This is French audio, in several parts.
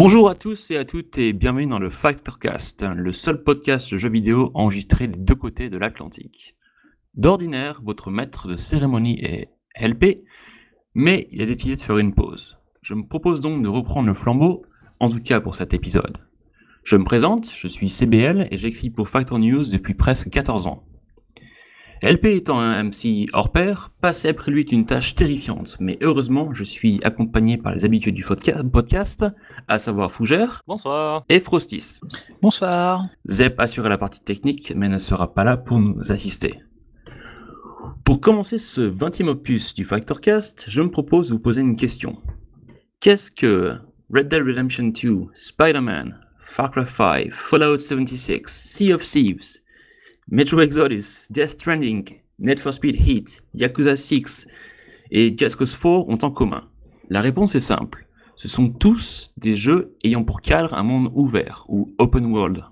Bonjour à tous et à toutes et bienvenue dans le Factorcast, le seul podcast de jeux vidéo enregistré des deux côtés de l'Atlantique. D'ordinaire, votre maître de cérémonie est LP, mais il a décidé de faire une pause. Je me propose donc de reprendre le flambeau, en tout cas pour cet épisode. Je me présente, je suis CBL et j'écris pour Factor News depuis presque 14 ans. LP étant un MC hors pair, passer après lui est une tâche terrifiante, mais heureusement, je suis accompagné par les habitués du podcast, à savoir Fougère. Bonsoir. Et Frostis. Bonsoir. Zep assure la partie technique, mais ne sera pas là pour nous assister. Pour commencer ce 20e opus du Factorcast, je me propose de vous poser une question. Qu'est-ce que Red Dead Redemption 2, Spider-Man, Far Cry 5, Fallout 76, Sea of Thieves, Metro Exodus, Death Stranding, Need for Speed Heat, Yakuza 6 et Just Cause 4 ont en commun La réponse est simple. Ce sont tous des jeux ayant pour cadre un monde ouvert ou open world.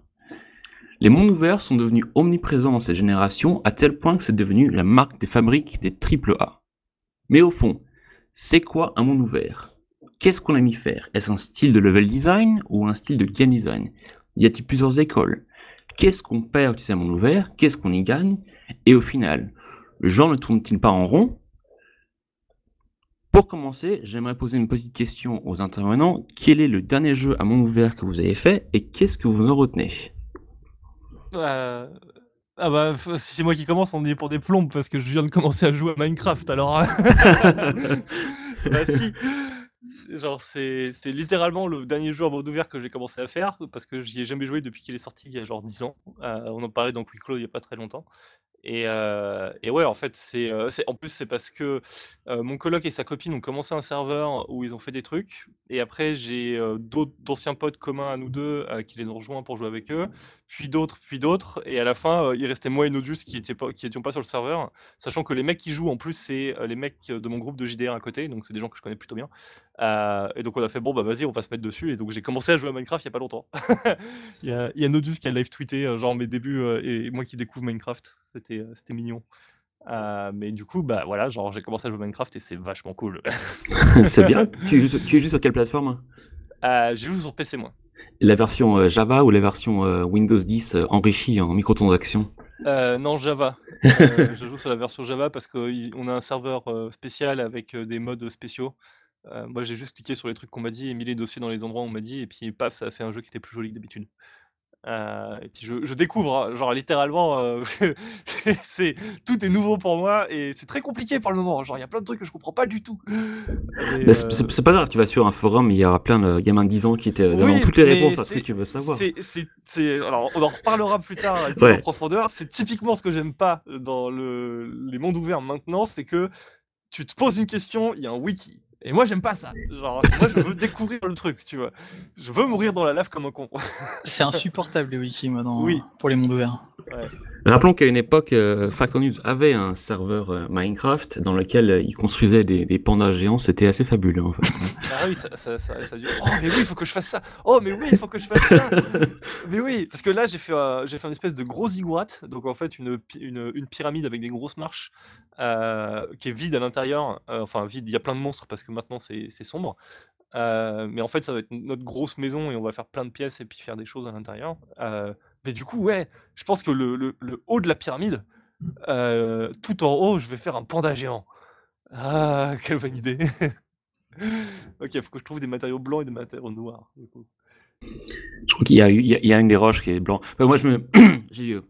Les mondes ouverts sont devenus omniprésents dans cette génération à tel point que c'est devenu la marque des fabriques des AAA. Mais au fond, c'est quoi un monde ouvert? Qu'est-ce qu'on a mis faire? Est-ce un style de level design ou un style de game design? Y a-t-il plusieurs écoles? Qu'est-ce qu'on perd utiliser ouvert Qu'est-ce qu'on y gagne Et au final, le genre ne tourne-t-il pas en rond? Pour commencer, j'aimerais poser une petite question aux intervenants. Quel est le dernier jeu à monde ouvert que vous avez fait et qu'est-ce que vous en retenez? Euh... Ah bah, si c'est moi qui commence, on est pour des plombes parce que je viens de commencer à jouer à Minecraft alors. bah si genre c'est littéralement le dernier jeu en mode ouvert que j'ai commencé à faire parce que j'y ai jamais joué depuis qu'il est sorti il y a genre 10 ans. Euh, on en parlait dans Quick il y a pas très longtemps. Et, euh, et ouais, en fait, c'est euh, en plus c'est parce que mon coloc et sa copine ont commencé un serveur où ils ont fait des trucs. Et après, j'ai d'autres d'anciens potes communs à nous deux qui les ont rejoints pour jouer avec eux puis d'autres, puis d'autres, et à la fin, il restait moi et Nodus qui étaient pas, pas sur le serveur, sachant que les mecs qui jouent en plus, c'est les mecs de mon groupe de JDR à côté, donc c'est des gens que je connais plutôt bien. Euh, et donc on a fait bon bah vas-y, on va se mettre dessus, et donc j'ai commencé à jouer à Minecraft il y a pas longtemps. il, y a, il, y a, Nodus qui a live tweeté genre mes débuts et moi qui découvre Minecraft, c'était c'était mignon. mais du coup, bah voilà, genre j'ai commencé à jouer à Minecraft et c'est vachement cool. c'est bien. Tu joues, tu joues sur quelle plateforme J'ai joué sur PC moi. La version euh, Java ou la version euh, Windows 10 euh, enrichie en microtransactions? Euh, Non, Java. je joue sur la version Java parce qu'on a un serveur spécial avec des modes spéciaux. Moi, j'ai juste cliqué sur les trucs qu'on m'a dit et mis les dossiers dans les endroits où on m'a dit, et puis paf, ça a fait un jeu qui était plus joli que d'habitude. Euh, et puis je, découvre, hein, genre littéralement, euh, c'est tout est nouveau pour moi et c'est très compliqué pour le moment. Genre il y a plein de trucs que je comprends pas du tout. Euh, c'est pas grave, tu vas sur un forum, il y aura plein de gamins de 10 ans qui te donnent toutes les réponses à ce que tu veux savoir. alors on en reparlera plus tard en profondeur. C'est typiquement ce que j'aime pas dans le, les mondes ouverts maintenant, c'est que tu te poses une question, il y a un wiki. Et moi, j'aime pas ça. Genre, moi, je veux découvrir le truc, tu vois. Je veux mourir dans la lave comme un con. C'est insupportable, les wikis, maintenant, oui. pour les mondes ouverts. Ouais. Rappelons qu'à une époque, euh, Factor News avait un serveur euh, Minecraft dans lequel euh, il construisait des, des pandas géants. C'était assez fabuleux, en fait. ah oui, ça, ça, ça, ça Oh, mais oui, il faut que je fasse ça. Oh, mais oui, il faut que je fasse ça. mais oui, parce que là, j'ai fait, j'ai fait une espèce de gros ziggurat. Donc, en fait, une, une, une pyramide avec des grosses marches qui est vide à l'intérieur. enfin, vide, il y a plein de monstres parce que maintenant, c'est sombre. mais en fait, ça va être notre grosse maison et on va faire plein de pièces et puis faire des choses à l'intérieur. Mais du coup, ouais, je pense que le, le, le haut de la pyramide, euh, tout en haut, je vais faire un panda géant. Ah, quelle bonne idée. ok, il faut que je trouve des matériaux blancs et des matériaux noirs. Je crois qu'il y, y, y, a une des roches qui est blanc. moi, je me. Euh,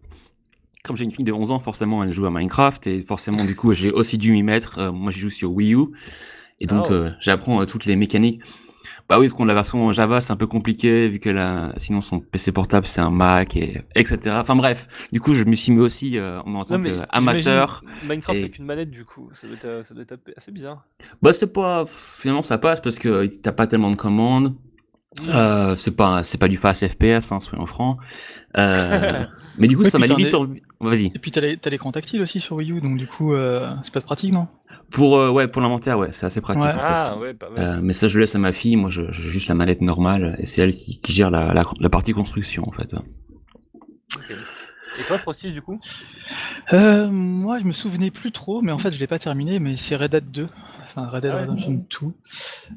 comme j'ai une fille de 11 ans, forcément, elle joue à Minecraft et forcément, du coup, j'ai aussi dû m'y mettre. Euh, moi, je joue sur Wii U et donc, oh. j'apprends toutes les mécaniques. Bah oui, parce qu'on la version Java, c'est un peu compliqué, vu que là, sinon son PC portable, c'est un Mac, et etc. Enfin bref, du coup, je me suis mis aussi euh, en tant qu'amateur. Minecraft avec une manette, du coup, ça doit, être, ça doit être assez bizarre. Bah c'est pas... Finalement, ça passe, parce que t'as pas tellement de commandes. Mmh. Euh, c'est pas c'est pas du fast FPS, hein, soyons francs. Euh, mais du coup, ça m'a limite. Vas-y. Et puis t'as l'écran tactile aussi sur Wii U, donc du coup, euh, c'est pas pratique, non? Pour euh, ouais pour l'inventaire ouais c'est assez pratique. Ah, ouais, euh, mais ça je laisse à ma fille. Moi j'ai juste la mallette normale et c'est elle qui, gère la, la, partie construction en fait. Et toi Frosty du coup? Euh, Moi je me souvenais plus trop mais en fait je l'ai pas terminé mais c'est Red Dead 2. Enfin Red Dead ah Redemption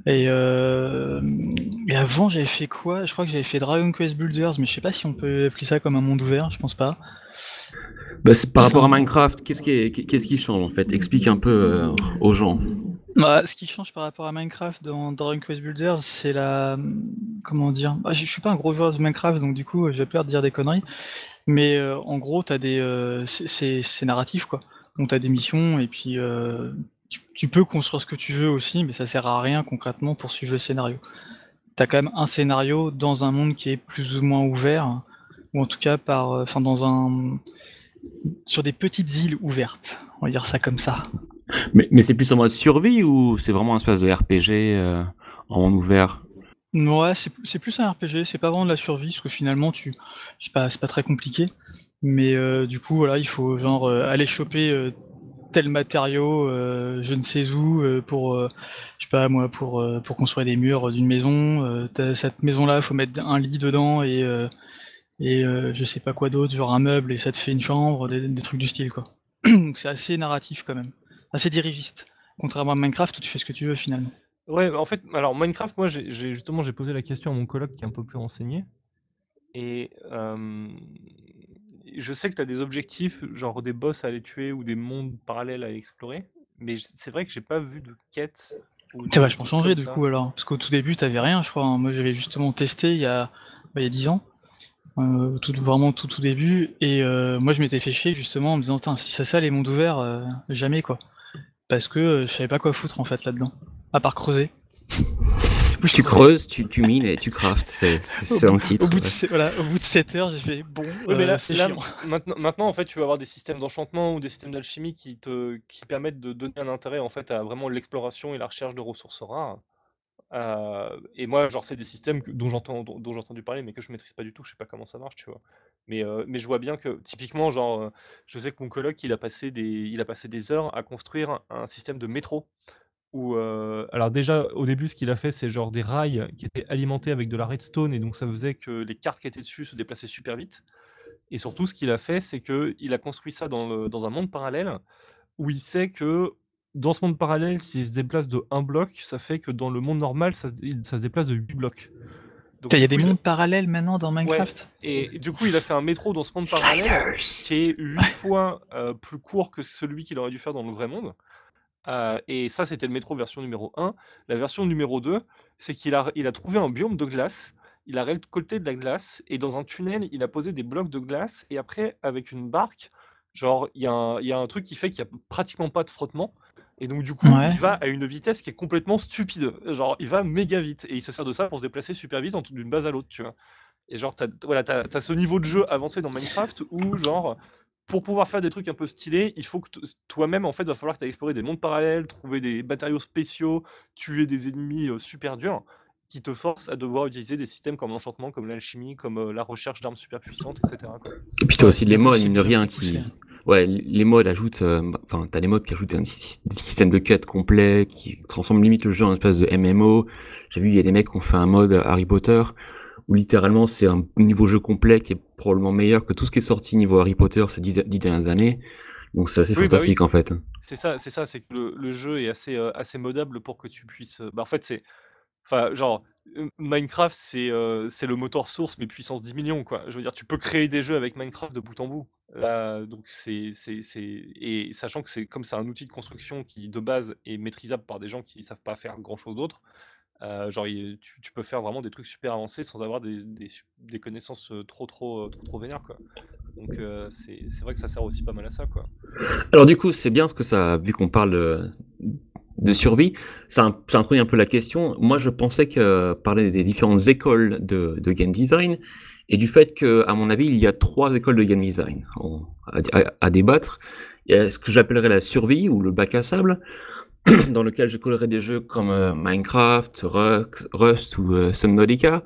2. Et, et avant j'avais fait quoi? Je crois que j'avais fait Dragon Quest Builders mais je sais pas si on peut appeler ça comme un monde ouvert. Je pense pas. Bah, par rapport à Minecraft, qu'est-ce qui, qu'est-ce qui change en fait? Explique un peu euh, aux gens. Bah, ce qui change par rapport à Minecraft dans Dragon Quest Builders, c'est la. Comment dire? Bah, Je suis pas un gros joueur de Minecraft, donc du coup, j'ai peur de dire des conneries. Mais euh, en gros, as des, euh, c'est narratif, quoi. Donc, tu as des missions, et puis tu, tu, peux construire ce que tu veux aussi, mais ça sert à rien concrètement pour suivre le scénario. Tu as quand même un scénario dans un monde qui est plus ou moins ouvert, ou en tout cas par, enfin, dans un sur des petites îles ouvertes. On va dire ça comme ça. Mais, mais c'est plus en mode survie ou c'est vraiment un espèce de RPG euh, en monde ouvert? Ouais, c'est plus un RPG, c'est pas vraiment de la survie, parce que finalement, tu, c'est pas, pas très compliqué. Mais euh, du coup, voilà, il faut genre euh, aller choper tel matériau, je ne sais où, pour, je sais pas moi, pour, pour construire des murs d'une maison. cette maison-là, il faut mettre un lit dedans et et euh, je sais pas quoi d'autre, genre un meuble et ça te fait une chambre, des, trucs du style quoi. Donc c'est assez narratif quand même, assez dirigiste. Contrairement à Minecraft où tu fais ce que tu veux finalement. Ouais, en fait, alors Minecraft, moi j'ai justement j'ai posé la question à mon coloc qui est un peu plus renseigné. Et je sais que tu as des objectifs, genre des boss à aller tuer ou des mondes parallèles à explorer, mais c'est vrai que j'ai pas vu de quête. T'as vachement changé du coup alors, parce qu'au tout début t'avais rien, je crois. Hein. Moi j'avais justement testé il y a, bah, il y a 10 ans. Euh, tout, vraiment tout tout début. Et euh, moi je m'étais fait chier justement en me disant si ça ça les mondes ouverts, euh, jamais quoi. Parce que je savais pas quoi foutre en fait là-dedans. À part creuser. tu creuses, tu, tu, mines et tu craftes, c'est un titre. Au bout, de, voilà, au bout de 7 heures, j'ai fait bon. mais là, maintenant, maintenant, en fait, tu vas avoir des systèmes d'enchantement ou des systèmes d'alchimie qui te qui permettent de donner un intérêt en fait à vraiment l'exploration et la recherche de ressources rares. Et moi, genre, c'est des systèmes dont j'ai entendu parler, mais que je maîtrise pas du tout. Je sais pas comment ça marche, tu vois. Mais, mais je vois bien que typiquement, genre, je sais que mon coloc, il a passé des, il a passé des heures à construire un système de métro. Où, alors déjà, au début, ce qu'il a fait, c'est genre des rails qui étaient alimentés avec de la redstone, et donc ça faisait que les cartes qui étaient dessus se déplaçaient super vite. Et surtout, ce qu'il a fait, c'est qu'il a construit ça dans, dans un monde parallèle où il sait que dans ce monde parallèle, s'il se déplace de un bloc, ça fait que dans le monde normal, ça, se déplace de 8 blocs. Il y a des mondes parallèles maintenant dans Minecraft Et du coup, il a fait un métro dans ce monde parallèle qui est 8 fois euh, plus court que celui qu'il aurait dû faire dans le vrai monde. Euh, et ça, c'était le métro version numéro 1. La version numéro 2, c'est qu'il a, il a trouvé un biome de glace, il a récolté de la glace, et dans un tunnel, il a posé des blocs de glace, et après, avec une barque, genre, il y, y, a un truc qui fait qu'il n'y a pratiquement pas de frottement. Et donc, du coup, il va à une vitesse qui est complètement stupide. Genre, il va méga vite. Et il se sert de ça pour se déplacer super vite d'une base à l'autre, tu vois. Et genre, t'as voilà, as, ce niveau de jeu avancé dans Minecraft où, genre, pour pouvoir faire des trucs un peu stylés, il faut que toi-même, en fait, va falloir que tu exploré des mondes parallèles, trouver des matériaux spéciaux, tuer des ennemis euh, super durs, qui te forcent à devoir utiliser des systèmes comme l'enchantement, comme l'alchimie, comme euh, la recherche d'armes super puissantes, etc. Et puis t'as aussi les modes, mine de rien, qui, Ouais, les modes ajoutent, euh, enfin, t'as les modes qui ajoutent un système de quête complet, qui transforment limite le jeu en une espèce de MMO. J'ai vu, il y a des mecs qui ont fait un mode Harry Potter, où littéralement c'est un niveau jeu complet qui est probablement meilleur que tout ce qui est sorti niveau Harry Potter ces dix, dernières années. Donc c'est assez bah fantastique en fait. C'est ça, c'est ça, c'est que le, jeu est assez, euh, assez modable pour que tu puisses. Euh, bah, en fait, c'est. Enfin, genre, Minecraft, c'est c'est le moteur source, mais puissance 10 millions, quoi. Je veux dire, tu peux créer des jeux avec Minecraft de bout en bout. Là, donc c'est c'est et sachant que c'est comme c'est un outil de construction qui, de base, est maîtrisable par des gens qui savent pas faire grand chose d'autre, genre tu peux faire vraiment des trucs super avancés sans avoir des des connaissances, trop, trop, trop, trop vénères, quoi. Donc c'est c'est vrai que ça sert aussi pas mal à ça, quoi. Alors du coup, c'est bien ce que ça vu qu'on parle, de survie, ça, in- ça introduit un peu la question. Moi, je pensais que parler des différentes écoles de, game design et du fait que, à mon avis, il y a trois écoles de game design à, débattre. Il y a ce que j'appellerais la survie ou le bac à sable, dans lequel je collerais des jeux comme euh, Minecraft, Rust ou euh, Subnautica,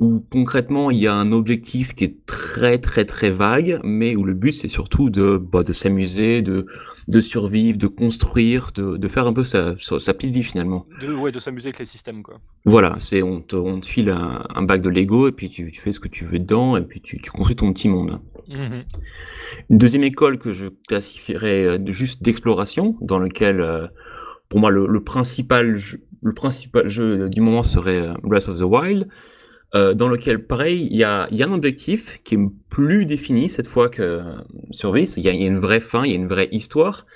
où concrètement il y a un objectif qui est très très très vague, mais où le but c'est surtout de, bah, de s'amuser, de, de survivre, de construire, de, de faire un peu sa, sa, petite vie finalement. De, ouais, de s'amuser avec les systèmes, quoi. Voilà, c'est on te, on te file un, un bac de Lego et puis tu, tu fais ce que tu veux dedans et puis tu, tu construis ton petit monde. Mhm. Une deuxième école que je classifierais euh, juste d'exploration, dans lequel, euh, pour moi, le, le principal jeu, le principal jeu du moment serait euh, Breath of the Wild, euh, dans lequel, pareil, il y a, y a un objectif qui est plus défini cette fois que euh, Survice. Il y y a une vraie fin, il y a une vraie histoire,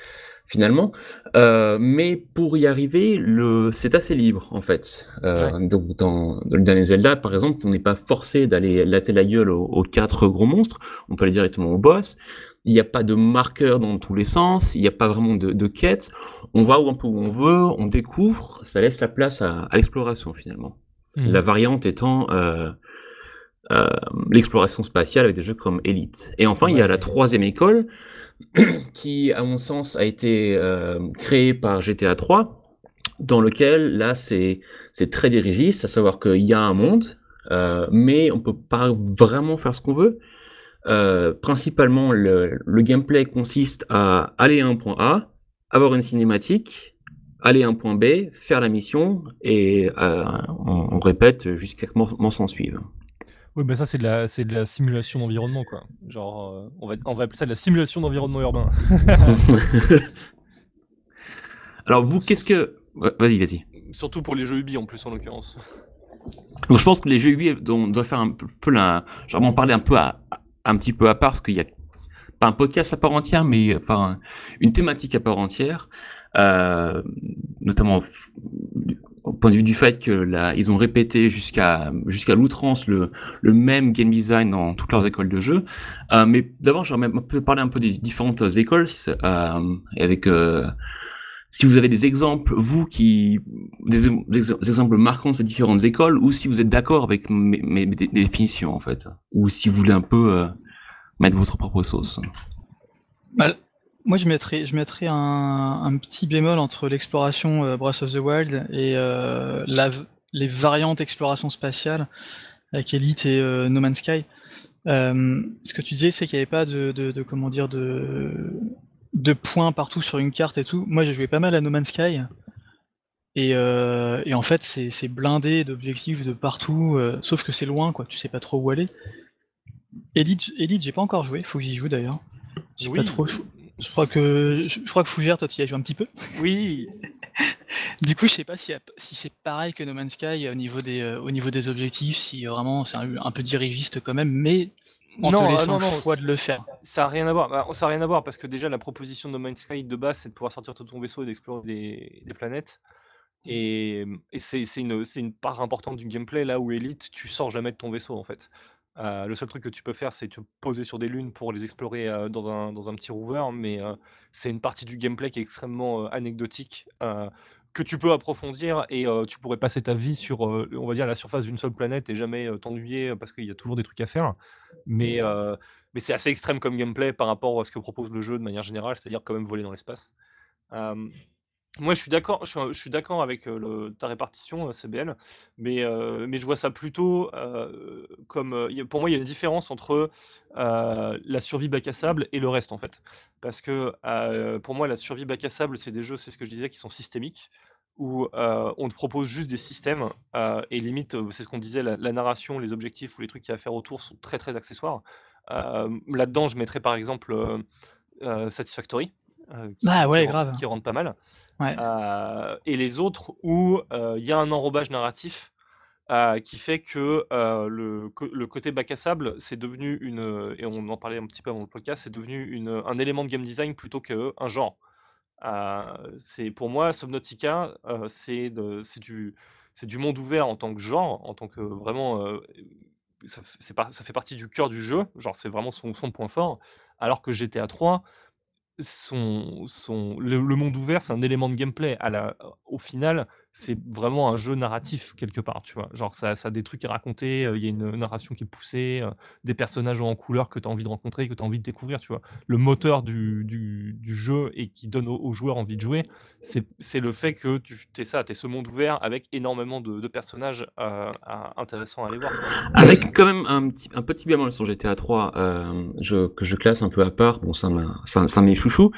finalement. Euh, mais pour y arriver, le, c'est assez libre, en fait. Euh, donc, dans, dans le dernier Zelda, par exemple, on n'est pas forcé d'aller latter la gueule aux, aux quatre gros monstres. On peut aller directement au boss. Il n'y a pas de marqueur dans tous les sens. Il n'y a pas vraiment de, de quête. On va où un peu où on veut. On découvre. Ça laisse la place à, à l'exploration, finalement. La variante étant euh, euh, l'exploration spatiale avec des jeux comme Elite. Et enfin, il y a la troisième école qui, à mon sens, a été euh, créée par GTA 3, dans lequel, là, c'est très dirigiste, à savoir qu'il y a un monde, euh, mais on peut pas vraiment faire ce qu'on veut. Euh, principalement, le, le gameplay consiste à aller à un point A, avoir une cinématique, aller à un point B, faire la mission, et euh, on, on répète jusqu'à ce que m'en s'en suive. Oui, bah ça, c'est de, la, c'est de la simulation d'environnement, quoi. Genre, euh, on, va, on va appeler ça de la simulation d'environnement urbain. Alors vous, qu'est-ce que... Vas-y, vas-y. Surtout pour les jeux Ubi, en plus, en l'occurrence. Donc je pense que les jeux Ubi, on doit faire un peu, la... Genre m'en parler un peu à, un petit peu à part, parce qu'il y a pas un podcast à part entière, mais enfin une thématique à part entière, euh, notamment au point de vue du fait que là, ils ont répété jusqu'à jusqu'à l'outrance le, le même game design dans toutes leurs écoles de jeu. Euh, mais d'abord, j'aimerais parler un peu des différentes écoles, euh, avec euh, si vous avez des exemples, vous qui des, exemples marquants de ces différentes écoles, ou si vous êtes d'accord avec mes, mes, mes définitions en fait, ou si vous voulez un peu euh, mettre votre propre sauce. Moi, je mettrais, je mettrais un, un petit bémol entre l'exploration euh, Breath of the Wild et euh, la, les variantes exploration spatiale avec Elite et euh, No Man's Sky. Ce que tu disais, c'est qu'il n'y avait pas de, de, de, comment dire de, de points partout sur une carte et tout. Moi, j'ai joué pas mal à No Man's Sky. Et, et en fait, c'est blindé d'objectifs de partout, sauf que c'est loin, quoi. Tu sais pas trop où aller. Elite, Elite j'ai pas encore joué, faut que j'y joue d'ailleurs. J'ai Oui. pas trop. Je crois que je, crois que Fougère, toi, tu y as joué un petit peu. Oui, Du coup, je sais pas si, si c'est pareil que No Man's Sky au niveau des, euh, au niveau des objectifs, si vraiment c'est un, un peu dirigiste quand même, mais en Non, te ah, laissant non, non, le choix de le faire. ça n'a rien à voir. Bah, ça a rien à voir parce que déjà, la proposition de No Man's Sky de base, c'est de pouvoir sortir de ton vaisseau et d'explorer des, des planètes. Et, et c'est c'est une, c'est une part importante du gameplay là où Elite, tu sors jamais de ton vaisseau en fait. Euh, le seul truc que tu peux faire, c'est te poser sur des lunes pour les explorer euh, dans, un, dans un petit rover, mais euh, c'est une partie du gameplay qui est extrêmement anecdotique, que tu peux approfondir et tu pourrais passer ta vie sur, on va dire, la surface d'une seule planète et jamais t'ennuyer parce qu'il y a toujours des trucs à faire. Mais, mais c'est assez extrême comme gameplay par rapport à ce que propose le jeu de manière générale, c'est-à-dire quand même voler dans l'espace. Moi, je suis d'accord, je suis, d'accord avec ta répartition, CBL, mais, mais je vois ça plutôt comme. pour moi, il y a une différence entre la survie bac à sable et le reste, en fait. Parce que pour moi, la survie bac à sable, c'est des jeux, c'est ce que je disais, qui sont systémiques, où on te propose juste des systèmes, et limite, c'est ce qu'on disait, la, narration, les objectifs ou les trucs qu'il y a à faire autour sont très très accessoires. Là-dedans, je mettrais par exemple Satisfactory. Euh, qui, Ah ouais, qui, rend- grave. qui rentre pas mal. Ouais. Euh, et les autres où euh, il y a un enrobage narratif qui fait que le, le côté bac à sable, c'est devenu une, et on en parlait un petit peu avant le podcast, c'est devenu une, un élément de game design plutôt qu'un genre. C'est pour moi, Subnautica, c'est du, du monde ouvert en tant que genre, en tant que vraiment, ça, par- ça fait partie du cœur du jeu, genre c'est vraiment son, son point fort, alors que GTA 3, son, son, le, monde ouvert, c'est un élément de gameplay. À la, au final, c'est vraiment un jeu narratif quelque part, tu vois. Genre, ça, ça a des trucs à raconter, euh, il y a une narration qui est poussée, euh, des personnages en couleur que tu as envie de rencontrer, que tu as envie de découvrir, tu vois. Le moteur du, jeu et qui donne aux, joueurs envie de jouer, c'est le fait que tu es ça, tu es ce monde ouvert avec énormément de, personnages euh, intéressants à aller voir. Avec quand même un petit, un petit bémol sur GTA 3, euh, je, que je classe un peu à part, bon, ça m'est chouchou.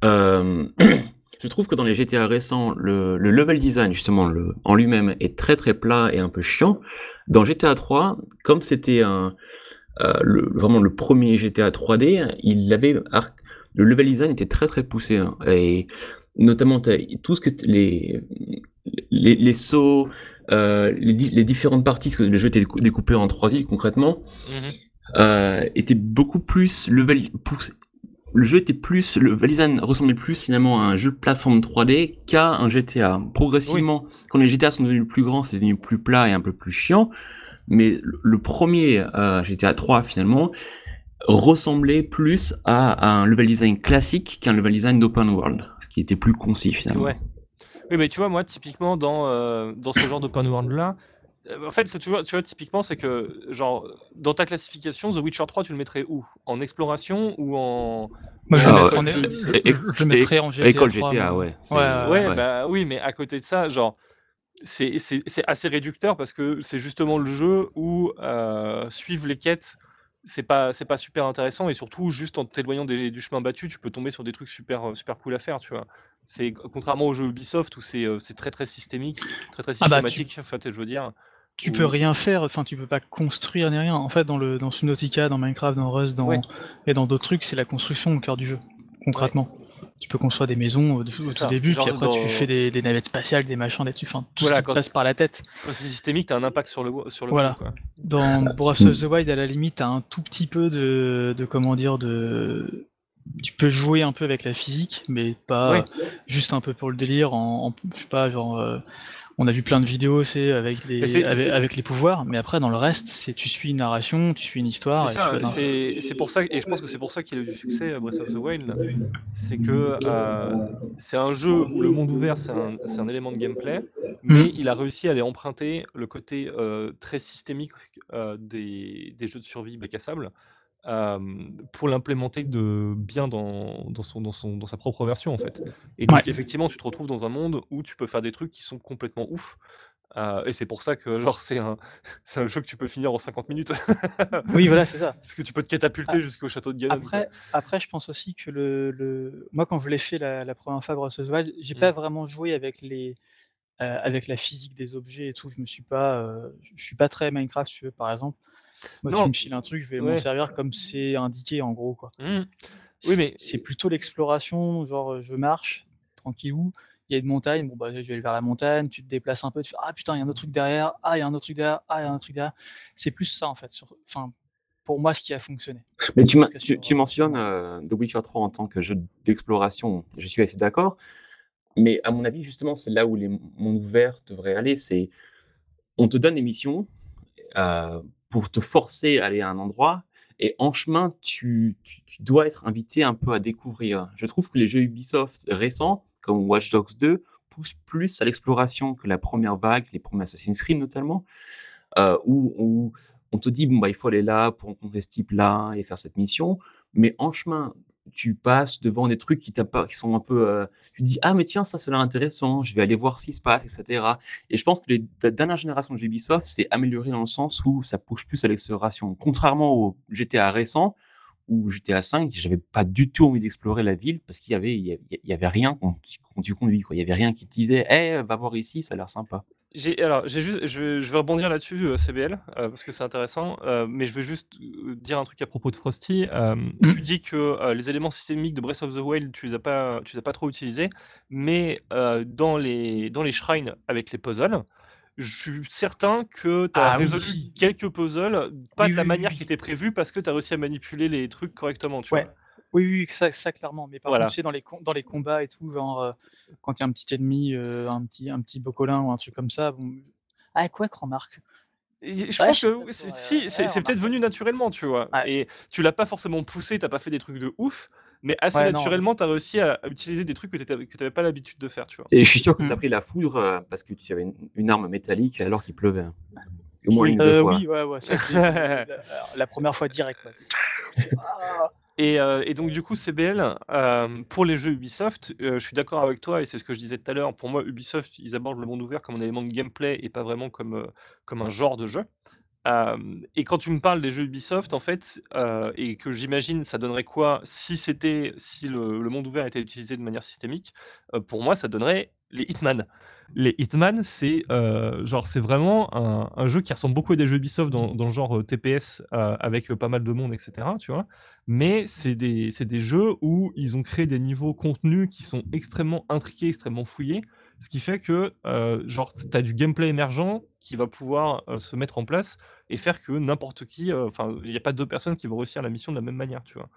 Je trouve que dans les GTA récents, le, le level design, justement, le, en lui-même, est très très plat et un peu chiant. Dans GTA 3, comme c'était un, euh, le, vraiment le premier GTA 3D, il avait, le level design était très très poussé, hein, et notamment tout ce que les, les, les sauts, euh, les, les différentes parties, parce que le jeu était décou- découpé en trois îles concrètement, Mhm. euh, était beaucoup plus level poussé. Le jeu était plus, le Valisan ressemblait plus finalement à un jeu de plateforme 3D qu'à un GTA. Progressivement, quand les GTA sont devenus plus grands, c'est devenu plus plat et un peu plus chiant. Mais le premier euh, GTA 3 finalement ressemblait plus à, à un level design classique qu'un level design d'open world, ce qui était plus concis finalement. Ouais. Oui, mais tu vois, moi, typiquement, dans, euh, dans ce genre d'open world-là, euh, en fait, tu vois, tu vois typiquement, c'est que, genre, dans ta classification, The Witcher 3, tu le mettrais où? En exploration ou en. Moi, je Ah, le ouais. mettrais en, je- Ubisoft. Et- je le mettrais en GTA. École 3, GTA, ouais. Ouais, ouais, Ouais, ouais. bah oui, mais à côté de ça, genre, c'est c'est- c'est assez réducteur parce que c'est justement le jeu où euh, suivre les quêtes, c'est pas, c'est pas super intéressant et surtout, juste en t'éloignant du chemin battu, tu peux tomber sur des trucs super, euh, super cool à faire, tu vois. C'est contrairement aux jeux Ubisoft où c'est euh, c'est très très systémique, très très Ah bah, tu- systématique, en fait, je veux dire. Tu peux rien faire, enfin tu peux pas construire ni rien. En fait, dans le dans Subnautica, dans Minecraft, dans Rust, dans Ouais. et dans d'autres trucs, c'est la construction au cœur du jeu, concrètement. Tu peux construire des maisons au, au tout début, Genre puis après dans- tu fais des, des navettes spatiales, des machins là-dessus, enfin tout Voilà, ce qui te passe par la tête. Quand c'est systémique, t'as un impact sur le, sur le Voilà. quoi. Dans Breath of the Wild, à la limite, t'as un tout petit peu de, de comment dire, de tu peux jouer un peu avec la physique, mais pas euh, juste un peu pour le délire. En, en- je sais pas, genre, euh, on a vu plein de vidéos, c'est avec les Mais c'est- avec, c'est- avec les pouvoirs, mais après dans le reste, c'est tu suis une narration, tu suis une histoire. C'est pour ça, et je pense que c'est pour ça qu'il a eu du succès, euh, Breath of the Wild. C'est que euh, c'est un jeu où le monde ouvert, c'est un, élément de gameplay, mais Mhm. il a réussi à aller emprunter le côté euh, très systémique euh, des, des jeux de survie bac à sable euh, pour l'implémenter de bien dans, dans, son, dans, son, dans sa propre version, en fait. Et donc, Ouais. effectivement, tu te retrouves dans un monde où tu peux faire des trucs qui sont complètement ouf. Euh, et c'est pour ça que genre c'est un, c'est un jeu que tu peux finir en 50 minutes. Oui, voilà, c'est ça. Parce que tu peux te catapulter Ah, jusqu'au château de Ganon. Après, après, je pense aussi que le, le... moi, quand je l'ai fait la, la première fois Breath of the Wild, j'ai pas vraiment joué avec les, euh, avec la physique des objets et tout. Je me suis pas, euh, je suis pas très Minecraft, si tu veux, par exemple. Moi, Non. tu me files un truc, je vais m'en Ouais. servir comme c'est indiqué en gros, quoi. Mmh. Oui, mais- c'est plutôt l'exploration, genre euh, je marche tranquillou. Il y a une montagne, bon bah je vais aller vers la montagne, tu te déplaces un peu, tu fais ah putain il y a un autre truc derrière, ah il y a un autre truc derrière, ah il y a un autre truc derrière. C'est plus ça en fait. sur- Enfin pour moi ce qui a fonctionné. Mais tu, tu, sur- tu mentionnes euh, The Witcher 3 en tant que jeu d'exploration, je suis assez d'accord, mais à mon avis, justement, c'est là où les mondes ouverts devraient aller, c'est on te donne des missions euh, pour te forcer à aller à un endroit, et en chemin, tu, tu, dois être invité un peu à découvrir. Je trouve que les jeux Ubisoft récents, comme Watch Dogs 2, poussent plus à l'exploration que la première vague, les premiers Assassin's Creed notamment, euh, où, où on te dit, bon, bah, il faut aller là pour rencontrer ce type-là et faire cette mission. Mais en chemin, tu passes devant des trucs qui, qui sont un peu. euh, tu te dis, ah, mais tiens, ça, ça l'air intéressant, je vais aller voir ce se passe, etc. Et je pense que les, la dernière génération de Ubisoft s'est améliorée dans le sens où ça pousse plus à l'exploration. Contrairement au GTA récent, où GTA 5, j'avais pas du tout envie d'explorer la ville parce qu'il y avait, y avait, rien quand tu, conduis, quoi. Il y avait rien qui te disait, eh, va voir ici, ça a l'air sympa. J'ai alors j'ai juste je vais, je vais rebondir là-dessus euh, CBL euh, parce que c'est intéressant euh, mais je vais juste dire un truc à propos de Frosty euh, tu dis que les éléments systémiques de Breath of the Wild tu les as pas tu les as pas trop utilisés mais dans les dans les shrines avec les puzzles je suis certain que tu as Ah résolu quelques puzzles pas Oui, de la oui, manière qui était prévue parce que tu as réussi à manipuler les trucs correctement tu Ouais. vois Oui, oui, ça, ça clairement. Mais par Voilà. contre, tu sais, dans les, dans les combats et tout, genre, quand il y a un petit ennemi, euh, un petit, un petit bocolin ou un truc comme ça, bon... ah, quoi, remarque. Et Je Ouais, pense je que si, ouais, c'est peut-être venu naturellement, tu vois. Ouais. Et tu l'as pas forcément poussé, t'as pas fait des trucs de ouf, mais assez naturellement, tu as réussi à, utiliser des trucs que tu n'avais pas l'habitude de faire, tu vois. Et je suis sûr que tu as pris la foudre euh, parce que tu avais une, une arme métallique alors qu'il pleuvait. Au moins Oui. une deux Euh, fois. oui, ouais, ouais. ça, c'est- la, la première fois direct. quoi. Et, euh, et donc, du coup, CBL, euh, pour les jeux Ubisoft, euh, je suis d'accord avec toi, et c'est ce que je disais tout à l'heure. Pour moi, Ubisoft, ils abordent le monde ouvert comme un élément de gameplay et pas vraiment comme, comme un genre de jeu. Et quand tu me parles des jeux Ubisoft, en fait, et que j'imagine ça donnerait quoi si si le, le monde ouvert était utilisé de manière systémique, pour moi, ça donnerait les Hitman. Les Hitman, c'est euh, genre c'est vraiment un, jeu qui ressemble beaucoup à des jeux Ubisoft dans, le genre euh, TPS euh, avec pas mal de monde, etc. Tu vois mais c'est des, des jeux où ils ont créé des niveaux contenus qui sont extrêmement intriqués, extrêmement fouillés, ce qui fait que euh, genre tu as du gameplay émergent qui va pouvoir se mettre en place et faire que n'importe qui, enfin il n'y a pas deux personnes qui vont réussir la mission de la même manière, tu vois.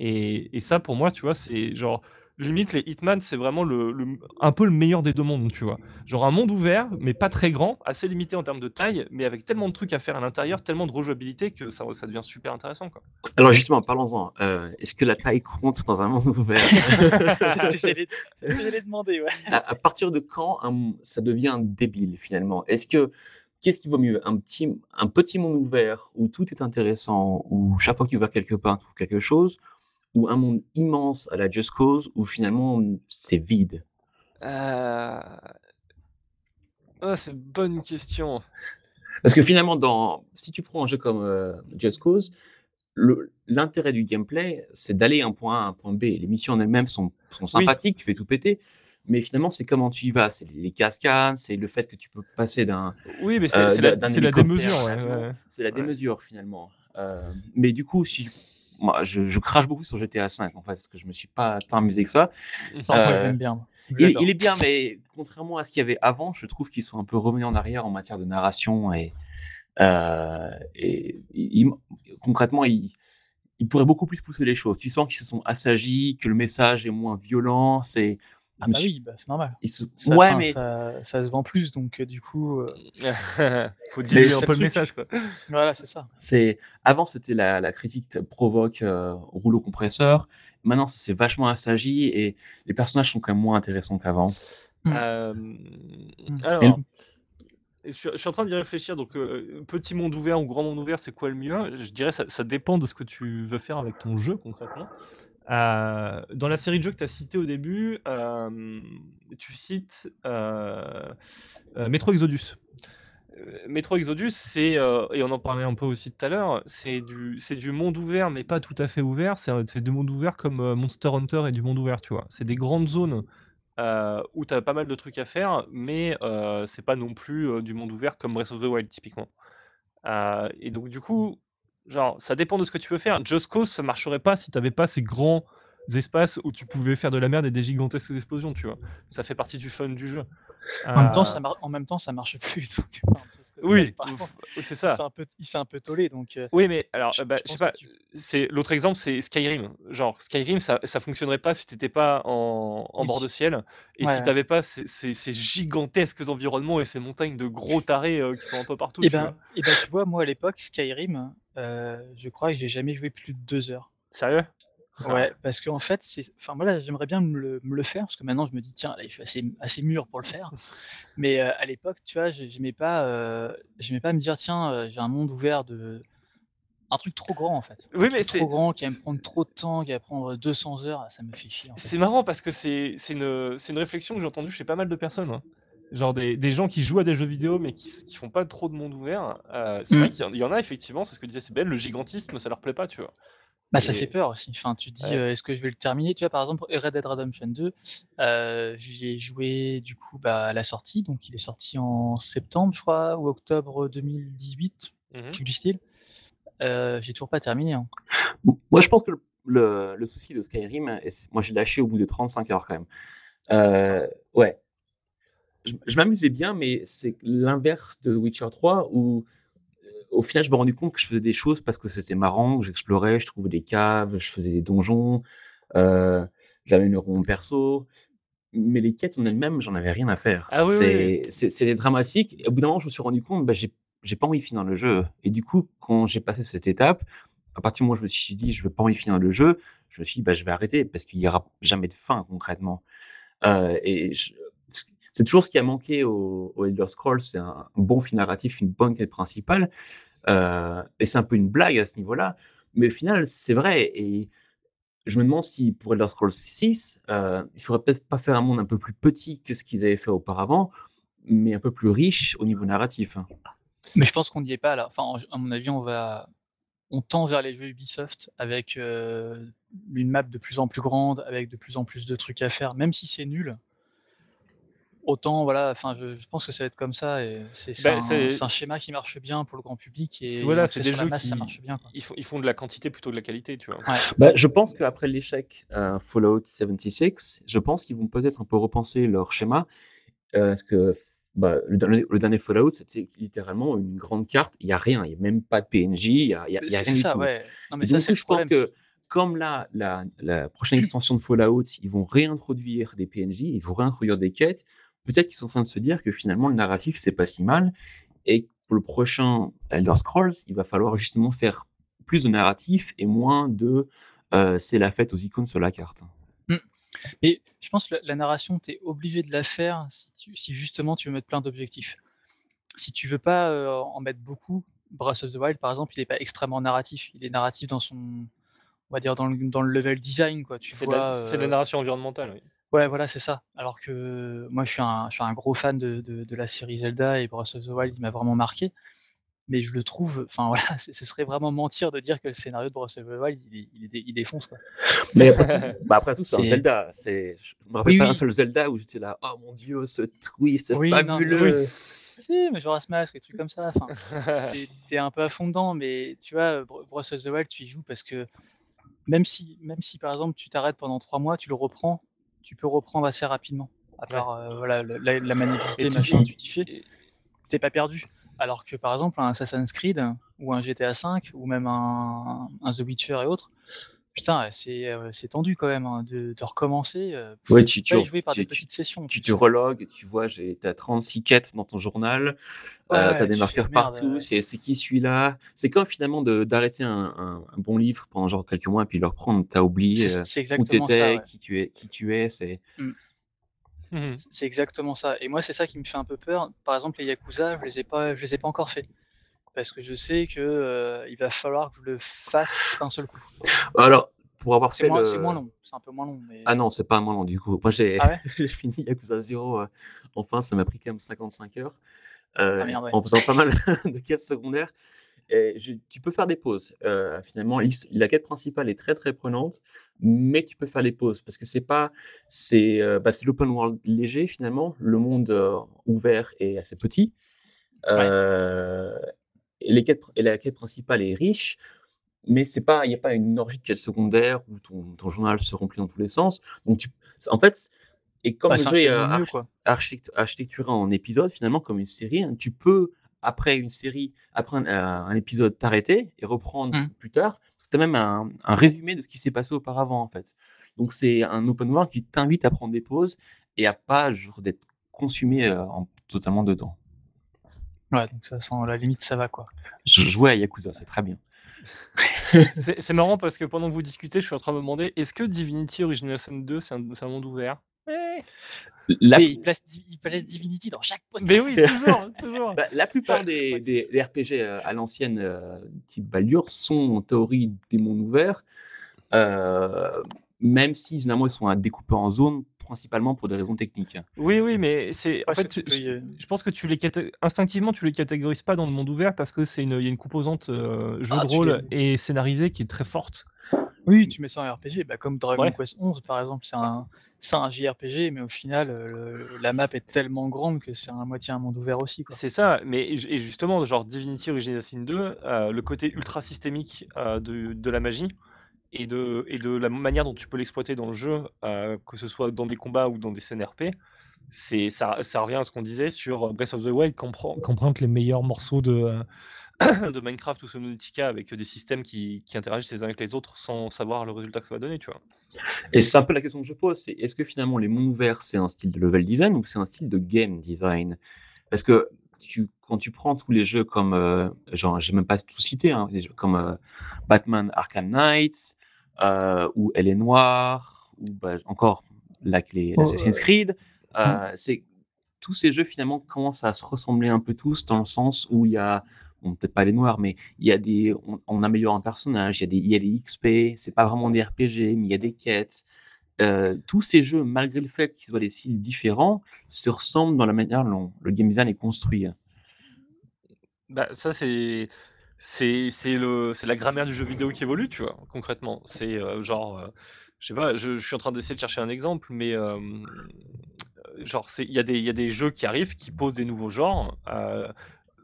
Et, et ça pour moi, tu vois, c'est genre limite les Hitman, c'est vraiment le, le- un peu le meilleur des deux mondes, tu vois. Genre un monde ouvert, mais pas très grand, assez limité en termes de taille, mais avec tellement de trucs à faire à l'intérieur, tellement de rejouabilité que ça, ça devient super intéressant, quoi. Alors justement, parlons-en. Euh, Est-ce que la taille compte dans un monde ouvert? C'est ce que j'allais c'est ce que j'allais demander. Ouais. à, à partir de quand un- ça devient débile finalement? Est-ce que qu'est-ce qui vaut mieux? Un petit un petit monde ouvert où tout est intéressant, où chaque fois que tu vas quelque part tu trouves quelque chose, ou un monde immense à la Just Cause où finalement c'est vide? Euh... Ah, c'est une bonne question. Parce que finalement, dans, si tu prends un jeu comme euh, Just Cause, l'intérêt du gameplay, c'est d'aller d'un point A à un point B. Les missions en elles-mêmes sont, sont sympathiques, tu fais tout péter, mais finalement, c'est comment tu y vas. C'est les cascades, c'est le fait que tu peux passer d'un. Oui, mais c'est Euh, la, hélicoptère, démesure, ouais, finalement. ouais. C'est la Ouais. démesure finalement. Euh, mais du coup, si. Moi, je, je crache beaucoup sur GTA V en fait, parce que je me suis pas tant amusé que ça. Je Euh, l'aime bien. moi. Je Il, il est bien, mais contrairement à ce qu'il y avait avant, je trouve qu'ils sont un peu revenus en arrière en matière de narration et, euh, et il- il- concrètement, ils ils pourraient beaucoup plus pousser les choses. Tu sens qu'ils se sont assagis, que le message est moins violent. C'est, Ah bah suis- oui, bah, c'est normal. se- Ça, ouais, mais ça, ça se vend plus, donc euh, du coup, euh, Faut diluer c'est un peu le message, quoi. voilà, c'est ça. c'est avant c'était la, la critique provoque euh, rouleau compresseur. Maintenant, ça s'est vachement assagi et les personnages sont quand même moins intéressants qu'avant. Mm. Euh, Mm. alors, je suis, je suis en train d'y réfléchir. Donc, euh, petit monde ouvert ou grand monde ouvert, c'est quoi le mieux? Je dirais ça, ça dépend de ce que tu veux faire avec ton jeu concrètement. Euh, dans la série de jeux que tu as cité au début, euh, tu cites euh, euh, Metro Exodus. Metro Exodus, c'est, et on en parlait un peu aussi tout à l'heure, c'est du, du monde ouvert, mais pas tout à fait ouvert. C'est, du monde ouvert comme Monster Hunter et du monde ouvert, tu vois. C'est des grandes zones où tu as pas mal de trucs à faire, mais c'est pas non plus du monde ouvert comme Breath of the Wild, typiquement. Et donc, du coup, genre, ça dépend de ce que tu veux faire. Just Cause, ça marcherait pas si t'avais pas ces grands espaces où tu pouvais faire de la merde et des gigantesques explosions, tu vois. Ça fait partie du fun du jeu. En même temps, Euh, ça mar- en même temps, ça marche plus. Donc, enfin, Oui, c'est ça. s'est un peu, il s'est un peu tollé, donc. euh, Oui, mais alors, Je- bah, je sais pas, que tu- c'est l'autre exemple, c'est Skyrim. Genre, Skyrim, ça, ça fonctionnerait pas si t'étais pas en, en Oui. bord de ciel et Ouais, si ouais. t'avais pas ces, ces- ces gigantesques environnements et ces montagnes de gros tarés euh, qui sont un peu partout. Et tu ben, vois. et ben, tu vois, moi à l'époque, Skyrim, euh, je crois que j'ai jamais joué plus de deux heures. Sérieux? Ouais, parce qu'en fait, c'est, enfin moi là, j'aimerais bien me le, me le faire parce que maintenant je me dis tiens, là, je suis assez, assez mûr pour le faire. Mais euh, à l'époque, tu vois, j'ai- j'aimais pas, euh, j'aimais pas me dire tiens, euh, j'ai un monde ouvert de, un truc trop grand en fait. Oui, mais c'est- trop grand qui va me prendre trop de temps, qui va prendre 200 heures, ça me fait chier. En fait. C'est marrant parce que c'est c'est une, c'est une réflexion que j'ai entendue chez pas mal de personnes. hein. Genre des, des gens qui jouent à des jeux vidéo mais qui, qui font pas trop de monde ouvert. Euh, c'est Mm. vrai qu'il y en- il y, en a effectivement, c'est ce que disait CBL, le gigantisme ça leur plaît pas, tu vois. Bah, ça Et- fait peur aussi. Enfin, tu dis, Ouais. euh, est-ce que je vais le terminer? Tu vois, par exemple, Red Dead Redemption 2, euh, j'y ai joué du coup bah, à la sortie. Donc, il est sorti en septembre, je crois, ou octobre 2018, Mhm. truc du style. Euh, j'ai toujours pas terminé. hein. Moi, je pense que le, le- le souci de Skyrim, moi j'ai lâché au bout de 35 heures quand même. Euh, ouais. Je, je m'amusais bien, mais c'est l'inverse de Witcher 3 où euh, au final je me rendais compte que je faisais des choses parce que c'était marrant, que j'explorais, je trouvais des caves, je faisais des donjons, euh, j'améliorais mon perso. Mais les quêtes en elles-mêmes, j'en avais rien à faire. Ah oui, c'est dramatique. Et au bout d'un moment, je me suis rendu compte, bah, j'ai pas envie de finir le jeu. Et du coup, quand j'ai passé cette étape, à partir du moment où je me suis dit: «Je veux pas envie de finir le jeu», je me suis dit: «Bah, je vais arrêter» parce qu'il y aura jamais de fin concrètement. Heu et je c'est toujours ce qui a manqué au Elder Scrolls, c'est un bon fil narratif, une bonne quête principale, heu et c'est un peu une blague à ce niveau-là, mais au final, c'est vrai et je me demande si pour Elder Scrolls 6, heu, il faudrait peut-être pas faire un monde un peu plus petit que ce qu'ils avaient fait auparavant, mais un peu plus riche au niveau narratif, hein. Mais je pense qu'on n'y est pas là. Enfin, à mon avis, on va on tend vers les jeux Ubisoft avec, heu, une map de plus en plus grande, avec de plus en plus de trucs à faire, même si c'est nul. Autant voilà, enfin je je pense que ça va être comme ça et c'est c'est Bah, un schéma qui marche bien pour le grand public et voilà, c'est des jeux masse, ça qui marche bien, quoi. ils font ils font de la quantité plutôt que de la qualité, tu vois? Ouais. Bah, je pense qu'après l'échec, heu, Fallout 76, je pense qu'ils vont peut-être un peu repenser leur schéma, heu, parce que bah, le dernier le dernier Fallout, c'était littéralement une grande carte, il y a rien, il y a même pas de PNJ, il y a il y a Mais il y a c'est rien c'est du ça, tout ouais. Non mais ça, donc je pense problème, que comme là, la la prochaine extension de Fallout, ils vont réintroduire des PNJ, ils vont réintroduire des quêtes, peut-être qu'ils sont en train de se dire que finalement le narratif, c'est pas si mal et pour le prochain Elder Scrolls, il va falloir justement faire plus de narratif et moins de, heu, c'est la fête aux icônes sur la carte. Mmh. Mais je pense que la la narration, tu es obligé de la faire si tu si justement tu veux mettre plein d'objectifs. Si tu veux pas, heu, en mettre beaucoup, Breath of the Wild, par exemple, il est pas extrêmement narratif. Il est narratif dans son on va dire dans le dans le level design, quoi. Tu C'est de la c'est la heu narration environnementale, oui. Ouais, voilà, c'est ça. Alors que moi, je suis un je suis un gros fan de de de la série Zelda et Breath of the Wild, il m'a vraiment marqué. Mais je le trouve enfin voilà, ce serait vraiment mentir de dire que le scénario de Breath of the Wild, il défonce, quoi. Mais après tout bah, après tout, c'est un Zelda, je me rappelle oui, pas un seul Zelda où j'étais là: «Oh mon Dieu, ce twist, c'est Oui, non, mais oui. fabuleux!» Si, Majora's Mask, des trucs comme ça, enfin, tu es tu es un peu à fond dedans, mais tu vois, Breath of the Wild, tu y joues parce que même si même si, par exemple, tu t'arrêtes pendant 3 mois, tu le reprends, tu peux reprendre assez rapidement. À Ouais. part, heu, voilà, la la maniabilité, tu machin, et tu t'y fais, et tu es pas perdu. Alors que, par exemple, un Assassin's Creed ou un GTA V ou même un un The Witcher et autres, putain, c'est, c'est tendu quand même, hein, de de recommencer, heu, Ouais, tu tu jouer par tu des tu petites sessions, tu te relogs, tu vois, tu as 36 quêtes dans ton journal, Ouais, tu as ouais, des marqueurs «Merde, partout, heu» c'est c'est qui celui-là? C'est comme finalement de d'arrêter un un un bon livre pendant genre quelques mois et puis le reprendre, tu as C'est oublié, c c'est où tu exactement ça, étais, ouais. qui tu es qui tu es, c'est Mmh. Mmh mh. C c'est exactement ça et moi, c'est ça qui me fait un peu peur. Par exemple, les Yakuza, je les ai pas je les ai pas encore faits. Parce que je sais que, heu, il va falloir que je le fasse d'un seul coup. alors, pour avoir fait moins c'est moins long, c'est un peu moins long, mais ah non, c'est pas moins long du coup. Moi j'ai Ah ouais? j'ai fini Yakuza 0, heu, enfin, ça m'a pris quand même 55 heures, Ah heu, merde, ouais. en faisant pas mal de quêtes secondaires et je tu peux faire des pauses, heu, finalement la quête principale est très, très prenante, mais tu peux faire les pauses parce que c'est pas c'est, bah, c'est l'open world léger finalement, le monde, ouvert est assez petit, Ouais. Et les quêtes pr et la quête principale est riche, mais c'est pas il y a pas une orgie de quêtes secondaires où ton ton journal se remplit dans tous les sens, donc tu en fait et comme Bah, le jeu est, architect architecturé en épisodes finalement comme une série, hein, tu peux après une série, après un un épisode t'arrêter et reprendre Mmh. plus tard. Tu as même un un résumé de ce qui s'est passé auparavant, en fait. Donc c'est un open world qui t'invite à prendre des pauses et à pas d'être consumé, en totalement dedans. Ouais, donc ça sent la limite, ça va, quoi. Je jouais à Yakuza, c'est très bien. C'est marrant parce que pendant que vous discutez, je suis en train de me demander: «Est-ce que Divinity Original Sin 2 c'est un monde ouvert?» La Et il place Di il place Divinity dans chaque Mais oui, toujours, toujours. bah, la plupart des des des RPG, heu, à l'ancienne, heu, type Baldur sont en théorie des mondes ouverts, heu, même si généralement ils sont à découper en zones, principalement pour des raisons techniques. Oui, oui, mais c'est en fait, tu je je pense que tu les instinctivement, tu les catégorises pas dans le monde ouvert parce que c'est une il y a une composante, jeu Ah, de tu rôle et scénarisé qui est très forte. Oui, tu mets ça en RPG, bah, comme Dragon Ouais. Quest XI, par exemple, c'est un c'est un JRPG, mais au final, le la map est tellement grande que c'est à moitié un monde ouvert aussi, quoi. C'est ça, mais et ju et justement, genre Divinity Original Sin 2, heu, le côté ultra systémique, de de la magie et de et de la manière dont tu peux l'exploiter dans le jeu, heu, que ce soit dans des combats ou dans des scènes RP, ça ça revient à ce qu'on disait sur Breath of the Wild qui empren qui emprunte les meilleurs morceaux de, heu, de Minecraft ou Subnautica avec des systèmes qui qui interagissent les uns avec les autres sans savoir le résultat que ça va donner, tu vois? Et c'est un peu la question que je pose, c'est est-ce que finalement les mondes ouverts, c'est un style de level design ou c'est un style de game design? Parce que tu, quand tu prends tous les jeux comme, euh, genre, j'ai même pas tout cité, hein, comme euh, Batman Arkham Knight, euh, ou Elle est Noire, ou bah, encore là, les Oh, Assassin's euh, Creed, euh, c'est tous ces jeux finalement commencent à se ressembler un peu tous dans le sens où il y a, bon, peut-être pas les noirs, mais il y a des, on, on améliore un personnage, il y a des, il y a des XP, c'est pas vraiment des RPG, mais il y a des quêtes. Euh, tous ces jeux, malgré le fait qu'ils soient des styles différents, se ressemblent dans la manière dont le game design est construit. Bah, ça, c'est c'est c'est le c'est la grammaire du jeu vidéo qui évolue, tu vois? Concrètement. C'est, heu, genre, heu, je sais pas, je je suis en train d'essayer de chercher un exemple, mais, heu, genre, c'est il y a des il y a des jeux qui arrivent, qui posent des nouveaux genres.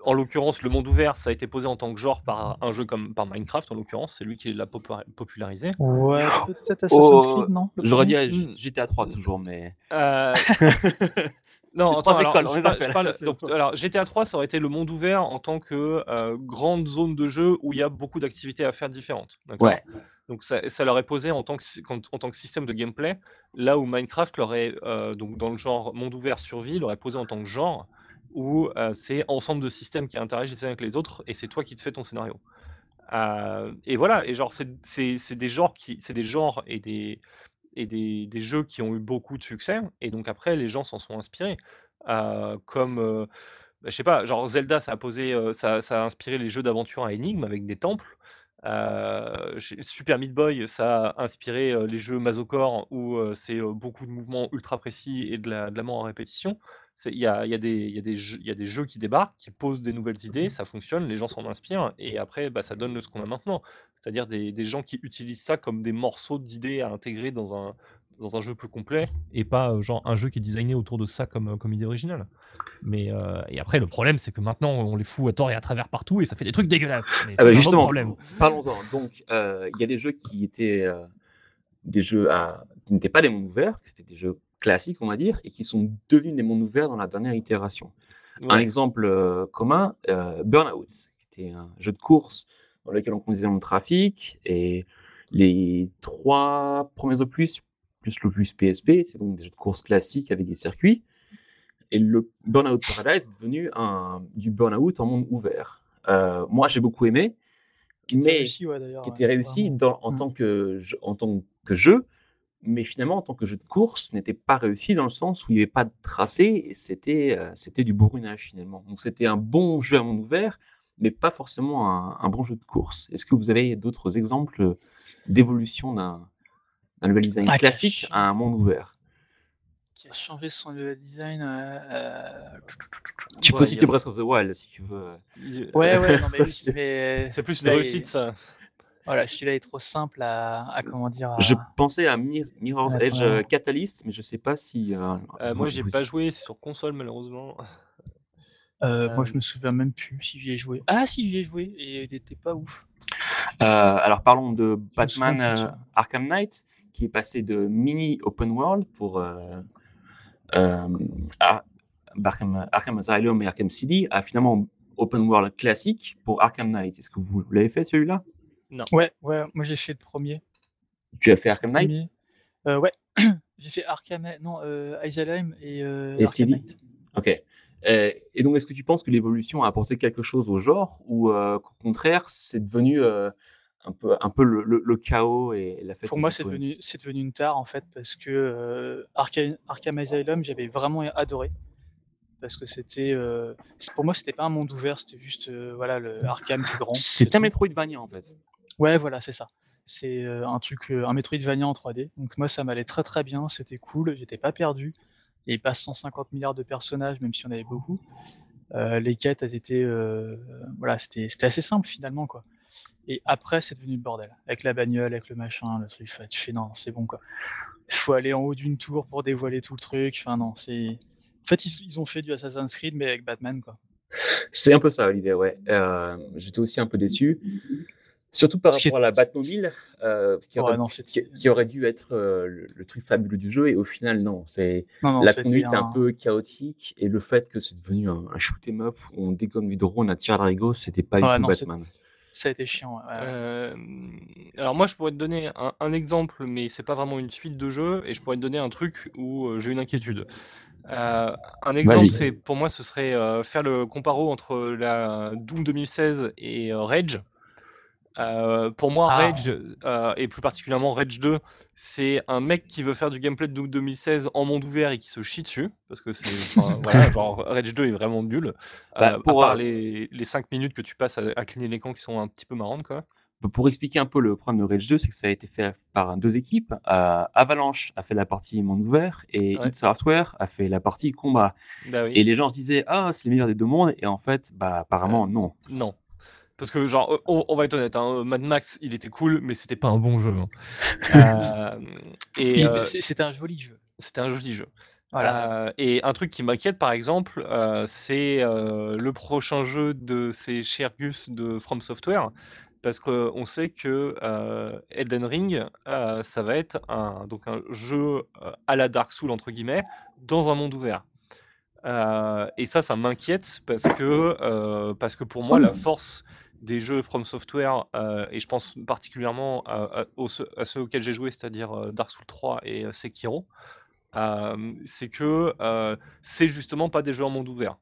En l'occurrence, le monde ouvert, ça a été posé en tant que genre par un jeu comme par Minecraft, en l'occurrence, c'est lui qui l'a popula popularisé. Ouais, peut-être Assassin's Oh, Creed, non? Le j'aurais dit premier? à G- GTA 3 toujours, mais. Non, Les attends, trois alors, écoles, je parle, parle- donc, alors GTA 3, ça aurait été le monde ouvert en tant que euh, grande zone de jeu où il y a beaucoup d'activités à faire différentes. Ouais. Donc ça, ça leur est posé en tant, que, sy- en, en tant que système de gameplay, là où Minecraft leur est, euh, donc dans le genre monde ouvert survie, leur est posé en tant que genre, où euh, c'est ensemble de systèmes qui interagissent les uns avec les autres et c'est toi qui te fais ton scénario. Euh, et voilà, et genre c'est des genres qui, c'est des genres et des et des, des jeux qui ont eu beaucoup de succès, et donc après les gens s'en sont inspirés. Euh, comme, euh, bah, je sais pas, genre Zelda, ça a posé, euh, ça, ça a inspiré les jeux d'aventure à énigmes avec des temples. Euh, Super Meat Boy, ça a inspiré les jeux Masocore où c'est beaucoup de mouvements ultra précis et de la, de la mort en répétition. Il y a, il y, a des- il y, a des jeux- il y a des jeux qui débarquent, qui posent des nouvelles idées, ça fonctionne, les gens s'en inspirent, et après, bah, ça donne ce qu'on a maintenant. C'est-à-dire des, des gens qui utilisent ça comme des morceaux d'idées à intégrer dans un, dans un jeu plus complet, et pas euh, genre un jeu qui est designé autour de ça comme, euh, comme idée originale. Mais euh, et après, le problème, c'est que maintenant, on les fout à tort et à travers partout, et ça fait des trucs dégueulasses. Mais Ah bah c'est un autre justement, problème. parlons-en. Donc, euh, il y a des jeux qui étaient euh, des jeux à- qui n'étaient pas des mondes ouverts, qui étaient des jeux classiques, on va dire, et qui sont devenus des mondes ouverts dans la dernière itération. Un exemple euh, commun, euh, Burnout, qui était un jeu de course dans lequel on conduisait le trafic, et les trois premiers opus, plus l'opus PSP, c'est donc des jeux de course classiques avec des circuits, et le Burnout Paradise est devenu un, du Burnout en monde ouvert. Euh, moi, j'ai beaucoup aimé, Qui était mais réussi, ouais, d'ailleurs. qui ouais, était réussi dans- en, Mm. tant que, en tant que jeu, mais finalement, en tant que jeu de course, n'était pas réussi dans le sens où il n'y avait pas de tracé et c'était euh, c'était du bourrinage finalement. Donc c'était un bon jeu à monde ouvert, mais pas forcément un, un bon jeu de course. Est-ce que vous avez d'autres exemples d'évolution d'un d'un level design Ah, classique à un monde ouvert? Qui a changé son level design. euh, euh, Tu Ouais, peux citer a- Breath of the Wild si tu veux. Ouais, ouais, non, mais oui, C'est- mais C'est plus une réussite, ça. Voilà, celui-là est trop simple à, à comment dire. à- Je pensais à Mir- Mirror's Ouais, Edge vrai. euh, Catalyst, mais je sais pas si. euh, Euh, moi, j'ai vous- pas joué, c'est sur console, malheureusement. Euh, Moi, je me souviens même plus si j'y ai joué. Ah, si j'y ai joué et il était pas ouf. Euh, alors parlons de Batman euh. Arkham Knight, qui est passé de mini open world pour euh, euh, Ar- Arkham, Arkham Asylum et Arkham City à finalement open world classique pour Arkham Knight. Est-ce que vous l'avez fait celui-là? Ouais, ouais, moi j'ai fait le premier. Tu as fait Arkham Knight? Euh, ouais, j'ai fait Arkham, non, euh, et, euh, Et Arkham City. Knight. Ok. Euh, et donc, est-ce que tu penses que l'évolution a apporté quelque chose au genre ou euh, qu'au contraire, c'est devenu euh, un peu, un peu le, le- le chaos et la fête Pour moi, c'est devenu, c'est devenu une tare en fait, parce que euh, Arkham, Arkham Asylum, j'avais vraiment adoré. Parce que c'était. euh, pour moi, c'était pas un monde ouvert, c'était juste euh, voilà, le Arkham plus grand. C'est un. Metroidvania en fait. Ouais, voilà, c'est ça. C'est euh, un truc, euh, un Metroidvania en 3D. Donc moi, ça m'allait très très bien, c'était cool, j'étais pas perdu. Il y avait pas 150 milliards de personnages, même si on avait beaucoup. Euh, les quêtes, elles étaient, euh, voilà, c'était assez simple finalement, quoi. Et après, c'est devenu le bordel. Avec la bagnole, avec le machin, le truc. Enfin, tu fais non, c'est bon, quoi. Il faut aller en haut d'une tour pour dévoiler tout le truc. Enfin, non, c'est. En fait, ils, ils ont fait du Assassin's Creed, mais avec Batman, quoi. C'est un peu ça l'idée, ouais. J'étais aussi un peu déçu. Surtout par rapport à la Batmobile, euh, qui, aurait, Ouais, non, qui, aurait dû être euh, le, le truc fabuleux du jeu, et au final, non. C'est Non, non, la conduite est un un- peu chaotique, et le fait que c'est devenu un, un shoot 'em up où on dégomme du drone à tir d'arigot, c'était pas Ouais, du tout non, c'est- Batman. Ça a été chiant. ouais. Euh, alors moi, je pourrais te donner un, un exemple, mais c'est pas vraiment une suite de jeux, et je pourrais te donner un truc où euh, j'ai une inquiétude. Euh, un exemple, c'est pour moi, ce serait euh, faire le comparo entre la Doom 2016 et euh, Rage. Pour moi, Ah. Rage, et plus particulièrement Rage 2, c'est un mec qui veut faire du gameplay de Doom 2016 en monde ouvert et qui se chie dessus. Parce que c'est. voilà, genre, Rage 2 est vraiment nul. Bah, à pour, part euh, les, les 5 minutes que tu passes à, à cligner l'écran qui sont un petit peu marrantes, quoi. Pour expliquer un peu le problème de Rage 2, c'est que ça a été fait par deux équipes. Euh, Avalanche a fait la partie monde ouvert et Ouais. Software a fait la partie combat. Bah oui. Et les gens se disaient ah c'est le meilleur des deux mondes et en fait bah apparemment non. Non. Parce que, genre, on, on va être honnête, hein, Mad Max, il était cool, mais c'était pas un bon jeu. hein. Euh, et euh, C'était un joli jeu. c'était un joli jeu. Voilà. Euh, et un truc qui m'inquiète, par exemple, euh, c'est euh, le prochain jeu de ces chers Gus de From Software. Parce qu'on sait que Elden Ring, ça va être un, donc un jeu à la Dark Souls, entre guillemets, dans un monde ouvert. Et ça, ça m'inquiète parce que, parce que pour moi, la force des jeux From Software, euh, et je pense particulièrement à, à- ceux auxquels j'ai joué, c'est-à-dire euh, Dark Souls 3 et euh, Sekiro, euh, c'est que euh, c'est justement pas des jeux en monde ouvert.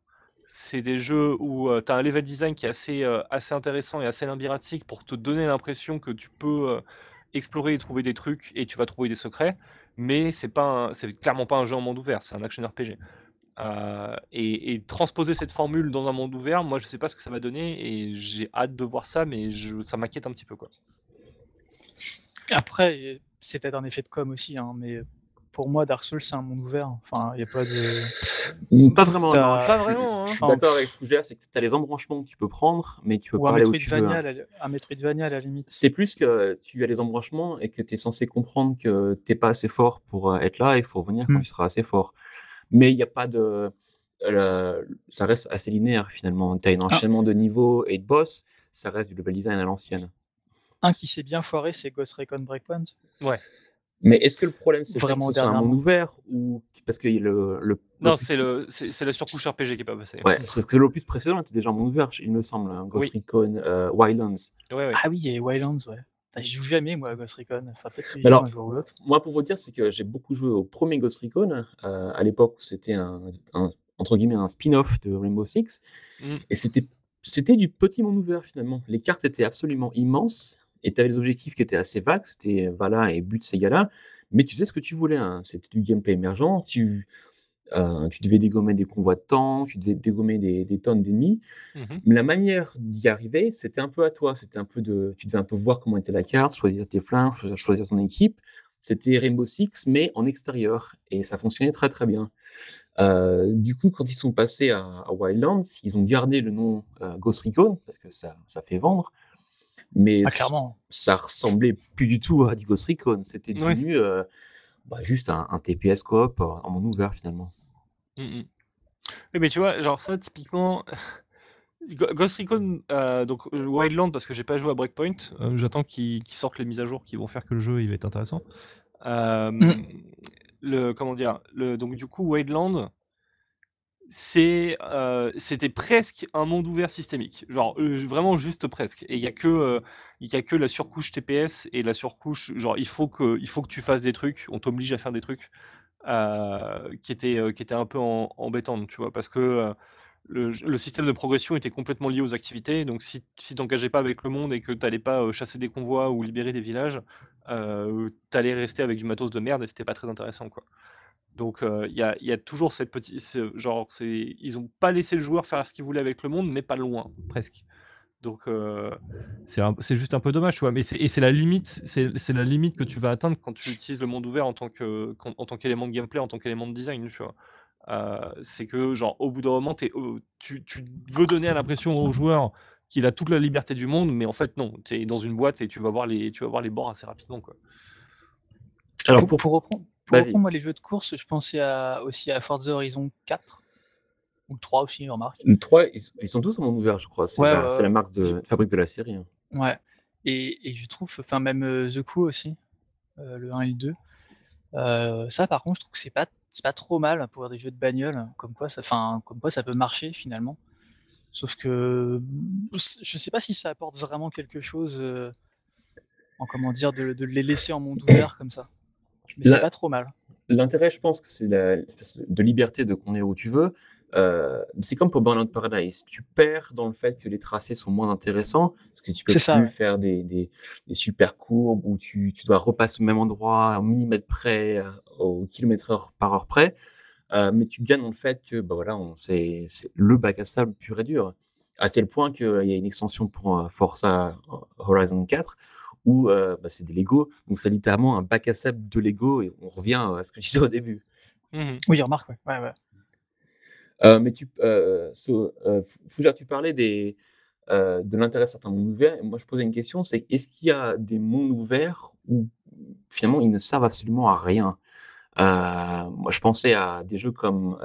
C'est des jeux où tu as un level design qui est assez, euh, assez intéressant et assez labyrinthique pour te donner l'impression que tu peux euh, explorer et trouver des trucs et tu vas trouver des secrets, mais c'est pas c'est clairement pas un jeu en monde ouvert, c'est un action RPG. Euh, et, et transposer cette formule dans un monde ouvert, moi je sais pas ce que ça va donner et j'ai hâte de voir ça, mais je, ça m'inquiète un petit peu quoi. Après, c'est peut-être un effet de com aussi, hein, mais pour moi, Dark Souls, c'est un monde ouvert. Enfin, il n'y a pas de. Pas vraiment. Pas vraiment, hein. Je suis Enfin, d'accord avec Fougère, c'est que tu as les embranchements que tu peux prendre, mais tu peux Ou pas un aller où tu veux. Hein. à la- un Metroidvania à la limite. C'est plus que tu as les embranchements et que tu es censé comprendre que t'es pas assez fort pour euh, être là, il faut revenir quand Mm. il sera assez fort. Mais il n'y a pas de. euh, ça reste assez linéaire finalement. Tu as un Ah. enchaînement de niveaux et de boss, ça reste du level design à l'ancienne. Un, si c'est bien foiré, c'est Ghost Recon Breakpoint. Mais est-ce que le problème c'est Vraiment que ce un monde ouvert ou parce que le, le Non, c'est le c'est c'est la surcouche RPG qui est pas passée. ouais, c'est que l'opus précédent était déjà en monde ouvert, il me semble, hein, Ghost Oui. Recon euh, Wildlands. Ouais, ouais. Ah oui, il y a Wildlands, ouais. Bah, J'y joue jamais, moi, à Ghost Recon. Enfin, peut-être alors- un jour ou l'autre. Moi, pour vous dire, c'est que j'ai beaucoup joué au premier Ghost Recon. euh, à l'époque, c'était un, un- entre guillemets un spin-off de Rainbow Six, Mm. et c'était c'était du petit monde ouvert finalement. Les cartes étaient absolument immenses, et tu avais des objectifs qui étaient assez vagues, c'était voilà et but ces gars-là, mais tu sais ce que tu voulais. hein. C'était du gameplay émergent. Tu euh, tu devais dégommer des convois de tanks, tu devais dégommer des, des tonnes d'ennemis. Mais la manière d'y arriver, c'était un peu à toi. C'était un peu de, tu devais un peu voir comment était la carte, choisir tes flingues, choisir, choisir ton équipe. C'était Rainbow Six, mais en extérieur, et ça fonctionnait très très bien. Euh, du coup, quand ils sont passés à, à Wildlands, ils ont gardé le nom euh, Ghost Recon parce que ça, ça fait vendre. Mais Ah, clairement. ça ressemblait plus du tout à du Ghost Recon. C'était devenu euh, bah, juste un, un TPS coop euh, en monde ouvert finalement. Mm. Oui, mais tu vois, genre ça, typiquement, Ghost Recon, euh, donc euh, Wildland, parce que j'ai pas joué à Breakpoint, euh, j'attends qu'ils sortent les mises à jour qui vont faire que le jeu il va être intéressant. Euh, Mm. le, comment dire, le, donc du coup, Wildland, euh, c'était presque un monde ouvert systémique, genre euh, vraiment juste presque. Et il y a que, euh, a que la surcouche TPS et la surcouche, genre il faut que, il faut que tu fasses des trucs, on t'oblige à faire des trucs euh, qui étaient, euh, qui un peu en- embêtantes, tu vois, parce que le, système de progression était complètement lié aux activités. Donc, si, si tu n'engageais pas avec le monde et que tu n'allais pas chasser des convois ou libérer des villages, euh, tu allais rester avec du matos de merde et c'était pas très intéressant. quoi. Donc, euh, il y, a, il y a toujours cette petite. ce- Genre, c'est- ils ont pas laissé le joueur faire ce qu'il voulait avec le monde, mais pas loin, presque. Donc, euh, c'est juste un peu dommage, tu vois. Mais c'est- et c'est la limite, c'est la limite que tu vas atteindre quand tu utilises le monde ouvert en tant que qu'en- en tant qu'élément de gameplay, en tant qu'élément de design, tu vois. Euh, c'est que genre au bout d'un moment, euh, tu, tu veux donner l'impression au joueur qu'il a toute la liberté du monde, mais en fait non, tu es dans une boîte et tu vas voir les, tu vas voir les bords assez rapidement. Quoi. Alors pour, pour reprendre, pour moi, les jeux de course, je pensais à, aussi à Forza Horizon 4. Ou 3 aussi, remarque. le 3, ils, ils sont tous en monde ouvert, je crois. C'est Ouais, la, la marque de fabrique de la série. hein. Ouais. Et, et je trouve, enfin même euh, The Crew aussi, euh, le 1 et le 2. Euh, ça par contre, je trouve que c'est pas, c'est pas trop mal pour des jeux de bagnole, comme quoi ça, enfin, comme quoi ça peut marcher finalement. Sauf que je sais pas si ça apporte vraiment quelque chose euh, en comment dire de, de les laisser en monde ouvert comme ça. Mais c'est pas trop mal. L'intérêt, je pense que c'est de liberté de qu'on est où tu veux. Heu, c'est comme pour Burnout Paradise. Tu perds dans le fait que les tracés sont moins intéressants, parce que tu peux ça, plus ouais. faire des des des super courbes où tu tu dois repasser au même endroit, au millimètre près, heu, au kilomètre heure par heure près. Heu, mais tu gagnes dans le fait que, bah, voilà, on c'est le bac à sable pur et dur. À tel point qu'il y a une extension pour, Forza Horizon 4 où, heu, bah, c'est des Lego, donc c'est littéralement un bac à sable de Lego et on revient à ce que je disais au début. Mmh Oui, remarque, ouais. Ouais, ouais. Heu, mais tu so Fougère, tu parlais des, de l'intérêt de certains mondes ouverts et moi je posais une question, c'est est-ce qu'il y a des mondes ouverts où finalement ils ne servent absolument à rien? Moi je pensais à des jeux comme,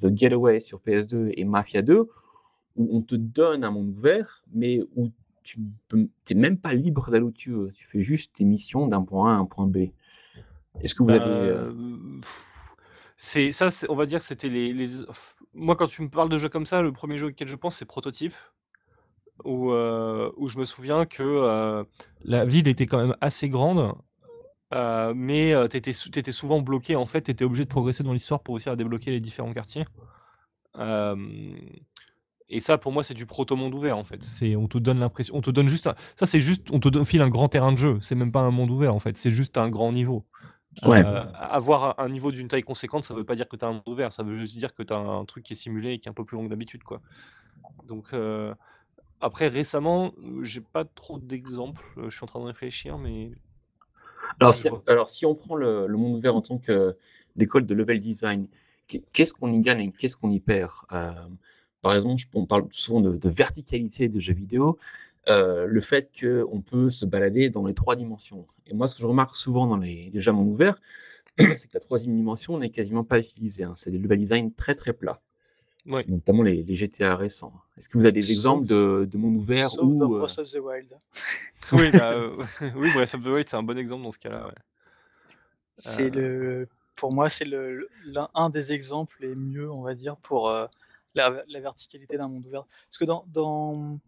The Getaway sur PS2 et Mafia 2 où on te donne un monde ouvert, mais où tu peux tu es même pas libre d'aller où tu veux. Tu fais juste tes missions d'un point A à un point B. Est-ce que vous Bah, avez, heu, c'est ça, on va dire que c'était les les moi quand tu me parles de jeux comme ça, le 1er jeu auquel je pense c'est Prototype. Où, heu, où je me souviens que, la ville était quand même assez grande, mais, étais tu étais souvent bloqué en fait, tu étais obligé de progresser dans l'histoire pour réussir à débloquer les différents quartiers. Et ça pour moi c'est du proto monde ouvert en fait. C'est on te donne l'impression on te donne juste un ça c'est juste on te don file un grand terrain de jeu, c'est même pas un monde ouvert en fait, c'est juste un grand niveau. Ouais. avoir un niveau d'une taille conséquente, ça veut pas dire que tu as un monde ouvert, ça veut juste dire que tu as un truc qui est simulé et qui est un peu plus long que d'habitude quoi. Donc, heu, après récemment, j'ai pas trop d'exemples, heu, je suis en train de réfléchir mais Alors si alors si on prend le le monde ouvert en tant que d'école de level design, qu'est qu'est-ce qu'on y gagne et qu'est-ce qu'on y perd? Par exemple, on parle souvent de de verticalité de jeux vidéo, heu, le fait qu'on peut se balader dans les 3 dimensions et moi ce que je remarque souvent dans les les jeux à monde ouvert, c'est que la 3e dimension n'est quasiment pas utilisée, hein. C'est des level design très, très plats. Ouais. Notamment les les GTA récents. Est-ce que vous avez des exemples Sauf de de mondes ouverts sauf dans où, heu Breath of the Wild. Oui, bah, heu, oui Breath of the Wild c'est un bon exemple dans ce cas-là, ouais. C'est Heu le pour moi, c'est le l'un un des exemples les mieux, on va dire, pour, heu, la la verticalité d'un monde ouvert. Parce que dans dans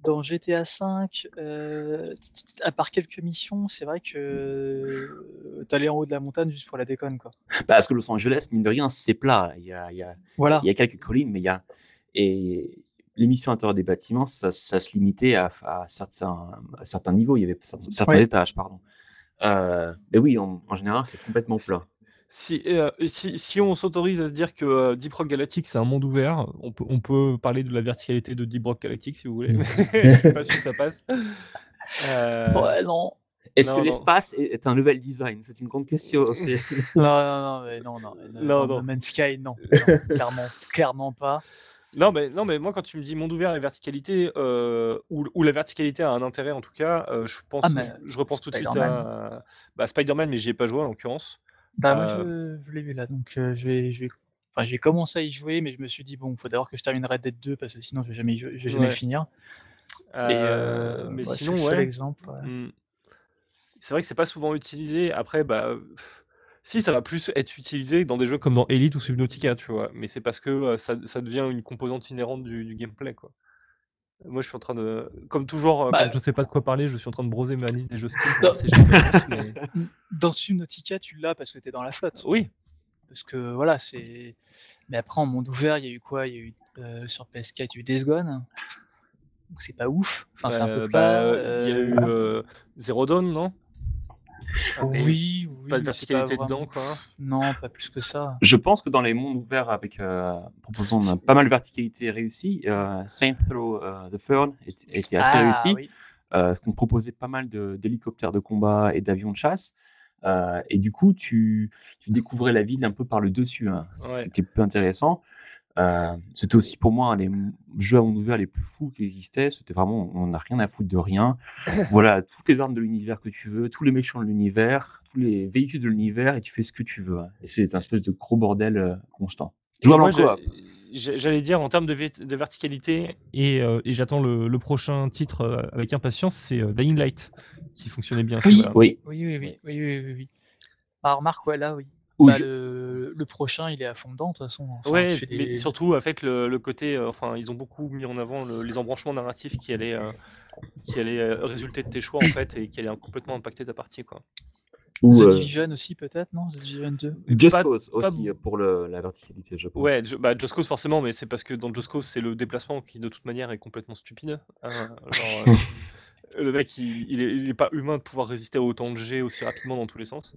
dans GTA V, t à part quelques missions, c'est vrai que tu allais en haut de la montagne juste pour la déconne, quoi. Bah, parce que Los Angeles, mine de rien, c'est plat. Il y a il y a Voilà. il y a quelques collines, mais il y a et les missions à l'intérieur des bâtiments, ça ça se limitait à à certains à certains niveaux, il y avait cer certains Ouais. étages, pardon. Heu, mais oui, en en général, c'est complètement plat. Si, heu, si si on s'autorise à se dire que, heu, Deep Rock Galactic c'est un monde ouvert, on peut on peut parler de la verticalité de Deep Rock Galactic si vous voulez, mais je suis pas sûr que ça passe. Heu, Ouais, non. Est-ce que l'espace est est un level design? C'est une grande question aussi. Non, non, non, mais non, non, Non, dans non. No Man's Sky, non, non, clairement clairement pas. Non, mais non, mais moi quand tu me dis monde ouvert et verticalité, heu, où où la verticalité a un intérêt en tout cas, je pense Ah je je repense tout de suite Spider-Man. à, bah, Spider-Man, mais j'y ai pas joué en l'occurrence. Bah, moi Heu je je l'ai vu là, donc heu, je vais je vais enfin j'ai commencé à y jouer, mais je me suis dit: «Bon, faut d'abord que je termine Red Dead 2 parce que sinon je vais jamais y jou je vais jamais le Ouais. finir» et heu, mais ouais, c'est sinon, le seul ouais. exemple, ouais. Mmh. C'est vrai que c'est pas souvent utilisé. Après, bah, si ça va plus être utilisé dans des jeux comme dans Elite ou Subnautica, tu vois? Mais c'est parce que, ça ça devient une composante inhérente du du gameplay, quoi. Moi, je suis en train de comme toujours, quand Bah je sais pas de quoi parler, je suis en train de browser ma liste des jeux Steam pour dans voir si j'ai une réponse, mais dans Subnautica, tu l'as parce que tu es dans la flotte. Oui. Parce que voilà, c'est mais après en monde ouvert, il y a eu quoi? Il y a eu, heu, sur PS4, il y a eu Days Gone. Donc c'est pas ouf, enfin c'est un peu Heu, plat, bah, il y a eu, heu, Zero Dawn, non? Ah Oui, oui, pas de pas verticalité dedans, quoi? non, pas plus que ça. Je pense que dans les mondes ouverts avec, heu, proposant pas mal de verticalité réussie, heu, Saints Row, heu, the Third était était assez Ah réussi. oui. Parce qu'on proposait pas mal de d'hélicoptères de combat et d'avions de chasse, heu et du coup, tu tu découvrais la ville un peu par le dessus, hein, ce Ouais. qui était peu intéressant. Heu, c'était aussi pour moi un des jeux à monde ouvert les plus fous qui existaient. C'était vraiment on a rien à foutre de rien. Voilà, toutes les armes de l'univers que tu veux, tous les méchants de l'univers, tous les véhicules de l'univers et tu fais ce que tu veux, hein et c'est un espèce de gros bordel, heu, constant. Jouable j'allais dire en termes de verticalité et heu et j'attends le le prochain titre, avec impatience, c'est, Dying Light qui fonctionnait bien Oui. Oui. Oui, oui, oui, oui, oui, oui, oui. Bah, remarque, ouais, là, oui. Bah, je le le prochain, il est à fond dedans, de toute façon, enfin, Ouais, mais surtout avec le le côté, heu, enfin, ils ont beaucoup mis en avant le les embranchements narratifs qui allaient, heu, qui allaient, heu, résulter de tes choix, en fait et qui allaient complètement impacter ta partie, quoi. Ou The euh, Division aussi, peut-être, non? The Division 2 Just pas- Cause pas aussi euh, pour le, la verticalité, je pense. Ouais, ju- bah, Just Cause forcément, mais c'est parce que dans Just Cause, c'est le déplacement qui de toute manière est complètement stupide. Hein, genre, euh, le mec, il, il, est, il est pas humain de pouvoir résister à autant de jets aussi rapidement dans tous les sens.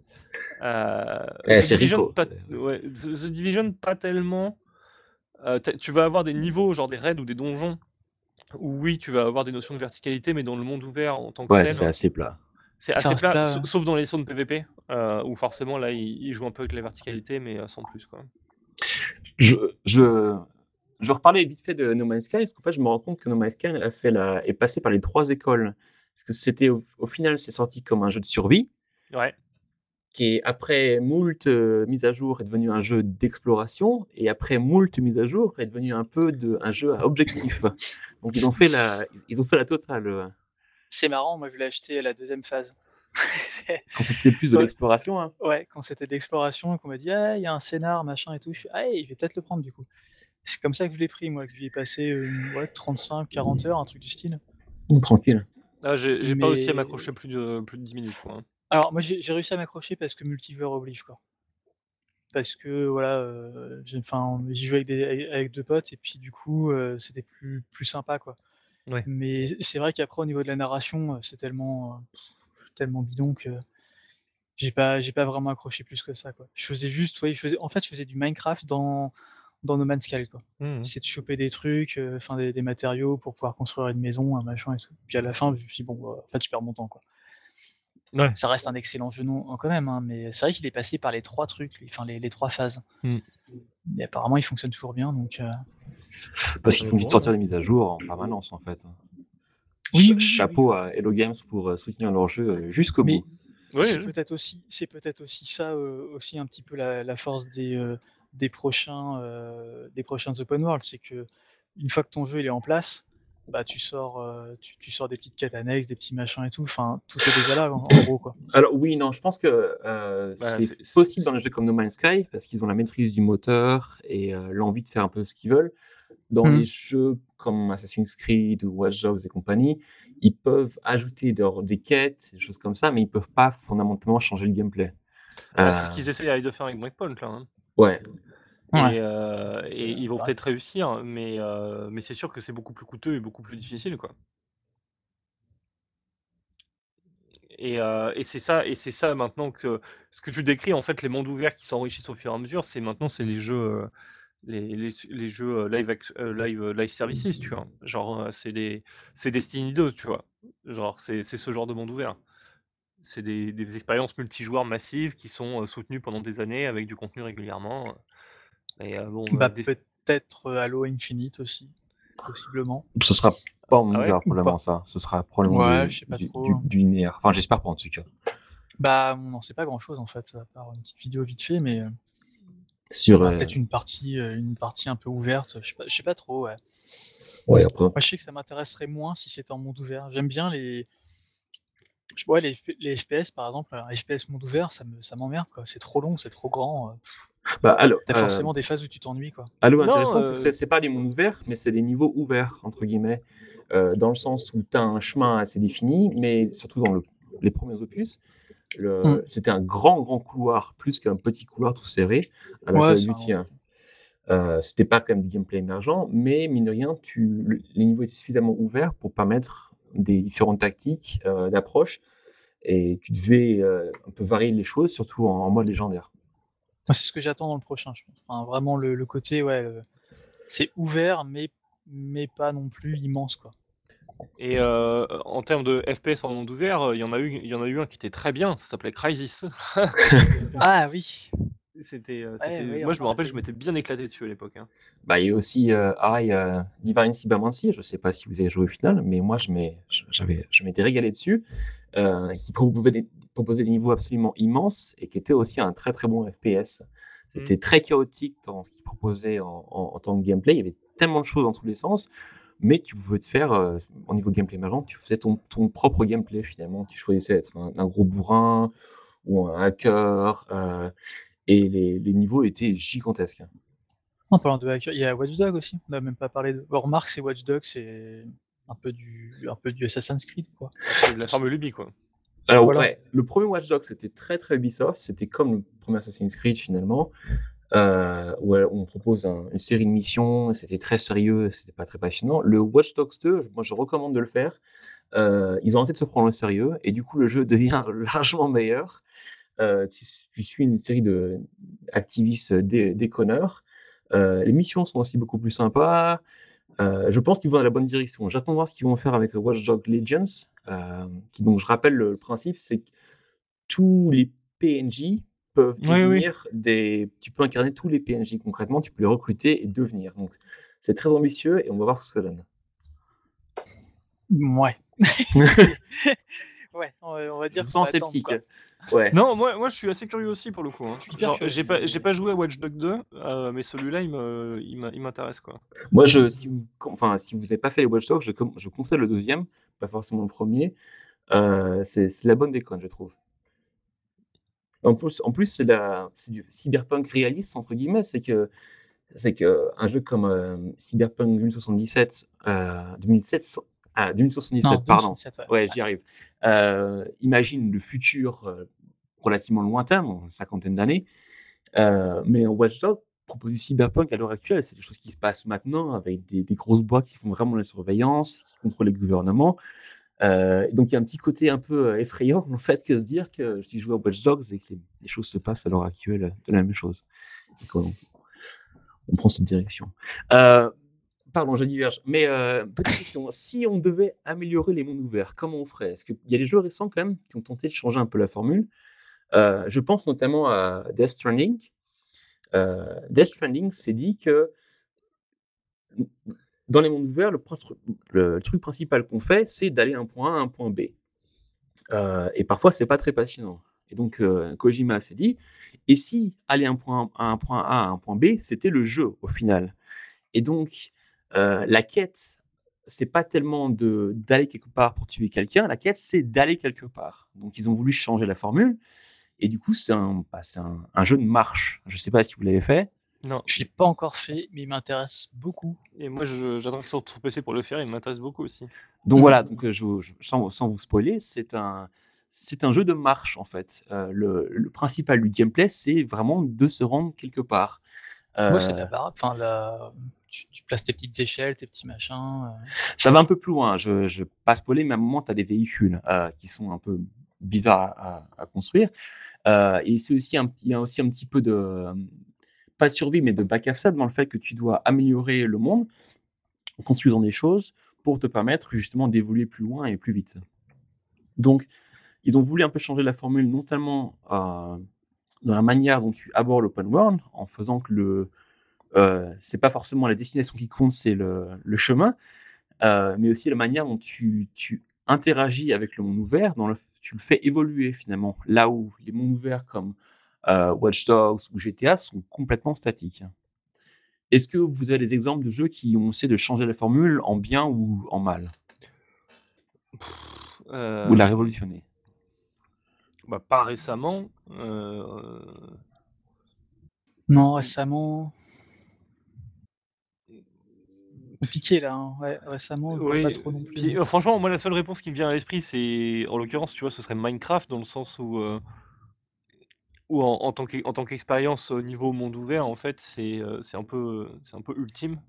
Euh, Eh, The c'est Division, pas, c'est- ouais, The, The Division, pas tellement. Euh, tu vas avoir des niveaux, genre des raids ou des donjons, où oui, tu vas avoir des notions de verticalité, mais dans le monde ouvert en tant que Ouais, tel, c'est assez plat. c'est assez plat, sauf dans les zones PVP, euh, où forcément là, il, il joue un peu avec la verticalité, mais euh, sans plus. Quoi. Je, je, je vais reparler vite fait de No Man's Sky, parce qu'en fait, je me rends compte que No Man's Sky a fait la, est passé par les trois écoles. Parce que c'était au, au final, c'est sorti comme un jeu de survie, Ouais. qui est, après moult euh, mises à jour est devenu un jeu d'exploration, et après moult mises à jour est devenu un peu de, un jeu à objectif. Donc ils ont fait la, ils ont fait la totale. C'est marrant, moi je l'ai acheté à la deuxième phase. Quand c'était plus de l'exploration. Hein. ouais, quand c'était d'exploration et qu'on m'a dit ah il y a un scénar machin et tout, je suis ah je vais peut-être le prendre du coup. C'est comme ça que je l'ai pris moi, que j'y ai passé euh, ouais, 35, 40 heures, un truc du style. Tranquille. Ah, j'ai pas aussi à m'accrocher plus de, plus de 10 minutes. Quoi. hein. Alors moi j'ai réussi à m'accrocher parce que multivers oblige quoi. Parce que voilà, euh, j'y jouais avec, des, avec- deux potes et puis du coup euh, c'était plus, plus sympa quoi. Ouais. Mais c'est vrai qu'après au niveau de la narration, euh, c'est tellement, euh, tellement bidon que j'ai pas, j'ai pas vraiment accroché plus que ça quoi. Je faisais juste, ouais, je faisais, en fait je faisais du Minecraft dans, dans No Man's Sky quoi. Mhm. C'est de choper des trucs, euh, enfin des, des matériaux pour pouvoir construire une maison, un machin et tout. Puis à la fin je me suis dit bon, bah, en fait je perds mon temps quoi. Ouais. Ça reste un excellent jeu non, quand même, hein, mais c'est vrai qu'il est passé par les trois trucs, enfin les, les trois phases. Mm. Mais apparemment il fonctionne toujours bien donc. euh, Parce qu'ils font juste sortir des mises à jour en permanence, en fait. Oui, Cha- oui, oui, Chapeau à Hello Games pour euh, soutenir leur jeu jusqu'au Mais- bout. Ouais, c'est ouais. peut-être aussi, c'est peut-être aussi ça euh, aussi un petit peu la, la force des, euh, des prochains euh, des prochains open world, c'est que une fois que ton jeu il est en place, bah tu sors euh, tu, tu sors des petites quêtes annexes, des petits machins et tout, enfin tout est déjà là en, en gros quoi. Alors oui, non, je pense que euh, c'est c'est- possible dans les jeux comme No Man's Sky parce qu'ils ont la maîtrise du moteur et euh, l'envie de faire un peu ce qu'ils veulent. Dans Mhm. les jeux comme Assassin's Creed ou Watch Dogs et compagnie, ils peuvent ajouter des, des quêtes, des choses comme ça, mais ils peuvent pas fondamentalement changer le gameplay. Ah, c'est ce qu'ils essayent de faire avec Breakpoint là. hein. Ouais, Ouais. Et, euh, et ils vont Ouais. peut-être réussir, mais, euh, mais c'est sûr que c'est beaucoup plus coûteux et beaucoup plus difficile, quoi. Et, euh, et c'est ça, et c'est ça maintenant que ce que tu décris en fait les mondes ouverts qui s'enrichissent au fur et à mesure, c'est maintenant c'est les jeux, les, les, les jeux live, live, live services, tu vois. Genre c'est des, c'est Destiny 2, tu vois. Genre c'est c'est ce genre de monde ouvert. C'est des, des expériences multijoueurs massives qui sont soutenues pendant des années avec du contenu régulièrement. Et euh, bon, Bah, des- peut-être Halo Infinite aussi, possiblement. ce sera pas en Ah ouais? probablement pas ça. Ce sera probablement Ouais, du, je sais pas du, trop. du- du linéaire. Enfin, j'espère pas en tout cas. Bah on n'en sait pas grand chose en fait, à part une petite vidéo vite fait, mais Sur, euh, peut-être une partie, une partie un peu ouverte, je sais pas, je sais pas trop, ouais. ouais, après, Moi, je sais que ça m'intéresserait moins si c'était en monde ouvert. J'aime bien les. Je vois les, les FPS par exemple, un FPS monde ouvert, ça me ça m'emmerde quoi. C'est trop long, c'est trop grand. euh, bah, alors, T'as euh, forcément des phases où tu t'ennuies quoi. Non, intéressant, euh, c'est- pas des mondes ouverts, mais c'est des niveaux ouverts, entre guillemets, euh, dans le sens où tu as un chemin assez défini, mais surtout dans le- les premiers opus, le- Mm. c'était un grand, grand couloir, plus qu'un petit couloir tout serré, Ouais, un- hein. Euh, c'était pas comme du gameplay émergent, mais mine de rien, tu, le- les niveaux étaient suffisamment ouverts pour permettre des différentes tactiques euh, d'approche, et tu devais euh, un peu varier les choses, surtout en, en mode légendaire. Moi, C'est ce que j'attends dans le prochain, je pense. Enfin, vraiment le, le côté, ouais, le- c'est ouvert, mais mais pas non plus immense quoi. Et euh, en termes de FPS en monde ouvert, il y en a eu, il y en a eu un qui était très bien. Ça s'appelait Crysis. Ah oui. C'était, euh, Ouais, c'était- ouais, moi je me rappelle, je m'étais bien éclaté dessus à l'époque. hein. Bah, il y a aussi euh, I, euh, Divine Cybermancy, je sais pas si vous avez joué au final, mais moi je m'ai- je- j'avais, je m'étais régalé dessus, euh, qui proposait des, proposait des niveaux absolument immenses et qui était aussi un très très bon FPS. C'était très chaotique dans ce qu'il proposait en, en- en tant que gameplay, il y avait tellement de choses dans tous les sens, mais tu pouvais te faire, euh, au niveau gameplay émergent, tu faisais ton, ton propre gameplay finalement, tu choisissais d'être un, un gros bourrin ou un hacker, euh, et les, les niveaux étaient gigantesques. En parlant de hacker, il y a Watch Dogs aussi. On n'a même pas parlé de. Bon, remarque, c'est Watch Dogs, c'est un peu du un peu du Assassin's Creed quoi. C'est de la forme Luby quoi. Alors Voilà. ouais, le premier Watch Dogs c'était très très Ubisoft, c'était comme le premier Assassin's Creed finalement, euh, où euh, on propose un- une série de missions, c'était très sérieux, c'était pas très passionnant. Le Watch Dogs 2, moi je recommande de le faire. Euh, ils ont arrêté de se prendre au sérieux et du coup le jeu devient largement meilleur. Euh, tu, tu suis une série de activistes dé- déconneurs. Euh, les missions sont aussi beaucoup plus sympas. Euh, je pense qu'ils vont dans la bonne direction. J'attends de voir ce qu'ils vont faire avec Watch Dogs Legends. euh, qui, donc, je rappelle le, le principe, c'est que tous les PNJ peuvent Oui, oui. devenir des. Tu peux incarner tous les PNJ concrètement, tu peux les recruter et devenir. Donc, c'est très ambitieux et on va voir ce que ça donne. Ouais. ouais, on va, on va dire Je sens sceptique. Ouais. Non, moi, moi je suis assez curieux aussi pour le coup. hein. Je suis hyper Genre, curieux. j'ai pas, j'ai pas joué à Watch Dogs 2, euh, mais celui-là, il me- il m'a- il m'intéresse quoi. Moi, je, si vous enfin, si vous n'avez pas fait les Watch Dogs, je, com- je conseille le deuxième, pas forcément le premier. Euh, c'est c'est la bonne déconne, je trouve. En plus, en plus c'est la- c'est du cyberpunk réaliste, entre guillemets. C'est que, c'est que un jeu comme euh, Cyberpunk 2077, euh, 2007, ah, 2077, Non, pardon. 2077, ouais. Ouais, j'y arrive. Euh, imagine le futur euh, relativement lointain, dans une cinquantaine d'années. Euh, mais en Watch Dogs, proposer Cyberpunk à l'heure actuelle, c'est des choses qui se passent maintenant avec des, grosses boîtes qui font vraiment la surveillance, qui contrôlent les gouvernements. Donc il y a un petit côté un peu effrayant en fait que se dire que je joue à Watch Dogs et que les, choses se passent à l'heure actuelle de la même chose. On prend cette direction. Pardon, je diverge. Mais euh, petite question, si on devait améliorer les mondes ouverts, comment on ferait? Est-ce qu'il y a des jeux récents quand même qui ont tenté de changer un peu la formule Euh, Je pense notamment à Death Stranding. Euh, Death Stranding s'est dit que dans les mondes ouverts, le, truc principal qu'on fait, c'est d'aller d'un point A à un point B. Euh, et parfois, c'est pas très passionnant. Et donc, Kojima s'est dit, et si aller un point, à un point A à un point B, c'était le jeu au final? Et donc, euh, la quête, c'est pas tellement de d'aller quelque part pour tuer quelqu'un, la quête, c'est d'aller quelque part. Donc, ils ont voulu changer la formule. Et du coup, c'est un, bah, c'est un, un jeu de marche. Je sais pas si vous l'avez fait. Non. Je l'ai pas encore fait, mais il m'intéresse beaucoup. Et moi, j'attends qu'ils sortent sur PC pour le faire. Il m'intéresse beaucoup aussi. Donc voilà, donc je, sans, sans vous spoiler, c'est un, c'est un jeu de marche en fait. Euh, le, le principal du gameplay, c'est vraiment de se rendre quelque part. Moi, c'est la barre. Enfin, la... tu, places tes petites échelles, tes petits machins. euh. ça va un peu plus loin. Je ne vais pas spoiler, mais à un moment, tu as des véhicules euh, qui sont un peu bizarres à, construire. Euh, et c'est aussi un, il y a aussi un petit peu de, pas de survie, mais de bac à dans le fait que tu dois améliorer le monde en construisant des choses pour te permettre justement d'évoluer plus loin et plus vite. Donc, ils ont voulu un peu changer la formule, notamment dans la manière dont tu abordes l'open world, en faisant que le, euh, c'est pas forcément la destination qui compte, c'est le, le chemin, euh, mais aussi la manière dont tu, tu interagis avec le monde ouvert, dans le, tu le fais évoluer finalement, là où les mondes ouverts comme euh, Watch Dogs ou GTA sont complètement statiques. Est-ce que vous avez des exemples de jeux qui ont essayé de changer la formule en bien ou en mal, Euh, ou la révolutionner? bah, pas récemment. euh, Non, récemment. Compliqué là. hein. Ouais, récemment, Oui, pas trop non plus. puis, euh, franchement, moi, la seule réponse qui me vient à l'esprit, c'est, en l'occurrence, tu vois, ce serait Minecraft, dans le sens où, euh, où en, en tant qu'e- en tant qu'expérience au niveau monde ouvert, en fait, c'est euh, c'est un peu, c'est un peu ultime.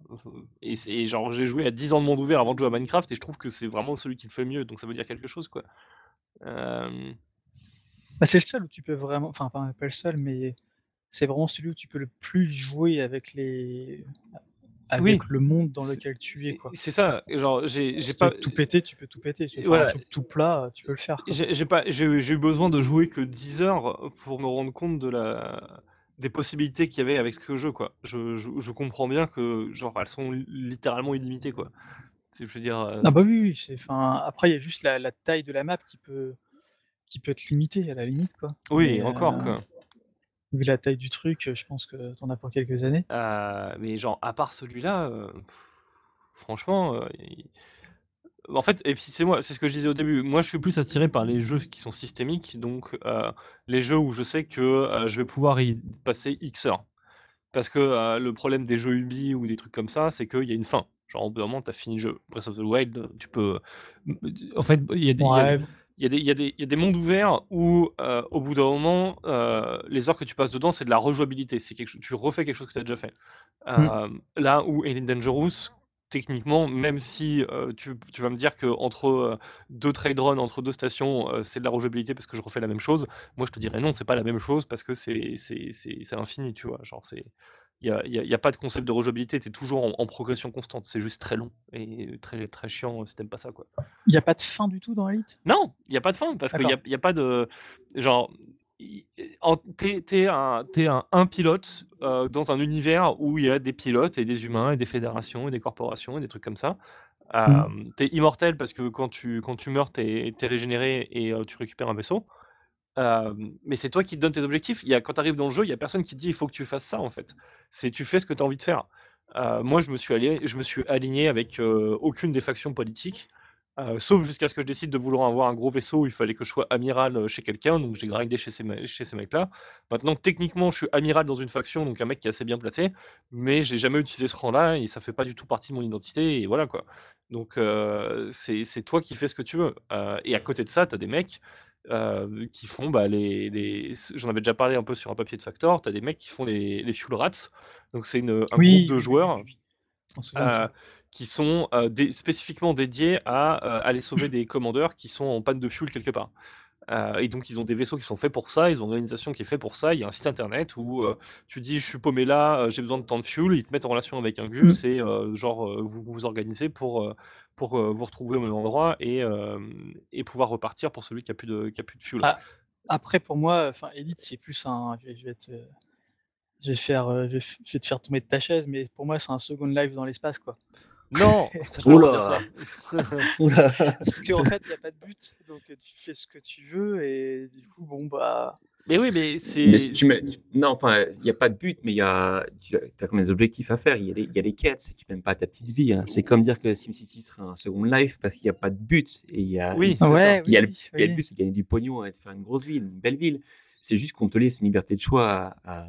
Et, genre, j'ai joué à 10 ans de monde ouvert avant de jouer à Minecraft, et je trouve que c'est vraiment celui qui le fait mieux, donc ça veut dire quelque chose, quoi. Euh, Bah, c'est le seul où tu peux vraiment. Enfin, pas, pas le seul, mais c'est vraiment celui où tu peux le plus jouer avec les. Avec Oui. le monde dans lequel tu es. C'est ça, genre, j'ai pas. tout péter, tu peux tout péter. Tu Voilà. un truc tout plat, tu peux le faire. J'ai pas, j'ai eu besoin de jouer que 10 heures pour me rendre compte de la, des possibilités qu'il y avait avec ce jeu, quoi. Je, je, je comprends bien que, genre, elles sont li- littéralement illimitées, quoi. C'est, je veux dire, euh, Ah bah oui, oui, c'est. Enfin, après, il y a juste la, la taille de la map qui peut, qui peut te limiter à la limite, quoi. oui, mais, encore, euh, quoi. Vu la taille du truc, je pense que t'en as pour quelques années. Euh, mais genre, à part celui-là, euh, franchement, euh, il- en fait, et puis c'est moi, c'est ce que je disais au début. Moi, je suis plus attiré par les jeux qui sont systémiques, donc euh, les jeux où je sais que euh, je vais pouvoir y passer X heures. Parce que euh, le problème des jeux Ubi ou des trucs comme ça, c'est qu'il y a une fin. Genre, au bout d'un moment, t'as fini le jeu. Breath of the Wild, tu peux. En fait, il y a des. y a- il y, a des- y y a mondes ouverts où, euh, au bout d'un moment, euh, les heures que tu passes dedans, c'est de la rejouabilité. C'est quelque, tu refais quelque chose que tu as déjà fait. Euh, Là où Alien Dangerous, techniquement, même si tu, tu vas me dire que entre deux trade runs, entre deux stations, c'est de la rejouabilité parce que je refais la même chose, moi je te dirais non, c'est pas la même chose parce que c'est infini, tu vois. Genre, c'est. Il n'y a, pas de concept de rejouabilité, tu es toujours en, en progression constante. C'est juste très long et très, très chiant si t'aimes pas ça, quoi. Il n'y a pas de fin du tout dans Elite? Non, il n'y a pas de fin, parce qu'il n'y a, y a pas de. Genre. T'es t'es un, un, un pilote euh, dans un univers où il y a des pilotes et des humains et des fédérations et des corporations et des trucs comme ça. Euh, T'es immortel parce que quand tu, quand tu meurs, t'es es régénéré et euh, tu récupères un vaisseau. Euh, mais c'est toi qui te donnes tes objectifs. Il y a, quand tu arrives dans le jeu, il n'y a personne qui te dit il faut que tu fasses ça en fait. C'est tu fais ce que tu as envie de faire. Euh, moi, je me suis aligné, je me suis aligné avec euh, aucune des factions politiques, sauf jusqu'à ce que je décide de vouloir avoir un gros vaisseau où il fallait que je sois amiral chez quelqu'un, donc j'ai grindé chez ces, me- chez ces mecs-là. Maintenant, techniquement, je suis amiral dans une faction, donc un mec qui est assez bien placé, mais j'ai jamais utilisé ce rang-là et ça fait pas du tout partie de mon identité, et voilà quoi. Donc, c'est toi qui fais ce que tu veux. Et à côté de ça, tu as des mecs euh, qui font bah, les, les- J'en avais déjà parlé un peu sur un papier de Factor. Tu as des mecs qui font les, les Fuel Rats. Donc, c'est un Oui, groupe de joueurs euh, qui sont euh, dé- spécifiquement dédiés à aller sauver des commandeurs qui sont en panne de fuel quelque part. Et donc, ils ont des vaisseaux qui sont faits pour ça, ils ont une organisation qui est faite pour ça. Il y a un site internet où tu dis Je suis paumé là, j'ai besoin de tant de fuel. Ils te mettent en relation avec un Gus et euh, genre, vous vous organisez pour, pour euh, vous retrouver au même endroit et, euh, et pouvoir repartir pour celui qui a plus de, qui a plus de fuel. Ah, Après, pour moi, enfin, Elite, c'est plus un. Je vais, je vais te, je vais faire, je vais, f- je vais te faire tomber de ta chaise, mais pour moi, c'est un second life dans l'espace, quoi. Non. Oula. Parce qu'en fait, il n'y a pas de but, donc tu fais ce que tu veux, et du coup, bon, bah. Mais oui, mais c'est. Mais si tu mets... Non, enfin, il n'y a pas de but, mais il y a... tu as comme des objectifs à faire. Il y, a les... il y a les quêtes, tu n'aimes pas ta petite vie. hein. C'est comme dire que SimCity serait un second life parce qu'il n'y a pas de but. Et il y a... Oui. Ouais, il y a le, oui, il y a le but, c'est de gagner du pognon et de faire une grosse ville, une belle ville. C'est juste qu'on te laisse une liberté de choix euh,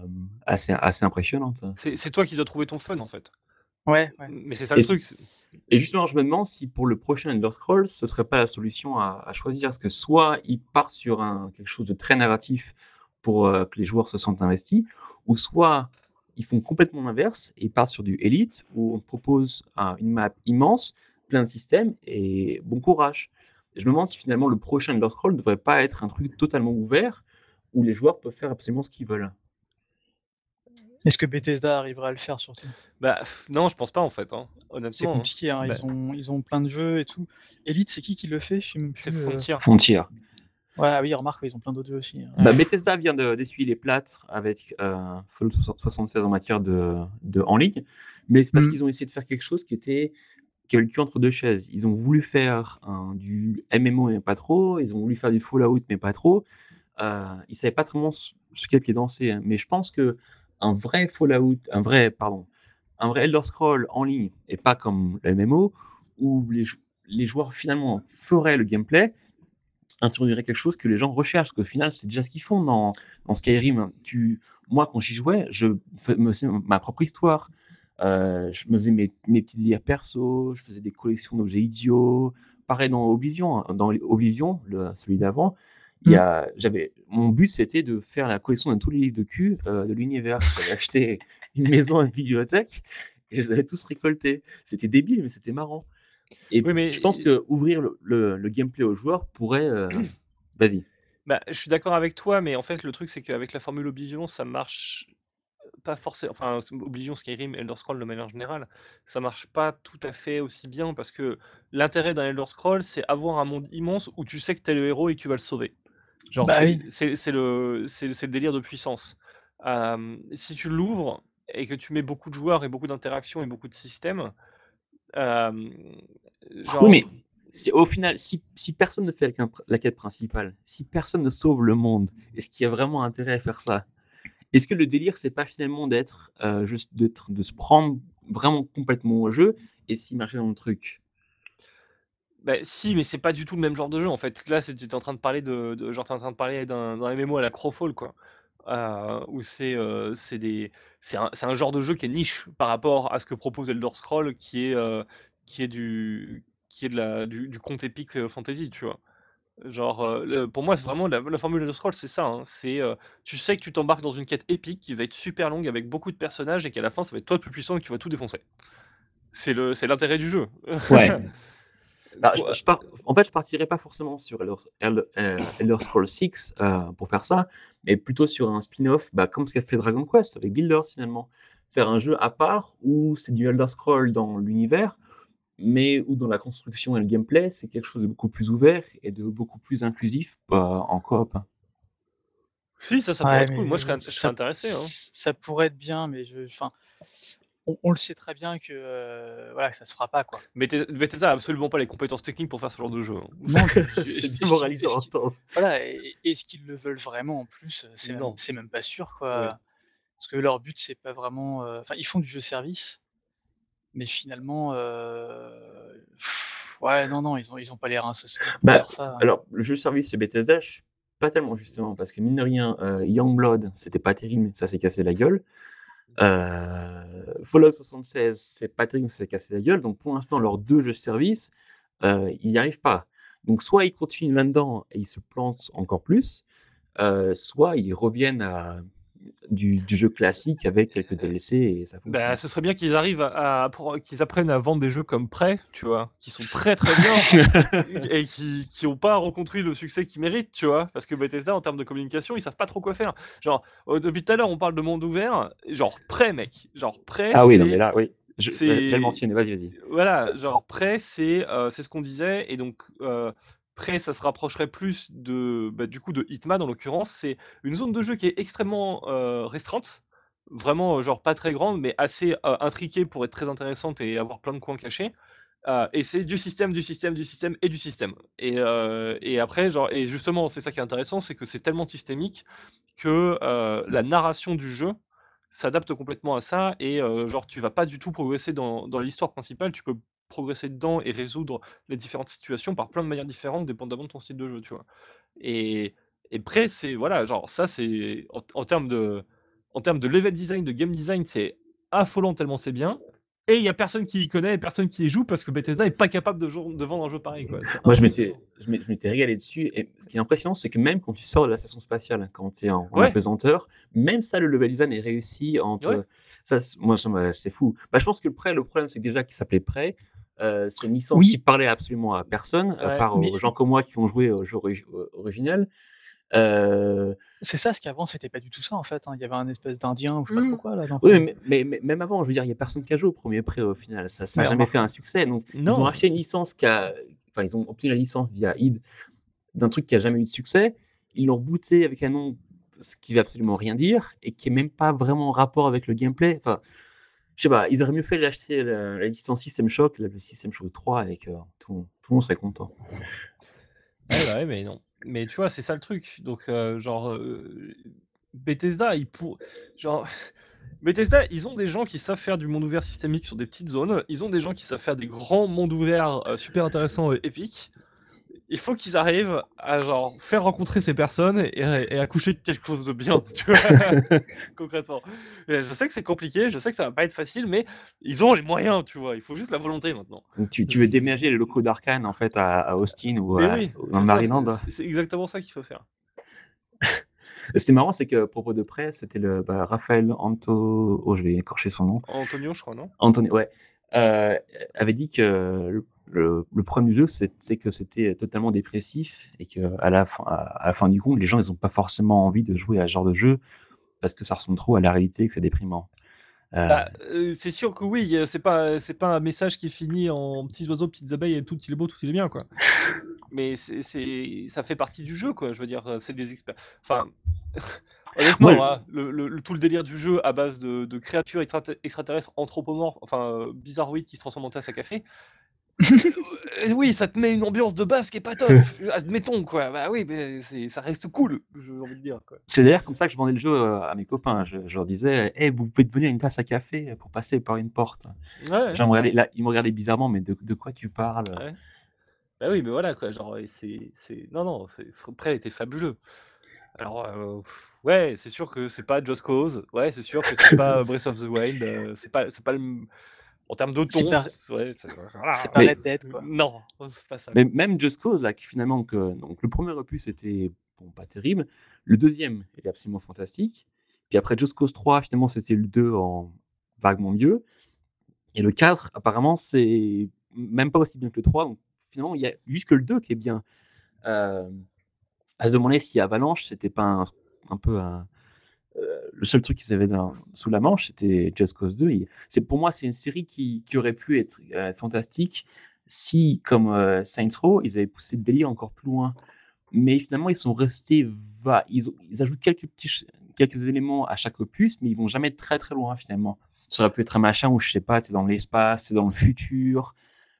assez, assez impressionnante. hein. C'est toi qui dois trouver ton fun en fait. Ouais, ouais. Mais c'est ça Et, le truc. c'est- et justement, je me demande si pour le prochain Elder Scrolls, ce serait pas la solution à, à choisir. Parce que soit il part sur un, quelque chose de très narratif pour euh, que les joueurs se sentent investis, ou soit ils font complètement l'inverse et partent sur du Elite, où on propose un- une map immense, plein de systèmes, et bon courage. Et je me demande si finalement le prochain Elder Scrolls ne devrait pas être un truc totalement ouvert, où les joueurs peuvent faire absolument ce qu'ils veulent. Est-ce que Bethesda arrivera à le faire surtout? Bah pff, non, je pense pas en fait. hein, C'est Honnêtement, hein. compliqué, hein, Bah, ils, ont, ils ont plein de jeux et tout. Elite, c'est qui qui le fait? C'est euh. Frontier. Frontier. Ouais, ah oui, remarque, ils ont plein d'autres jeux aussi. hein. Bah, Bethesda vient de- d'essuyer les plâtres avec euh, Fallout 76 en matière de, de en ligne, mais c'est parce Mm. qu'ils ont essayé de faire quelque chose qui était qui avait le cul entre deux chaises. Ils ont voulu faire du MMO mais pas trop, ils ont voulu faire du Fallout mais pas trop. Euh, ils savaient pas vraiment sur sur quel pied danser, hein. mais je pense que un vrai Fallout, un vrai pardon, un vrai Elder Scroll en ligne et pas comme le MMO où les, jou- les joueurs finalement feraient le gameplay introduirait quelque chose que les gens recherchent, parce qu'au final, c'est déjà ce qu'ils font dans, Skyrim. moi, quand j'y jouais, je faisais ma propre histoire. Euh, je me faisais mes, mes petites liens perso, je faisais des collections d'objets idiots. Pareil dans Oblivion. hein. Dans Oblivion, le, celui d'avant, il a, j'avais, mon but, c'était de faire la collection de tous les livres de cul euh, de l'univers. J'avais acheté une maison, une bibliothèque, et je les avais tous récoltés. C'était débile, mais c'était marrant. Et Oui, mais je pense que ouvrir le, le- le gameplay aux joueurs pourrait. euh, Vas-y. Bah, je suis d'accord avec toi, mais en fait, le truc, c'est qu'avec la formule Oblivion, ça marche pas forcément. Enfin, Oblivion, Skyrim, Elder Scroll de manière générale, ça marche pas tout à fait aussi bien parce que l'intérêt d'un Elder Scroll, c'est avoir un monde immense où tu sais que t'es le héros et que tu vas le sauver. Genre, Bah c'est oui. c'est- c'est le, c'est c'est le délire de puissance. Si tu l'ouvres et que tu mets beaucoup de joueurs et beaucoup d'interactions et beaucoup de systèmes, genre. Mais c'est- au final, si, si personne ne fait la, quête principale, si personne ne sauve le monde, est-ce qu'il y a vraiment intérêt à faire ça? Est-ce que le délire, c'est pas finalement d'être juste d'être- de se prendre vraiment complètement au jeu et s'y marcher dans le truc? Bah, si, mais c'est pas du tout le même genre de jeu en fait. Là, c'est tu es en train de parler de, de- genre t'es en train de parler d'un d'un MMO à la Crowfall quoi. Euh, où c'est euh, c'est des c'est un, c'est un genre de jeu qui est niche par rapport à ce que propose Elder Scroll qui est euh, qui est du qui est de la du, du conte épique euh, fantasy, tu vois. Genre, le pour moi, c'est vraiment la la formule Elder Scrolls, c'est ça, hein. C'est, tu sais que tu t'embarques dans une quête épique qui va être super longue avec beaucoup de personnages et qu'à la fin, ça va être toi le plus puissant et que tu vas tout défoncer. C'est le c'est l'intérêt du jeu. Ouais. Bah, je je en fait, je partirais pas forcément sur Elder Elder Scrolls 6, heu, pour faire ça, mais plutôt sur un spin-off, bah, comme ce qu'a fait Dragon Quest avec Builders, finalement. Faire un jeu à part où c'est du Elder Scrolls dans l'univers, mais où dans la construction et le gameplay, c'est quelque chose de beaucoup plus ouvert et de beaucoup plus inclusif, bah, en coop. Si, ça, ça pourrait Ouais, être cool. Moi, je serais je serais ça intéressé, hein. ça pourrait être bien, mais je enfin, on on le sait très bien que, heu, voilà, que ça se fera pas, quoi. Bethesda Bethesda a absolument pas les compétences techniques pour faire ce genre de jeu, hein. Non, mais est-ce C'est démoralisant voilà et est-ce qu'ils le veulent vraiment en plus, heu, c'est même c'est pas sûr, Ouais. quoi. Parce que leur but, c'est pas vraiment, heu enfin, ils font du jeu service, mais finalement, heu, ouais, non, non, ils ont ils ont pas les reins pour Bah, faire ça, hein. alors, le jeu service chez Bethesda, je pas tellement justement, parce que mine de rien, Youngblood, c'était pas terrible, mais ça s'est cassé la gueule. Heu, Fallout 76, c'est mais ça s'est cassé la gueule. Donc pour l'instant, leurs 2 jeux service, heu, ils y arrivent pas. Donc soit ils continuent là-dedans et ils se plantent encore plus, heu, soit ils reviennent à du du jeu classique avec quelques DLC et ça Bah, ce serait bien qu'ils arrivent à qu'ils apprennent à vendre des jeux comme Prey, tu vois? Qui sont très, très bien et qui qui ont pas rencontré le succès qu'ils méritent, tu vois? Parce que Bethesda, en termes de communication, ils savent pas trop quoi faire. Genre, heu, depuis tout à l'heure, on parle de monde ouvert, genre Prey, mec, genre Prey, Ah oui, non, mais là, oui, je le c'est mentionner, vas-y, vas-y. voilà, genre Prey, c'est, heu, c'est ce qu'on disait et donc, heu, Prey, ça se rapprocherait plus de, bah, du coup, de Hitman, en l'occurrence. C'est une zone de jeu qui est extrêmement, heu, restreinte, vraiment, heu, genre pas très grande, mais assez, heu, intriquée pour être très intéressante et avoir plein de coins cachés. Et c'est du système, du système, du système et du système et et après, genre et justement, c'est ça qui est intéressant, c'est que c'est tellement systémique que, la narration du jeu s'adapte complètement à ça et heu, genre tu vas pas du tout progresser dans dans l'histoire principale, tu peux progresser dedans et résoudre les différentes situations par plein de manières différentes, dépendamment de ton style de jeu, tu vois? Et et Prey, c'est voilà, genre ça, c'est en en termes de en termes de level design, de game design, c'est affolant tellement c'est bien et il y a personne qui y connaît personne qui y joue parce que Bethesda est pas capable de jour de vendre un jeu pareil, quoi. Moi, je m'étais je m'é je m'étais régalé dessus et ce qui est impressionnant, c'est que même quand tu sors de la station spatiale, quand tu es en en Ouais. apesanteur, même ça, le level design est réussi entre Ouais. ça, moi, c'est fou. Bah, je pense que le Prey, le problème, c'est déjà qu'il s'appelait Prey, heu, c'est une licence qui Oui, parlait absolument à personne, à part mais aux gens comme moi qui ont joué au jeu ori original. Heu, c'est ça, parce qu'avant, c'était pas du tout ça, en fait, hein. Il y avait un espèce d'Indien ou je sais pas trop Mmh. quoi, là, oui, premier. mais mais mais même avant, je veux dire, il y a personne qui a joué au 1er Prey, au final. Ça ça a Mais jamais fait un succès, donc ils ont acheté une licence qui a enfin, ils ont obtenu la licence via id d'un truc qui a jamais eu de succès. Ils l'ont rebooté avec un nom, ce qui veut absolument rien dire et qui est même pas vraiment en rapport avec le gameplay. Enfin, je sais pas, ils auraient mieux fait d'acheter la la licence System Shock, le System Shock 3 et que tout tout le monde serait content. Ouais, bah, ouais, mais non. Mais tu vois, c'est ça le truc. Donc, heu, genre, heu, Bethesda, ils pour genre Bethesda, ils ont des gens qui savent faire du monde ouvert systémique sur des petites zones. Ils ont des gens qui savent faire des grands mondes ouverts, heu, super intéressants et épiques. Il faut qu'ils arrivent à genre faire rencontrer ces personnes et et accoucher de quelque chose de bien, tu vois? Concrètement. Et je sais que c'est compliqué, je sais que ça va pas être facile, mais ils ont les moyens, tu vois? Il faut juste la volonté maintenant. Tu tu veux déménager les locaux d'Arkane, en fait, à à Austin ou à oui, ou dans Maryland? c'est exactement ça qu'il faut faire. C'est marrant, c'est que à propos de Prey, c'était le bah, Raphaël Anto oh, je vais écorcher son nom. Antonio, je crois, non? Anthony, ouais, heu, avait dit que le le le problème du jeu, c'est que c'était totalement dépressif et qu'à la fin à à la fin du compte, les gens, ils ont pas forcément envie de jouer à ce genre de jeu parce que ça ressemble trop à la réalité et que c'est déprimant. Heu, Bah, heu, c'est sûr que oui, heu, c'est pas c'est pas un message qui finit en petits oiseaux, petites abeilles et tout il est beau, tout il est bien, quoi. Mais c'est ça fait partie du jeu, quoi. Je veux dire, c'est des expé enfin, honnêtement, hein, le tout le délire du jeu à base de de créatures extraterrestres anthropomorphes, enfin, heu, bizarroïdes qui se transforment en tasse à café. Heu, oui, ça te met une ambiance de base qui est pas top, admettons, quoi. Bah oui, mais c'est ça reste cool, j'ai envie de dire, quoi. c'est d'ailleurs comme ça que je vendais le jeu, heu, à mes copains. Je je leur disais: «Eh, vous pouvez devenir une tasse à café pour passer par une porte». Ouais, regardaient là, ils me regardaient bizarrement: «Mais de de quoi tu parles?» ouais. Bah oui, mais voilà, quoi, genre c'est c'est non, non, c'est Prey était fabuleux. Alors, heu, ouais, c'est sûr que c'est pas Just Cause, ouais, c'est sûr que c'est pas Breath of the Wild, c'est pas c'est pas le En termes de C'est ton, pas- c'est ouais, c'est- voilà. Pas Mais- Red Dead, quoi. Non, c'est pas ça. Mais même Just Cause, là, qui finalement, que, donc, le premier opus était bon, pas terrible. Le deuxième était absolument fantastique. Puis après Just Cause 3, finalement, c'était le 2 en vaguement mieux. Et le 4, apparemment, c'est même pas aussi bien que le 3. Donc finalement, il y a juste que le 2 qui est bien. Euh, à se demander si Avalanche, c'était pas un, un peu un. Euh, le seul truc qu'ils avaient sous la manche, c'était Just Cause 2. Il- C'est pour moi, c'est une série qui, qui aurait pu être euh, fantastique si, comme euh, Saints Row, ils avaient poussé le délire encore plus loin. Mais finalement, ils sont restés va. Ils, ajoutent quelques petits quelques éléments à chaque opus, mais ils vont jamais très très loin finalement. Ça aurait pu être un machin où je sais pas, c'est dans l'espace, c'est dans le futur.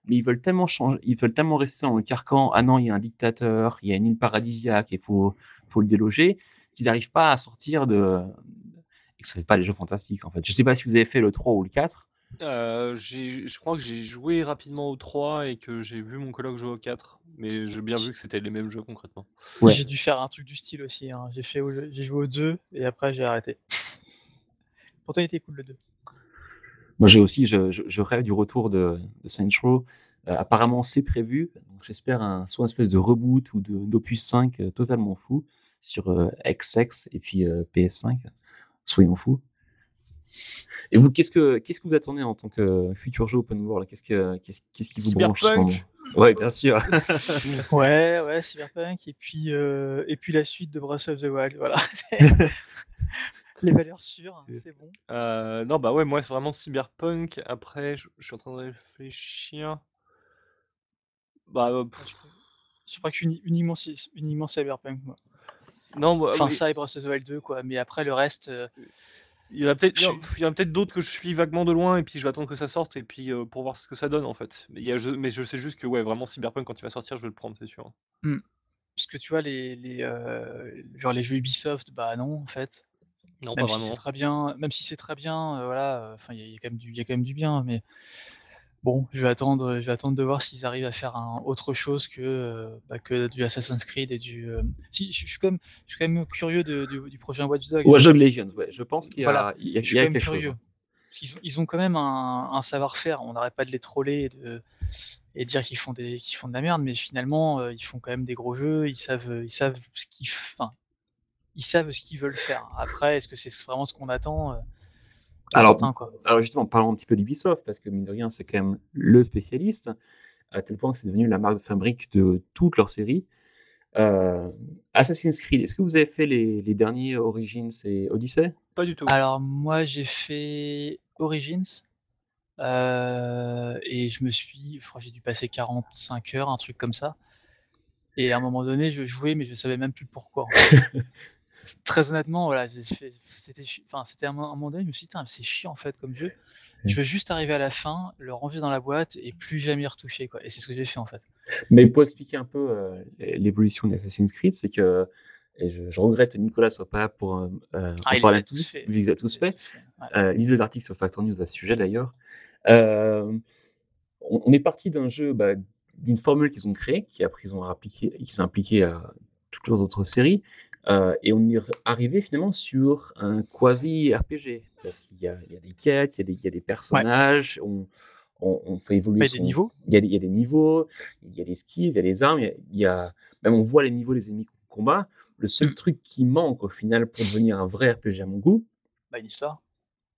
Mais ils veulent tellement ils veulent tellement rester dans le carcan. Ah non, il y a un dictateur, il y a une île paradisiaque, il faut, faut le déloger, qu'ils n'arrivent pas à sortir de. Et que ça fait pas les jeux fantastiques en fait. Je sais pas si vous avez fait le 3 ou le 4. Euh, je crois que j'ai joué rapidement au 3 et que j'ai vu mon coloc jouer au 4. Mais j'ai bien vu que c'était les mêmes jeux concrètement. Ouais. J'ai dû faire un truc du style aussi. hein. J'ai fait, j'ai joué au 2 et après j'ai arrêté. Pourtant, il était cool le 2. Moi, j'ai aussi, je, je- je rêve du retour de, de Saints Row. Euh, apparemment, c'est prévu. Donc, j'espère un, soit une espèce de reboot ou de- d'Opus 5 euh, totalement fou sur euh, XX et puis euh, PS5. Soyons fous. Et vous, qu'est-ce que qu'est-ce que vous attendez en tant que futur jeu open world? Qu'est-ce que qu'est-ce qu'est-ce qui vous branche Ouais, bien sûr. Ouais, ouais, Cyberpunk et puis euh, et puis la suite de Breath of the Wild. Voilà. Les valeurs sûres, hein, c'est bon. Euh, non, bah ouais, moi, c'est vraiment Cyberpunk. Après, je, je suis en train de réfléchir. Bah, euh, pff, Je crois qu'une uniquement, Cy- uniquement Cyberpunk. Moi. Non, bah, Enfin, oui, ça et Breath of the Wild 2, quoi. Mais après, le reste. euh, il y en a peut-être je- d'autres que je suis vaguement de loin et puis je vais attendre que ça sorte et puis euh, pour voir ce que ça donne en fait. Mais, il y a, je, mais je sais juste que ouais, vraiment Cyberpunk quand il va sortir, je vais le prendre, c'est sûr. Parce que tu vois, les, les, euh, genre les jeux Ubisoft, bah non, en fait. Non, Même pas si c'est vraiment. très bien, même si c'est très bien, euh, voilà, enfin, il y, y a quand même du, il y a quand même du bien, mais bon, je vais attendre, je vais attendre de voir s'ils arrivent à faire un, autre chose que, euh, bah, que du Assassin's Creed et du. euh, Si, je, je suis quand même, je suis quand même curieux de- du, du prochain Watch Dogs. Watch Dogs Legion, ouais. Je pense qu'il y a, Voilà. il y a, Je il suis y a quand même quelque curieux. chose. hein. Ont, ils ont quand même un, un savoir-faire. On n'arrête pas de les troller et de, et de dire qu'ils font des, qu'ils font de la merde, mais finalement, euh, ils font quand même des gros jeux. Ils savent, ils savent ce qu'ils, enfin, ils savent ce qu'ils veulent faire. Après, est-ce que c'est vraiment ce qu'on attend Alors, certain, quoi. Alors justement, parlons un petit peu d'Ubisoft, parce que mine de rien, c'est quand même le spécialiste, à tel point que c'est devenu la marque de fabrique de toutes leurs séries. Euh, Assassin's Creed, est-ce que vous avez fait les, les derniers Origins et Odyssey? Pas du tout. Alors moi, j'ai fait Origins. euh, et je me suis, je crois j'ai dû passer 45 heures, un truc comme ça. Et à un moment donné, je jouais, mais je savais même plus pourquoi. en fait. Très honnêtement, voilà, c'était, enfin, à un un moment donné, je me suis dit, c'est chiant en fait comme jeu. Je veux juste arriver à la fin, le ranger dans la boîte et plus jamais y retoucher, quoi. Et c'est ce que j'ai fait en fait. Mais pour expliquer un peu euh, l'évolution d'Assassin's Creed, c'est que, et je, je regrette que Nicolas soit pas là pour euh, euh, Ah, en parler a tous fait. il les a tous fait. Ouais. Euh, lisez l'article sur Factor News à ce sujet d'ailleurs. Euh, on, on est parti d'un jeu, bah, d'une formule qu'ils ont créée, qui après ils ont appliqué, qu'ils ont appliqué à toutes leurs autres séries, euh, et on est arrivé finalement sur un quasi RPG, parce qu'il y a, il y a des quêtes, il y a des, il y a des personnages, on, on, on fait évoluer. Il y a des niveaux. Il y, a des, il y a des niveaux, il y a des skills, il y a des armes, il y a, il y a- même on voit les niveaux des ennemis qu'on combat. Le seul Mm. truc qui manque au final pour devenir un vrai RPG à mon goût, Bah, une histoire.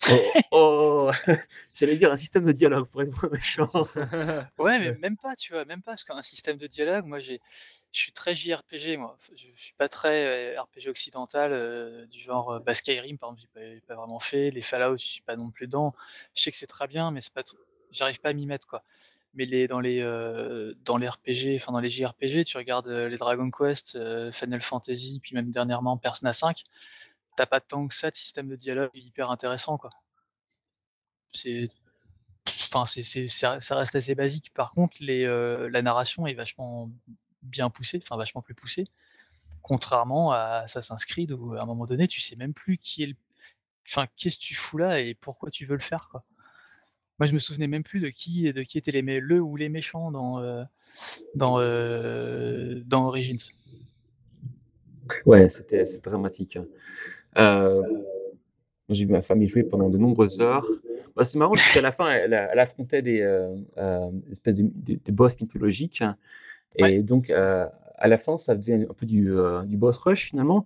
Oh, oh j'allais dire un système de dialogue pour être moins méchant. Ouais, mais même pas, tu vois, même pas, parce qu'un système de dialogue, moi, j'ai, je suis très JRPG, moi. Je, je suis pas très euh, RPG occidental, euh, du genre euh, bah, Skyrim, par exemple, j'ai pas, pas vraiment fait. Les Fallout, je suis pas non plus dedans. Je sais que c'est très bien, mais c'est pas, j'arrive pas à m'y mettre, quoi. Mais les, dans les, euh, dans les RPG, enfin dans les JRPG, tu regardes euh, les Dragon Quest, euh, Final Fantasy, puis même dernièrement Persona 5, t'as pas tant que ça de système de dialogue hyper intéressant, quoi. C'est, enfin, c'est, ça, ça reste assez basique. Par contre, les, euh, la narration est vachement bien poussée, enfin vachement plus poussée, contrairement à Assassin's Creed où à un moment donné, tu sais même plus qui est le, enfin, qu'est-ce que tu fous là et pourquoi tu veux le faire, quoi. Moi, je me souvenais même plus de qui, de qui étaient les mé- le ou les méchants dans, euh, dans, euh, dans Origins. Ouais, c'était c'est dramatique. hein. Euh, j'ai vu ma femme y jouer pendant de nombreuses heures. Bah, c'est marrant parce qu'à la fin, elle, elle affrontait des euh, euh, espèces de, des, des boss mythologiques. Et Ouais, donc, à la fin, ça faisait un peu du, du boss rush finalement.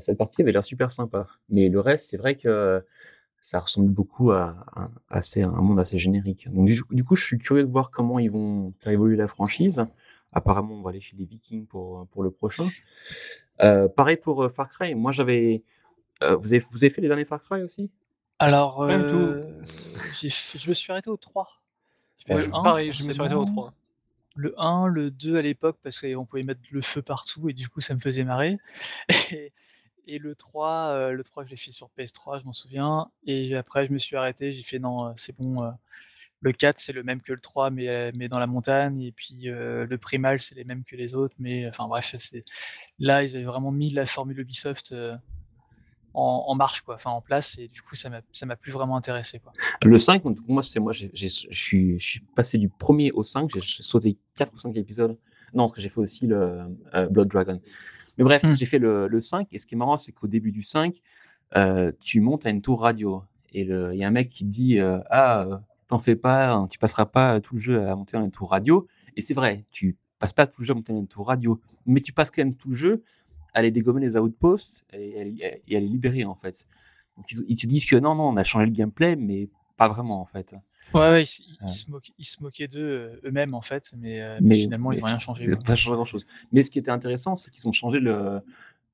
Cette partie avait l'air super sympa. Mais le reste, c'est vrai que ça ressemble beaucoup à, à, assez, à un monde assez générique. Donc, du, du coup, je suis curieux de voir comment ils vont faire évoluer la franchise. Apparemment, on va aller chez les Vikings pour, pour le prochain. Euh, pareil pour Far Cry. Moi, j'avais. Euh, vous, avez, vous avez fait les derniers Far Cry aussi? Alors, Pas du tout. euh, j'ai fait- je me suis arrêté au 3. J'ai fait Ouais, le 1, pareil, je me suis arrêté au forcément. 3. Le 1, le 2 à l'époque, parce qu'on pouvait mettre le feu partout et du coup ça me faisait marrer. Et, et le 3, euh, le 3 je l'ai fait sur PS3, je m'en souviens. Et après je me suis arrêté, j'ai fait non, euh, c'est bon. euh, le 4 c'est le même que le 3, mais, euh, mais dans la montagne. Et puis euh, le Primal c'est les mêmes que les autres. Mais enfin bref, c'est là ils avaient vraiment mis la formule Ubisoft euh, en, en marche, quoi, enfin en place. Et du coup ça m'a plus vraiment intéressé. Quoi. Le 5, donc, moi, c'est moi, je suis, passé du premier au 5, j'ai sauté 4 ou 5 épisodes. Non, parce que j'ai fait aussi le euh, Blood Dragon. Mais bref, Hmm. j'ai fait le, le 5, et ce qui est marrant, c'est qu'au début du 5, euh, tu montes à une tour radio, et le- il y a un mec qui te dit euh, Ah, t'en fais pas, hein, tu passeras pas tout le jeu à monter dans une tour radio. Et c'est vrai, tu passes pas tout le jeu à monter dans une tour radio, mais tu passes quand même tout le jeu aller dégommer les outposts et, les- et les libérer, en fait. Donc, ils, ils se disent que non, non, on a changé le gameplay, mais pas vraiment, en fait. Ouais, ouais, ils, se moquaient, d'eux euh, eux-mêmes en fait, mais, euh, mais Mais, finalement ils n'ont rien changé. ils n'ont pas changé grand-chose. Mais ce qui était intéressant, c'est qu'ils ont changé le,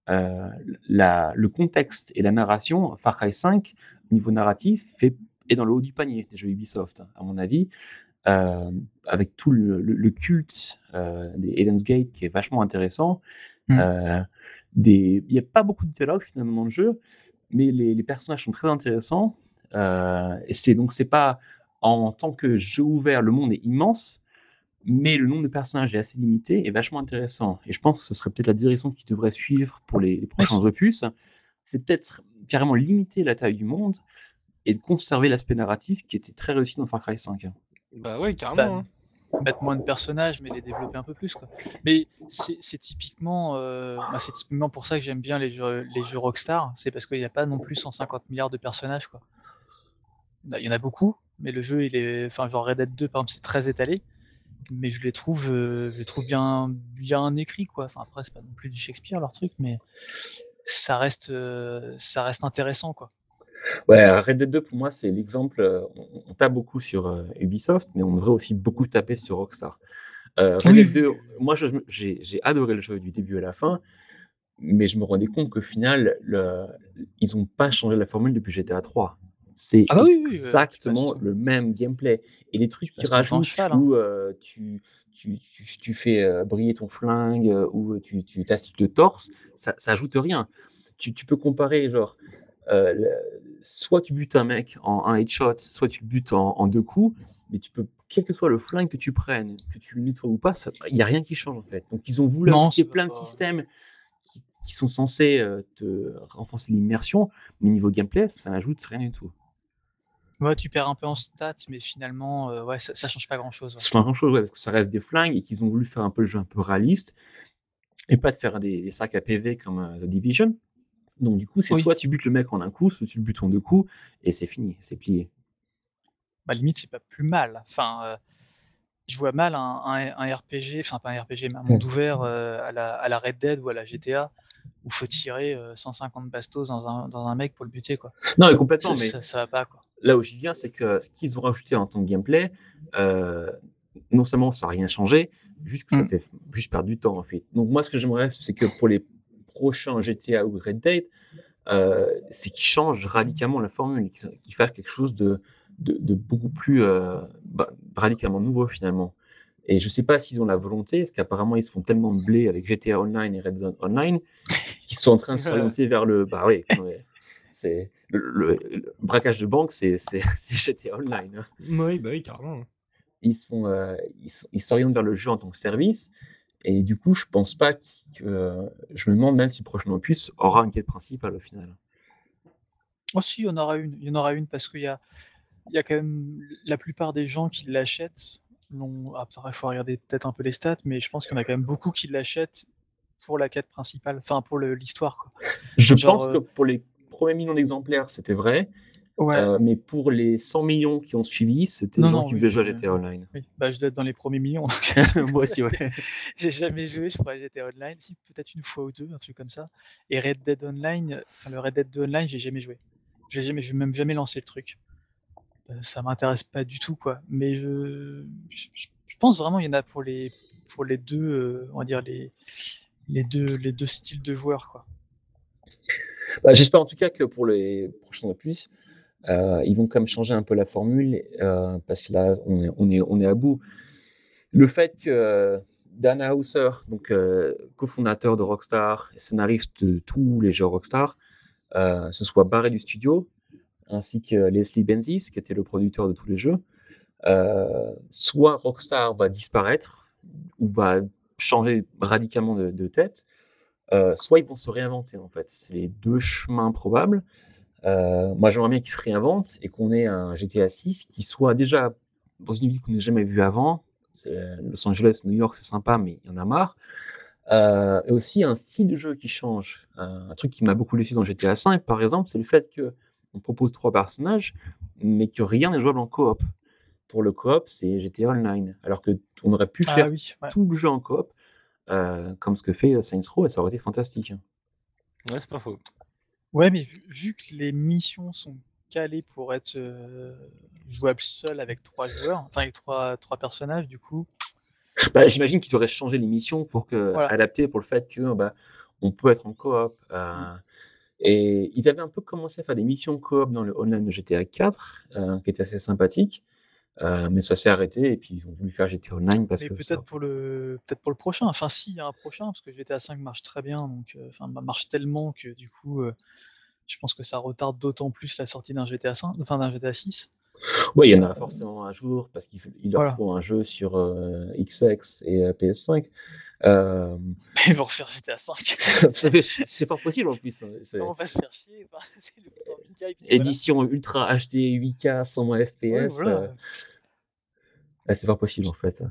euh, la, le contexte et la narration. Far Cry 5, niveau narratif, fait, est dans le haut du panier des jeux Ubisoft, hein, à mon avis, euh, avec tout le, le- le culte euh, des Eden's Gate qui est vachement intéressant. Mm. Euh, des- Il n'y a pas beaucoup de dialogue finalement dans le jeu, mais les, les personnages sont très intéressants. Euh, et c'est donc c'est pas en tant que jeu ouvert, le monde est immense, mais le nombre de personnages est assez limité et vachement intéressant. Et je pense que ce serait peut-être la direction qui devrait suivre pour les, les prochains opus. C'est peut-être carrément limiter la taille du monde et de conserver l'aspect narratif qui était très réussi dans Far Cry 5. Bah ouais, carrément. Bah, hein. Mettre moins de personnages, mais les développer un peu plus. Quoi. Mais c'est typiquement, euh, bah, typiquement pour ça que j'aime bien les jeux, les jeux Rockstar. C'est parce qu'il n'y a pas non plus 150 milliards de personnages. Quoi. Bah, Il y en a beaucoup, mais le jeu, il est, enfin, genre Red Dead 2, par exemple, c'est très étalé. Mais je les trouve, euh, je les trouve bien, bien écrits, quoi. Enfin, après, c'est pas non plus du Shakespeare leur truc, mais ça reste, euh, ça reste intéressant, quoi. Ouais, Red Dead 2 pour moi c'est l'exemple. euh, on, on tape beaucoup sur euh, Ubisoft, mais on devrait aussi beaucoup taper sur Rockstar. Euh, Red Dead 2, moi j'ai adoré le jeu du début à la fin, mais je me rendais compte qu'au final, le- ils n'ont pas changé la formule depuis GTA 3. C'est Ah bah oui, oui, euh, tu exactement le même gameplay. Et les trucs en rajoutent cheval, hein. où euh, tu, tu, tu, tu fais euh, briller ton flingue, euh, ou tu, tu le torse, ça, ça ajoute rien. Tu, tu peux comparer, genre, euh, soit tu butes un mec en un headshot, soit tu le butes en, en deux coups, mais tu peux, quel que soit le flingue que tu prennes, que tu le nettoies ou pas, il n'y a rien qui change en fait. Donc ils ont voulu appliquer ça plein de systèmes qui, qui sont censés euh, te renforcer l'immersion, mais niveau gameplay, ça n'ajoute rien du tout. Ouais, tu perds un peu en stats, mais finalement, euh, ouais, ça, ça change pas grand chose. C'est pas grand chose, ouais, parce que ça reste des flingues et qu'ils ont voulu faire un peu le jeu un peu réaliste et pas de faire des, des sacs à PV comme euh, The Division. Donc du coup, c'est Oui. soit tu butes le mec en un coup, soit tu le butes en deux coups et c'est fini, c'est plié. Bah, limite, c'est pas plus mal. Enfin, euh, je vois mal un, un- un RPG, enfin pas un RPG, mais un monde ouvert euh, à, la, à la Red Dead ou à la GTA où faut tirer euh, 150 bastos dans un, dans un mec pour le buter, quoi. Non, mais complètement, Ça, mais ça, ça va pas, quoi. là où j'y viens, c'est que ce qu'ils ont rajouté en tant que gameplay, euh, non seulement ça n'a rien changé, juste que ça Mm. fait juste perdre du temps en fait. Donc moi, ce que j'aimerais, c'est que pour les prochains GTA ou Red Dead, euh, c'est qu'ils changent radicalement la formule, qu'ils fassent quelque chose de, de, de beaucoup plus euh, bah, radicalement nouveau finalement. Et je sais pas s'ils ont la volonté, parce qu'apparemment ils se font tellement blé avec GTA Online et Red Dead Online, qu'ils sont en train de s'orienter vers le. Bah oui, c'est le, le- le braquage de banque, c'est GTA Online. hein. Oui, bah oui, carrément. Ils sont, euh, ils s'orientent vers le jeu en tant que service. Et du coup, je pense pas que. je me demande même si le prochain opus aura une quête principale au final. Oh si, il y en aura une. Il y en aura une parce qu'il y a, il y a quand même la plupart des gens qui l'achètent. Ah, il faut regarder peut-être un peu les stats, mais je pense qu'il y en a quand même beaucoup qui l'achètent pour la quête principale, enfin pour l'histoire. Je Genre, pense euh, que pour les premiers millions d'exemplaires, c'était vrai. Ouais. Euh, mais pour les 100 millions qui ont suivi, c'était Non, gens non, qui oui, jouer à GTA Online. Oui, bah, je dois être dans les premiers millions. donc Moi aussi, ouais. J'ai jamais joué, je crois, à GTA Online, si peut-être une fois ou deux, un truc comme ça. Et Red Dead Online, enfin le Red Dead 2 Online, j'ai jamais joué. J'ai jamais, j'ai même jamais lancé le truc. Euh, ça m'intéresse pas du tout, quoi. Mais je, je, je- je pense vraiment il y en a pour les, pour les deux, euh, on va dire les, les deux, les deux styles de joueurs, quoi. Bah, J'espère en tout cas que pour les prochains opus, euh, ils vont quand même changer un peu la formule euh, parce que là, on est, à bout. Le fait que euh, Dan Hauser, donc cofondateur de Rockstar scénariste de tous les jeux Rockstar, se soit barré du studio, ainsi que Leslie Benzies, qui était le producteur de tous les jeux, soit Rockstar va disparaître ou va changer radicalement de, de tête, soit ils vont se réinventer en fait. C'est les deux chemins probables. Euh, moi, j'aimerais bien qu'ils se réinventent et qu'on ait un GTA 6 qui soit déjà dans une ville qu'on n'a jamais vue avant. C'est- Los Angeles, New York, c'est sympa, mais il y en a marre. Euh, et aussi un style de jeu qui change. Un, un truc qui m'a beaucoup déçu dans GTA 5, par exemple, c'est le fait que on propose trois personnages, mais que rien n'est jouable en coop. Pour le coop, c'est GTA Online, alors que on aurait pu Ah faire oui, ouais. tout le jeu en coop, euh, comme ce que fait euh, Saints Row, et ça aurait été fantastique. hein. Ouais, c'est pas faux. Ouais, mais vu, vu que les missions sont calées pour être euh, jouables seul avec trois joueurs, enfin avec trois, trois personnages, du coup. Bah, J'imagine qu'ils auraient changé les missions pour que, Voilà. adapter pour le fait que bah, on peut être en coop. euh, et ils avaient un peu commencé à faire des missions coop dans le online de GTA 4, euh, qui était assez sympathique. Euh, mais ça s'est arrêté et puis ils ont voulu faire GTA Online parce Mais que peut-être pour le peut-être pour le prochain. Enfin, si, il y a un prochain, parce que GTA 5 marche très bien, donc euh, enfin marche tellement que du coup, euh, je pense que ça retarde d'autant plus la sortie d'un GTA 5, enfin d'un GTA 6. Ouais, il y en aura forcément un jour parce qu'il leur Voilà. faut un jeu sur XX et euh, PS5. Euh, Ils vont refaire GTA 5. c'est pas possible en plus. hein, On va se faire chier. enfin, c'est le bouton 8K et puis voilà. Édition ultra HD 8K 120 FPS. Ouais, voilà. euh, ouais, c'est pas possible en fait.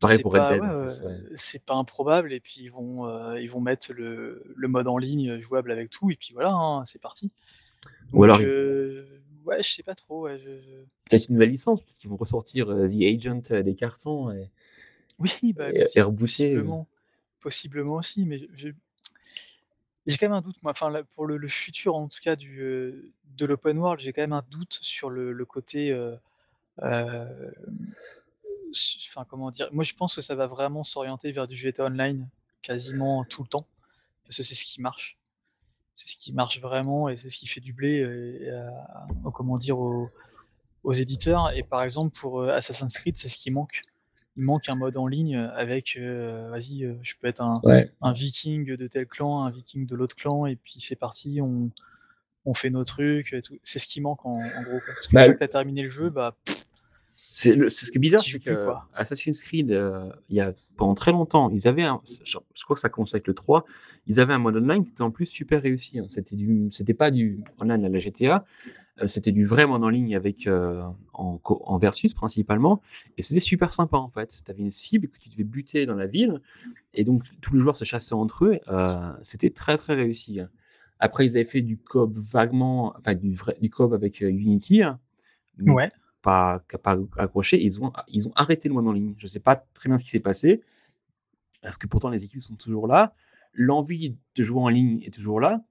Pareil pour Red Dead. ouais, ouais. C'est pas improbable, et puis ils vont, euh, ils vont mettre le, le mode en ligne jouable avec tout, et puis voilà, hein, c'est parti. Ou alors, euh, ouais, je sais pas trop. je- peut-être une nouvelle licence, peut-être qu'ils vont ressortir euh, The Agent des cartons. Et... Oui, bah, Et- euh. possiblement, possiblement aussi, mais j'ai quand même un doute. Moi, enfin, là, pour le, le futur, en tout cas, du, euh, de l'open world, j'ai quand même un doute sur le, le côté. euh, euh, s- Enfin, comment dire Moi, je pense que ça va vraiment s'orienter vers du GTA Online quasiment tout le temps, parce que c'est ce qui marche. C'est ce qui marche vraiment et c'est ce qui fait du blé euh, et à- au- comment dire, aux, aux éditeurs. Et par exemple, pour euh, Assassin's Creed, c'est ce qui manque. Il manque un mode en ligne avec, euh, vas-y, euh, je peux être un, Ouais. un viking de tel clan, un viking de l'autre clan, et puis c'est parti, on, on fait nos trucs. et tout. C'est ce qui manque en, en gros. quoi. Parce que Bah, une fois que tu as terminé le jeu, bah, C'est ce qui est bizarre, c'est plus. Assassin's Creed, euh, il y a pendant très longtemps, ils avaient, un, je, je crois que ça commençait avec le 3, ils avaient un mode online qui était en plus super réussi. hein. C'était du, c'était pas du online à la GTA, c'était du vrai mode en ligne avec euh, en, en versus principalement, et c'était super sympa en fait. Tu avais une cible que tu devais buter dans la ville, et donc tous les joueurs se chassaient entre eux. euh, c'était très très réussi. hein. Après, ils avaient fait du coop vaguement, enfin du vrai, du coop avec euh, Unity. hein, mais ouais. pas, pas accroché. Ils ont, ils ont arrêté le mode en ligne. Je ne sais pas très bien ce qui s'est passé. Parce que pourtant, les équipes sont toujours là. L'envie de jouer en ligne est toujours là.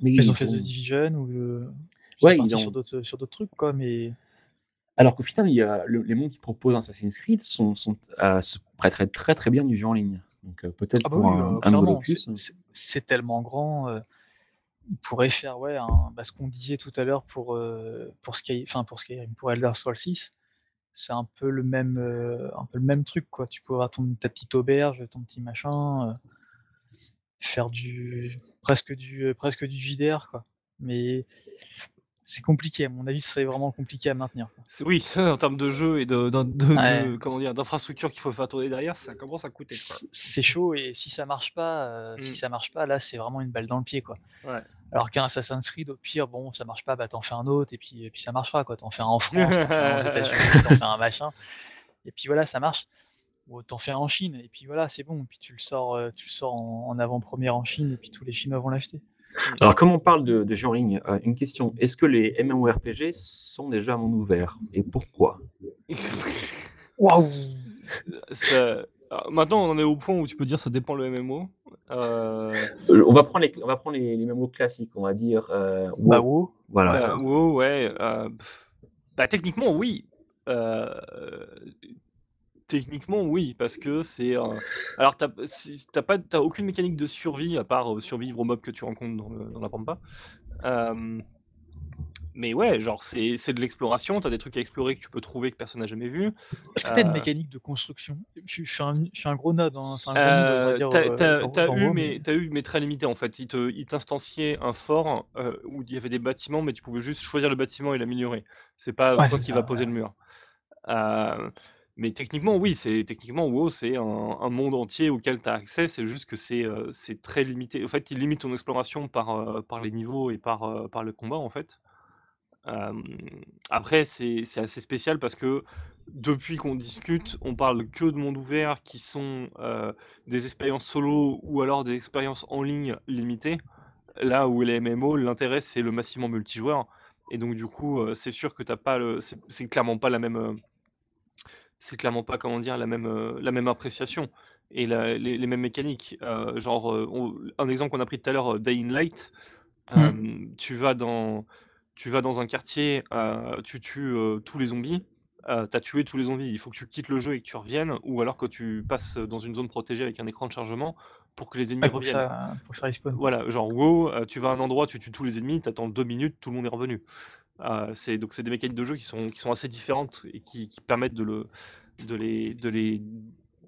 Mais Ils ont fait The Division ou euh, Ouais, ils ont- sur d'autres trucs, quoi, mais Alors qu'au final, il y a le- les mondes qui proposent Assassin's Creed sont, sont, euh, se prêteraient très très bien du jeu en ligne. Donc euh, peut-être Ah bah pour oui, un, euh, c'est- tellement grand. euh, il pourrait faire ouais, un- bah, ce qu'on disait tout à l'heure pour, pour, Sky, pour Skyrim, pour Elder Scrolls 6. C'est un peu le même, un peu le même truc. Quoi. Tu peux avoir ton, ta petite auberge, ton petit machin, faire du presque du, presque du JDR. Quoi. Mais c'est compliqué. À mon avis, ce serait vraiment compliqué à maintenir. Oui, en termes de jeu et de, de- de- Ouais. de- comment dire, d'infrastructure qu'il faut faire tourner derrière, ça commence à coûter. C'est chaud et si ça marche pas, euh, si Mm. ça marche pas, là c'est vraiment une balle dans le pied quoi. Ouais. Alors qu'un Assassin's Creed, au pire, bon, ça marche pas, bah t'en fais un autre et puis, et puis ça marchera quoi. T'en fais un en France, t'en fais un aux États-Unis, t'en fais un machin, et puis voilà, ça marche. Ou t'en fais un en Chine et puis voilà, c'est bon. Puis tu le sors, euh, tu le sors en, en avant-première en Chine et puis tous les Chinois vont l'acheter. Alors, comme on parle de, de jeux en ligne, euh, une question. Est-ce que les MMORPG sont déjà à monde ouvert Et pourquoi? Waouh Maintenant, on en est au point où tu peux dire ça dépend le MMO. Euh, Euh, On va prendre les, on va prendre les, les MMO classiques, on va dire. euh, WoW. Bah wow. Voilà. bah, WoW, ouais. euh, bah, techniquement, oui. Techniquement, oui, parce que c'est. Alors, t'as si- t'as pas, t'as aucune mécanique de survie à part euh, survivre aux mobs que tu rencontres dans, le- dans la pampa. Euh, mais ouais, genre, c'est c'est de l'exploration. T'as des trucs à explorer que tu peux trouver que personne n'a jamais vu. Est-ce que t'as une Euh, mécanique de construction? Je, je suis un, je suis un gros node, hein, enfin un gros nid, on va Euh, dire. t'as euh, t'as- dans- t'as dans eu, WoW, mais, t'as eu, mais très limité en fait. Il te- il t'instanciait un fort euh, où il y avait des bâtiments, mais tu pouvais juste choisir le bâtiment et l'améliorer. C'est pas Ouais, toi c'est qui ça, vas poser le mur. Euh, mais techniquement, oui, c'est techniquement WoW, c'est un, monde entier auquel tu as accès. C'est juste que c'est euh, très limité. En fait, il limite ton exploration par, euh, par les niveaux et par, euh, par le combat en fait. Après, c'est assez spécial parce que depuis qu'on discute, on parle que de monde ouvert qui sont des expériences solo ou alors des expériences en ligne limitées. Là où les MMO, l'intérêt c'est le massivement multijoueur. Et donc du coup, c'est sûr que t'as pas le, c'est clairement pas la même, c'est clairement pas comment dire la même, euh, la même appréciation et la- les, les mêmes mécaniques. Euh, genre, euh, on- un exemple qu'on a pris tout à l'heure, euh, Dying Light. Euh, tu vas dans, tu vas dans un quartier, euh, tu tues euh, tous les zombies. Euh, t'as tué tous les zombies, il faut que tu quittes le jeu et que tu reviennes, ou alors que tu passes dans une zone protégée avec un écran de chargement pour que les ennemis Ouais, pour, que reviennent. ça, pour que ça respawn. Voilà, genre WoW, euh, tu vas à un endroit, tu tues tous les ennemis, t'attends deux minutes, tout le monde est revenu. Euh, c'est donc c'est des mécaniques de jeu qui sont, qui sont assez différentes et qui, qui permettent de, le, de, les, de les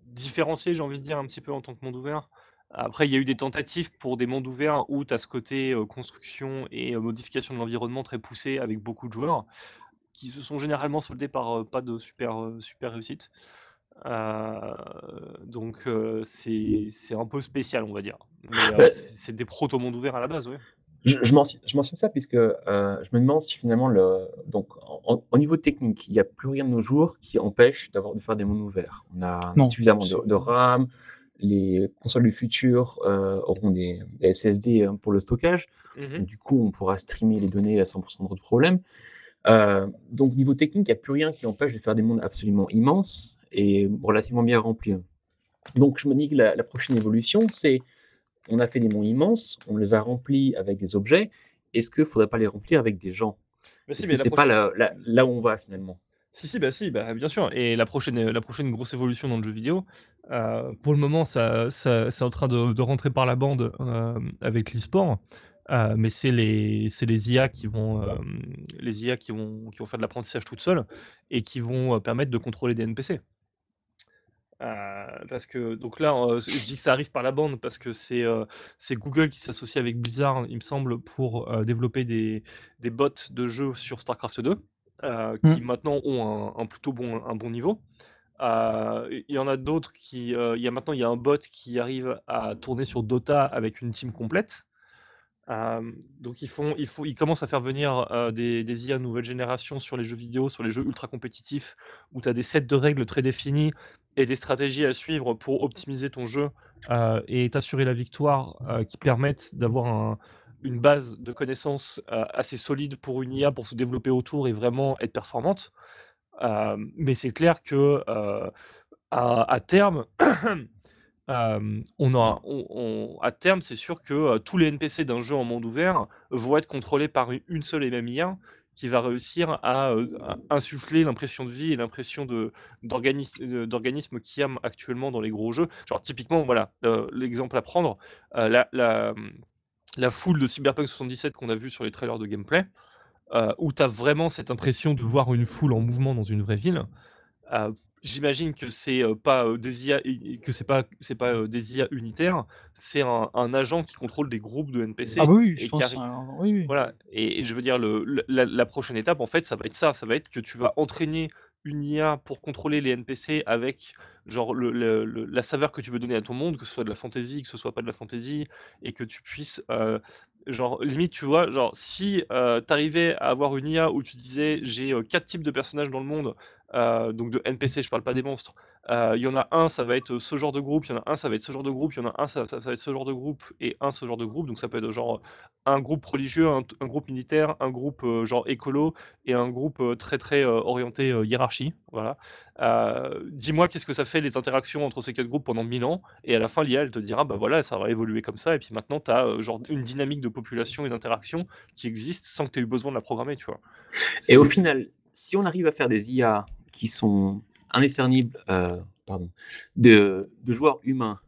différencier, j'ai envie de dire, un petit peu en tant que monde ouvert. Après, il y a eu des tentatives pour des mondes ouverts où tu as ce côté euh, construction et euh, modification de l'environnement très poussé avec beaucoup de joueurs qui se sont généralement soldés par euh, pas de super, super réussite. Donc c'est un peu spécial, on va dire. Mais Ouais. c'est des proto-mondes ouverts à la base, ouais. Je, je mentionne, je mentionne ça puisque euh, je me demande si finalement, le, donc, en- au niveau technique, il n'y a plus rien de nos jours qui empêche d'avoir de faire des mondes ouverts. On a Non, suffisamment de, RAM, les consoles du futur euh, auront des, des SSD hein, pour le stockage. Mhm. Du coup, on pourra streamer les données à 100% de problème. Euh, donc, niveau technique, il n'y a plus rien qui empêche de faire des mondes absolument immenses et relativement bien remplis. Donc, je me dis que la, la prochaine évolution, c'est on a fait des mondes immenses, on les a remplis avec des objets. Est-ce qu'il ne faudrait pas les remplir avec des gens? Mais si, mais c'est pas là, où on va finalement? Si, si, bah si, bah, bien sûr. Et la prochaine, la prochaine grosse évolution dans le jeu vidéo, euh, pour le moment, ça, ça- c'est en train de, de rentrer par la bande euh, avec l'e-sport. Euh, mais c'est les, les IA qui vont, les IA qui vont, qui vont faire de l'apprentissage toutes seules et qui vont permettre de contrôler des NPC. Euh, parce que donc là, euh, je dis que ça arrive par la bande parce que c'est euh, c'est Google qui s'associe avec Blizzard, il me semble, pour développer des, des bots de jeu sur StarCraft 2 euh, qui maintenant ont un, un plutôt bon, un bon niveau. Il y en a d'autres qui. Il y a maintenant il y a un bot qui arrive à tourner sur Dota avec une team complète. Donc ils font, il faut, ils commencent à faire venir des, IA nouvelle génération sur les jeux vidéo, sur les jeux ultra compétitifs, où tu as des sets de règles très définis et des stratégies à suivre pour optimiser ton jeu et t'assurer la victoire, qui permettent d'avoir un- une base de connaissances assez solide pour une IA pour se développer autour et vraiment être performante. Mais c'est clair que à terme, on a, à terme, c'est sûr que tous les NPC d'un jeu en monde ouvert vont être contrôlés par une, seule et même IA qui va réussir à, insuffler l'impression de vie et l'impression d'organisme qu'il y a actuellement dans les gros jeux. Genre typiquement, voilà, l'exemple à prendre, la, la, la foule de Cyberpunk 77 qu'on a vu sur les trailers de gameplay, où tu as vraiment cette impression de voir une foule en mouvement dans une vraie ville. J'imagine que c'est euh, pas euh, des IA que c'est pas c'est pas euh, des IA unitaires, c'est un, un agent qui contrôle des groupes de NPC. Ah bah oui, je pense. euh, oui, oui. voilà, et, et je veux dire, le, la, la prochaine étape, en fait, ça va être ça. Ça va être que tu vas entraîner une IA pour contrôler les NPC avec genre le, le- le- la saveur que tu veux donner à ton monde, que ce soit de la fantasy, que ce soit pas de la fantasy, et que tu puisses, euh, genre, limite, tu vois, genre, si euh, tu arrivais à avoir une IA où tu disais j'ai euh, quatre types de personnages dans le monde, euh, donc de NPC, je parle pas des monstres, Euh, Il y en a un, ça va être ce genre de groupe, il y en a un, ça va être ce genre de groupe, il y en a un, ça, ça va être ce genre de groupe, et un, ce genre de groupe. Donc ça peut être genre un groupe religieux, un, un groupe militaire, un groupe euh, genre écolo, et un groupe euh, très très euh, orienté euh, hiérarchie. Voilà. Euh, Dis-moi qu'est-ce que ça fait les interactions entre ces quatre groupes pendant 1000 ans, et à la fin, l'IA, elle te dira, bah voilà, ça va évoluer comme ça, et puis maintenant, tu as genre une dynamique de population et d'interaction qui existe sans que tu aies eu besoin de la programmer, tu vois. Et au final, si on arrive à faire des IA qui sont indiscernibles euh, pardon, de, de joueurs humains,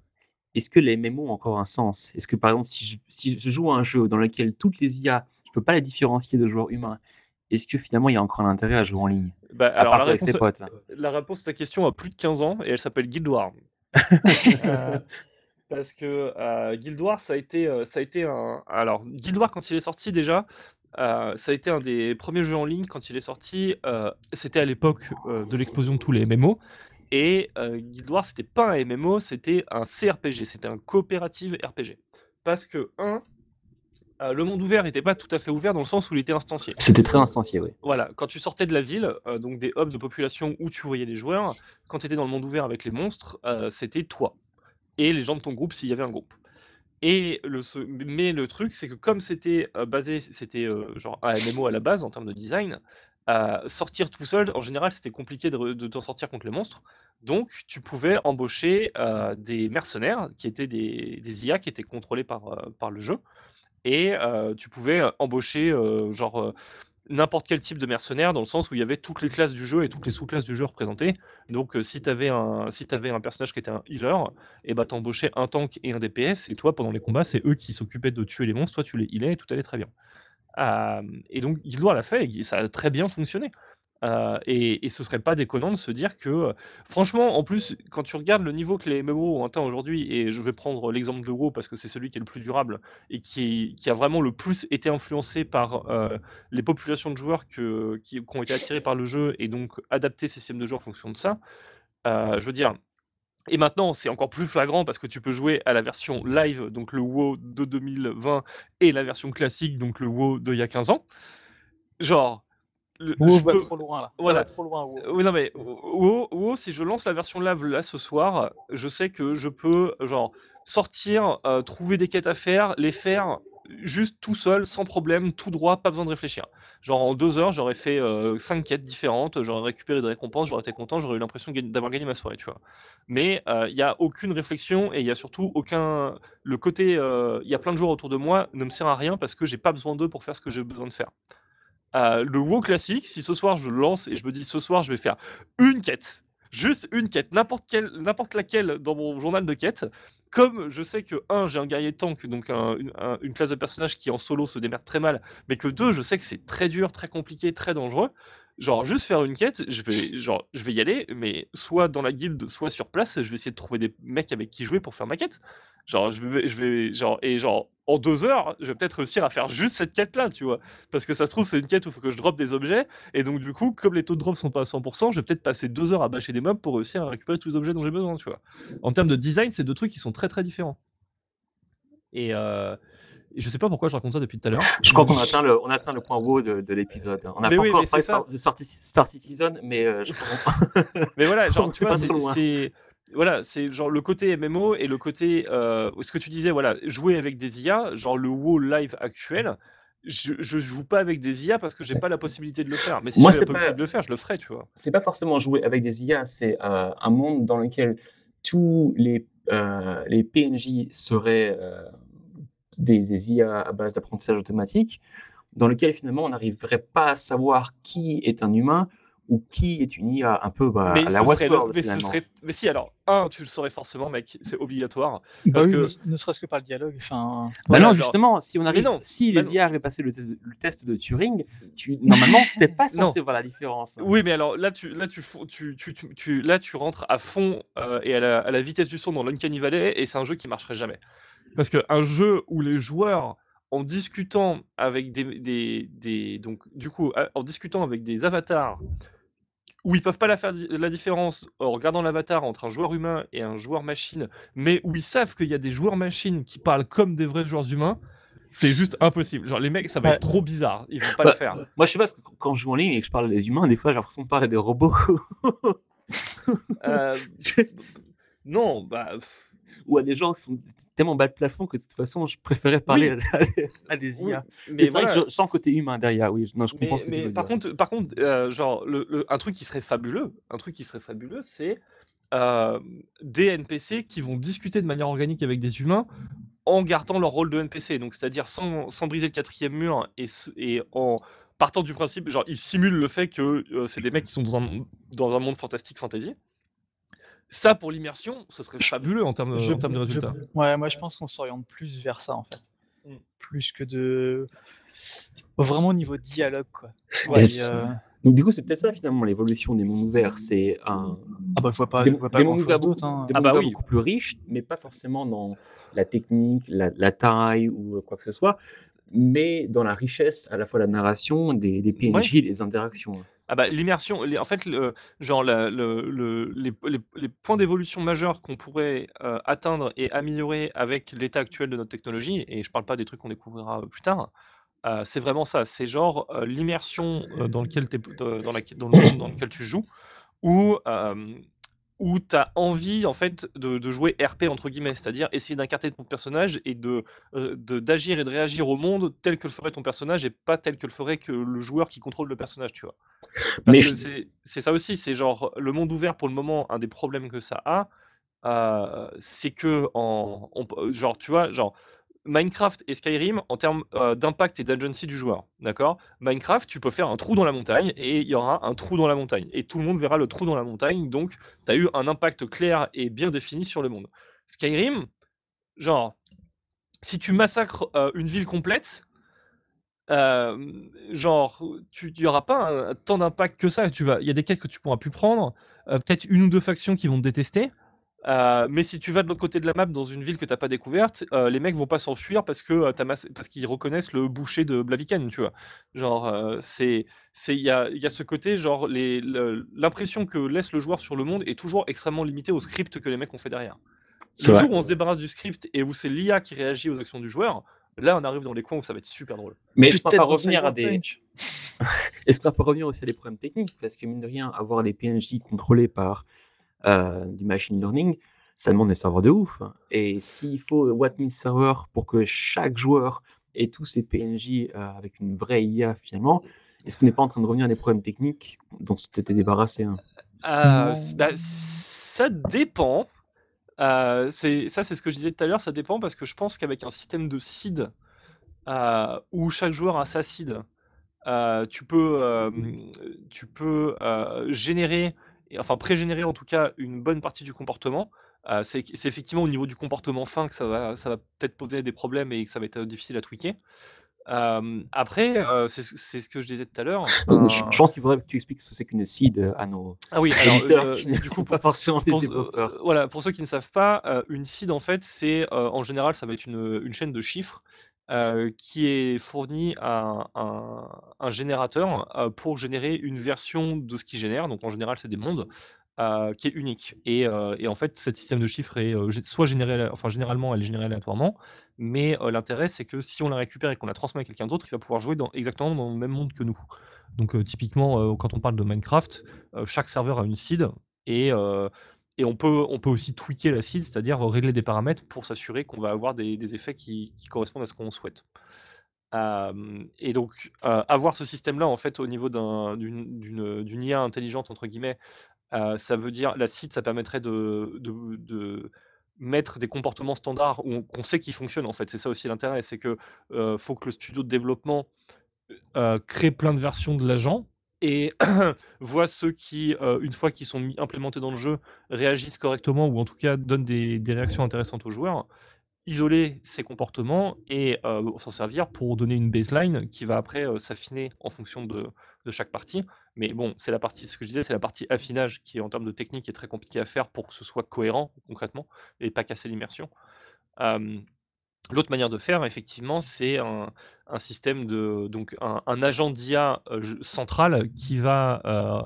est-ce que les MMO ont encore un sens? Est-ce que par exemple, si je, si je joue à un jeu dans lequel toutes les IA, je peux pas les différencier de joueurs humains, est-ce que finalement il y a encore un intérêt à jouer en ligne? Bah, À alors, part la avec réponse, ses potes. la réponse à ta question a plus de 15 ans et elle s'appelle Guild Wars. Euh, parce que euh, Guild Wars, ça a été, euh, ça a été un. Alors, Guild Wars, quand il est sorti déjà, euh, ça a été un des premiers jeux en ligne quand il est sorti. euh, c'était à l'époque euh, de l'explosion de tous les MMO. Et Guild Wars, c'était pas un MMO, c'était un CRPG, c'était un coopérative RPG. Parce que, un, le monde ouvert n'était pas tout à fait ouvert dans le sens où il était instancié. C'était très instancié, oui. Voilà, quand tu sortais de la ville, donc des hubs de population où tu voyais les joueurs, quand tu étais dans le monde ouvert avec les monstres, c'était toi et les gens de ton groupe s'il y avait un groupe. Et le, mais le truc, c'est que comme c'était euh, basé, c'était euh, genre un MMO à la base en termes de design, sortir tout seul, en général, c'était compliqué de, de t'en sortir contre les monstres. Donc, tu pouvais embaucher euh, des mercenaires qui étaient des, des IA qui étaient contrôlés par, par le jeu. Et tu pouvais embaucher genre n'importe quel type de mercenaire dans le sens où il y avait toutes les classes du jeu et toutes les sous-classes du jeu représentées. Donc euh, si tu avais un si t'avais un personnage qui était un healer, et bah t'embauchais un tank et un DPS et toi pendant les combats, c'est eux qui s'occupaient de tuer les monstres, toi tu les healais et tout allait très bien. Euh, et donc Guild Wars l'a fait et ça a très bien fonctionné. Euh, et, et ce serait pas déconnant de se dire que, euh, franchement, en plus, quand tu regardes le niveau que les MMO ont atteint aujourd'hui, et je vais prendre l'exemple de WoW parce que c'est celui qui est le plus durable et qui, a vraiment le plus été influencé par euh, les populations de joueurs qui, ont été attirés par le jeu et donc adapter ses systèmes de jeu en fonction de ça. Je veux dire, et maintenant, c'est encore plus flagrant parce que tu peux jouer à la version live, donc le WoW de 2020, et la version classique, donc le WoW d'il y a 15 ans. Genre, le- WoW je va peux- trop loin là. Ça voilà. va trop loin. WoW. euh, Oui, non, mais WoW, WoW, si je lance la version live là ce soir, je sais que je peux, genre, sortir, euh, trouver des quêtes à faire, les faire juste tout seul, sans problème, tout droit, pas besoin de réfléchir. Genre, en deux heures, j'aurais fait euh, cinq quêtes différentes, j'aurais récupéré des récompenses, j'aurais été content, j'aurais eu l'impression d'avoir gagné ma soirée, tu vois. Mais euh, il n'y a aucune réflexion et il y a surtout aucun. Le côté. euh, Il y a plein de joueurs autour de moi ne me sert à rien parce que j'ai pas besoin d'eux pour faire ce que j'ai besoin de faire. Le WoW classique, si ce soir je lance et je me dis ce soir je vais faire une quête, juste une quête, n'importe quelle, n'importe laquelle dans mon journal de quête, comme je sais que un j'ai un guerrier tank, donc un- une, un- une classe de personnage qui en solo se démerde très mal, mais que deux je sais que c'est très dur, très compliqué, très dangereux. Genre juste faire une quête, je vais genre je vais y aller, mais soit dans la guilde, soit sur place, je vais essayer de trouver des mecs avec qui jouer pour faire ma quête. Genre je vais, je vais genre et genre en deux heures, je vais peut-être réussir à faire juste cette quête là, tu vois. Parce que ça se trouve, c'est une quête où il faut que je drop des objets. Et donc, du coup, comme les taux de drop sont pas à 100%, je vais peut-être passer deux heures à bâcher des mobs pour réussir à récupérer tous les objets dont j'ai besoin, tu vois. En termes de design, c'est deux trucs qui sont très très différents. Et, euh, et je sais pas pourquoi je raconte ça depuis tout à l'heure. Je crois qu'on a atteint le, on a atteint le point haut de, de l'épisode. On n'a pas oui, encore parlé de Star Citizen, mais euh, je comprends. Mais voilà, genre, tu vois, pas c'est. Voilà, c'est genre le côté MMO et le côté. euh, ce que tu disais, voilà, jouer avec des IA, genre le WoW live actuel. Je, je joue pas avec des IA parce que j'ai pas la possibilité de le faire. Mais si j'avais c'est la pas- possibilité de le faire, je le ferais, tu vois. c'est pas forcément jouer avec des IA, c'est euh, un monde dans lequel tous les, euh, les PNJ seraient des, des IA à base d'apprentissage automatique, dans lequel finalement on n'arriverait pas à savoir qui est un humain ou qui est une IA, un peu bah, mais, à la Westworld mais ce finalement. serait. Mais si, alors, un, tu le saurais forcément, mec, c'est obligatoire. Bah Parce oui, que- ne, serait-ce que par le dialogue. Enfin, Bah Voilà, non, genre- justement, si on arrive, non, si bah les non. IA avaient passé le test, de- le test de Turing, tu, normalement, t'es pas censé voir la différence. Oui, mais alors là, tu, là, tu, fo- tu, tu, tu- tu- là, tu rentres à fond euh, et à la, à la vitesse du son dans l'Uncanny Valley, et c'est un jeu qui marcherait jamais. Parce qu'un jeu où les joueurs, en discutant avec des, des, des- donc du coup, à- en discutant avec des avatars, où ils peuvent pas la faire la différence en regardant l'avatar entre un joueur humain et un joueur machine, mais où ils savent qu'il y a des joueurs machines qui parlent comme des vrais joueurs humains, c'est juste impossible. Genre les mecs, ça va Ouais. être trop bizarre. Ils vont pas Bah, le faire. Moi, je sais pas, parce que quand je joue en ligne et que je parle des humains, des fois, j'ai l'impression de parler des robots. Euh, non, bah. Ou à des gens qui sont tellement bas de plafond que de toute façon, je préférais parler à, à des IA. mais Mais c'est vrai que je le côté humain derrière, oui. Non, je comprends Mais, ce que tu mais veux par dire. contre, par contre, euh, genre, le, le- un truc qui serait fabuleux, un truc qui serait fabuleux, c'est euh, des NPC qui vont discuter de manière organique avec des humains en gardant leur rôle de NPC. Donc, c'est-à-dire sans, sans briser le quatrième mur et en partant du principe, genre, ils simulent le fait que euh, c'est des mecs qui sont dans un, dans un monde fantastique fantasy. Ça, pour l'immersion, ce serait fabuleux en termes, Je- en termes de je- résultats. ouais, moi je pense qu'on s'oriente plus vers ça en fait. Mm. Plus que de. Vraiment au niveau dialogue quoi. Ouais, euh, Donc du coup, c'est peut-être ça finalement l'évolution des mondes ouverts. C'est un Ah bah je vois pas, des, je vois pas des grand mondes chose ouverts beaucoup, d'autre. hein. des Ah bah oui. beaucoup plus riches, mais pas forcément dans la technique, la, la taille ou euh, quoi que ce soit, mais dans la richesse à la fois de la narration, des, des PNJ, et des interactions. Ah bah, l'immersion, en fait, genre les, points d'évolution majeurs qu'on pourrait atteindre et améliorer avec l'état actuel de notre technologie, et je parle pas des trucs qu'on découvrira plus tard, c'est vraiment ça. C'est genre l'immersion dans, laquelle- dans le monde dans lequel tu joues, où, où tu as envie en fait de, de jouer RP entre guillemets, c'est-à-dire essayer d'incarner ton personnage et de euh, de- d'agir et de réagir au monde tel que le ferait ton personnage et pas tel que le ferait que le joueur qui contrôle le personnage, tu vois. Parce Mais que je- c'est ça aussi, c'est genre le monde ouvert pour le moment, un des problèmes que ça a, euh, c'est que en, on genre tu vois, genre Minecraft et Skyrim en termes euh, d'impact et d'agency du joueur, d'accord? Minecraft, tu peux faire un trou dans la montagne et il y aura un trou dans la montagne et tout le monde verra le trou dans la montagne, donc tu as eu un impact clair et bien défini sur le monde. Skyrim, genre si tu massacres euh, une ville complète, euh, genre, tu n'y aura pas tant d'impact que ça. Il y a des quêtes que tu pourras plus prendre, peut-être une ou deux factions qui vont te détester. Euh, mais si tu vas de l'autre côté de la map dans une ville que t'as pas découverte, euh, les mecs vont pas s'enfuir parce que euh, mass- parce qu'ils reconnaissent le boucher de Blaviken, tu vois. Genre, euh, c'est c'est il y a, il y a ce côté genre les le- l'impression que laisse le joueur sur le monde est toujours extrêmement limitée au script que les mecs ont fait derrière. Le vrai. jour où on se débarrasse du script et où c'est l'IA qui réagit aux actions du joueur, là on arrive dans les coins où ça va être super drôle. Mais je Peut-être revenir à des. Est-ce qu'on peut revenir aussi à des problèmes techniques? Parce que mine de rien, avoir des PNJ contrôlés par euh, du machine learning, ça demande des serveurs de ouf. hein. Et s'il faut Wattmin server pour que chaque joueur ait tous ses PNJ euh, avec une vraie IA finalement, est-ce qu'on n'est pas en train de revenir à des problèmes techniques dont tu t'étais débarrassé hein? Euh, bah, ça dépend. Euh, ça, c'est ce que je disais tout à l'heure. Ça dépend parce que je pense qu'avec un système de seed euh, où chaque joueur a sa seed, euh, tu peux, euh, tu peux euh, générer, et- enfin pré-générer en tout cas une bonne partie du comportement. Euh, c'est effectivement au niveau du comportement fin que ça va, ça va peut-être poser des problèmes et que ça va être euh, difficile à tweaker. Euh, après, euh, c'est ce que je disais tout à l'heure. Euh, je, pense qu'il faudrait que tu expliques ce que c'est qu'une seed à nos Ah oui, alors du coup, pas forcément pour, voilà, pour ceux qui ne savent pas, une seed en fait, c'est en général, ça va être une, une chaîne de chiffres euh, qui est fournie à un, générateur euh, pour générer une version de ce qu'il génère. Donc en général, c'est des mondes. euh, qui est unique et, en fait, ce système de chiffres est euh, soit généré, enfin généralement, elle est générée aléatoirement, mais l'intérêt, c'est que si on la récupère et qu'on la transmet à quelqu'un d'autre, il va pouvoir jouer exactement dans le même monde que nous. Donc typiquement, quand on parle de Minecraft, chaque serveur a une seed et, et on, peut, on peut aussi tweaker la seed, c'est-à-dire régler des paramètres pour s'assurer qu'on va avoir des, effets qui, correspondent à ce qu'on souhaite. Et donc, avoir ce système-là, en fait, au niveau d'un- d'une IA intelligente, entre guillemets, ça veut dire, la seed, ça permettrait de, mettre des comportements standards qu'on sait qu'ils fonctionnent, en fait. C'est ça aussi l'intérêt, c'est que faut que le studio de développement crée plein de versions de l'agent et voit ceux qui, euh, une fois qu'ils sont mis, implémentés dans le jeu, réagissent correctement ou en tout cas donnent des, réactions intéressantes aux joueurs, isoler ces comportements et euh, s'en servir pour donner une baseline qui va après euh, s'affiner en fonction de, de chaque partie. Mais bon, c'est la partie, ce que je disais, c'est la partie affinage qui, en termes de technique, est très compliquée à faire pour que ce soit cohérent concrètement et pas casser l'immersion. L'autre manière de faire, effectivement, c'est un, un système de donc un, un agent d'IA euh, central qui va euh,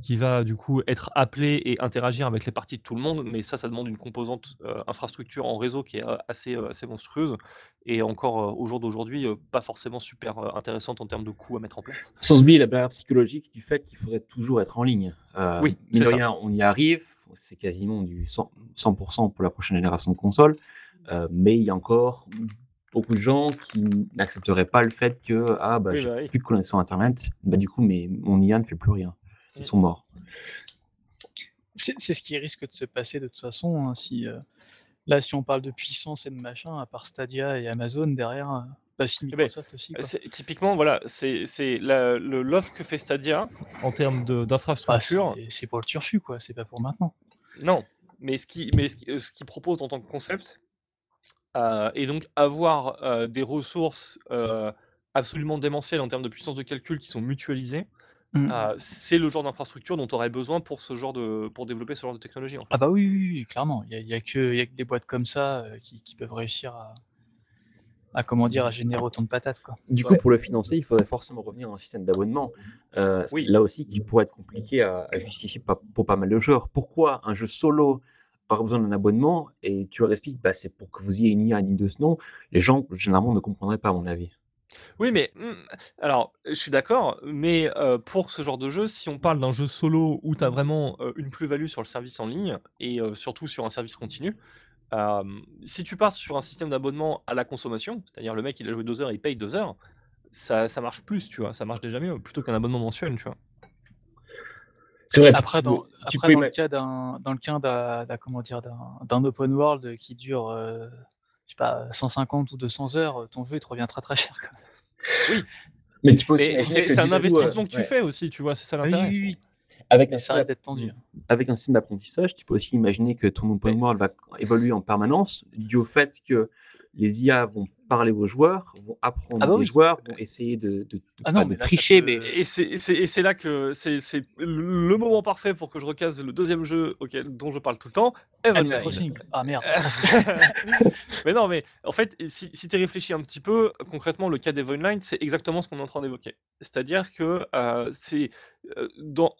qui va du coup être appelé et interagir avec les parties de tout le monde, mais ça, ça demande une composante euh, infrastructure en réseau qui est assez, assez monstrueuse et encore au jour d'aujourd'hui pas forcément super intéressante en termes de coûts à mettre en place. Sans oublier la barrière psychologique du fait qu'il faudrait toujours être en ligne. oui, c'est ça. on y arrive, c'est quasiment du 100%, 100 pour la prochaine génération de consoles, mais il y a encore beaucoup de gens qui n'accepteraient pas le fait que ah bah, j'ai bah plus de connexion internet, bah du coup mais mon IA ne fait plus rien ils sont morts. C'est ce qui risque de se passer de toute façon. Hein, si, euh, là, si on parle de puissance et de machin, à part Stadia et Amazon derrière, euh, pas si eh ben, Microsoft aussi. Typiquement, voilà, c'est l'offre que fait Stadia en termes d'infrastructure. Ah, c'est pour le turfu, quoi. C'est pas pour maintenant. Non, mais ce qui, mais ce ce qui propose en tant que concept, euh, et donc avoir des ressources absolument démentielles en termes de puissance de calcul qui sont mutualisées, Mmh. C'est le genre d'infrastructure dont tu aurais besoin pour ce genre de pour développer ce genre de technologie, Ah bah oui, clairement. Il y a que que des boîtes comme ça, euh, qui peuvent réussir à comment dire? À générer autant de patates, quoi. Du coup, pour le financer, il faudrait forcément revenir à un système d'abonnement. Euh, oui. là aussi qui pourrait être compliqué à justifier pour pas mal de joueurs. Pourquoi un jeu solo aurait besoin d'un abonnement? Et tu leur expliques, bah, c'est pour que vous ayez une IA digne de ce nom. Les gens, généralement, ne comprendraient pas à mon avis. Oui, mais mmh, alors, je suis d'accord, mais pour ce genre de jeu, si on parle d'un jeu solo où tu as vraiment, une plus-value sur le service en ligne et surtout sur un service continu, si tu pars sur un système d'abonnement à la consommation, c'est-à-dire le mec il a joué 2 heures, il paye 2 heures, ça marche plus, tu vois? Ça marche déjà mieux plutôt qu'un abonnement mensuel, tu vois? C'est vrai, Après dans le cas d'un dans le cas d'un comment dire? D'un open world qui dure, je sais pas, 150 ou 200 heures, ton jeu il te revient très très cher. Oui, mais tu peux c'est un investissement que tu fais aussi, tu vois, c'est ça l'intérêt. Oui, oui, Avec un, ça tendu. Avec un système d'apprentissage, tu peux aussi imaginer que ton open world va évoluer en permanence dû au fait que les IA vont parler aux joueurs, vont apprendre ah bah aux joueurs, vont essayer de, de, ah non, tricher. Mais... Et c'est là que c'est le moment parfait pour que je recase le deuxième jeu auquel, dont je parle tout le temps, Evan Ah merde. mais non, mais en fait, si, si tu réfléchis un petit peu, concrètement, le cas d'Evenline, c'est exactement ce qu'on est en train d'évoquer. C'est-à-dire que euh, c'est euh,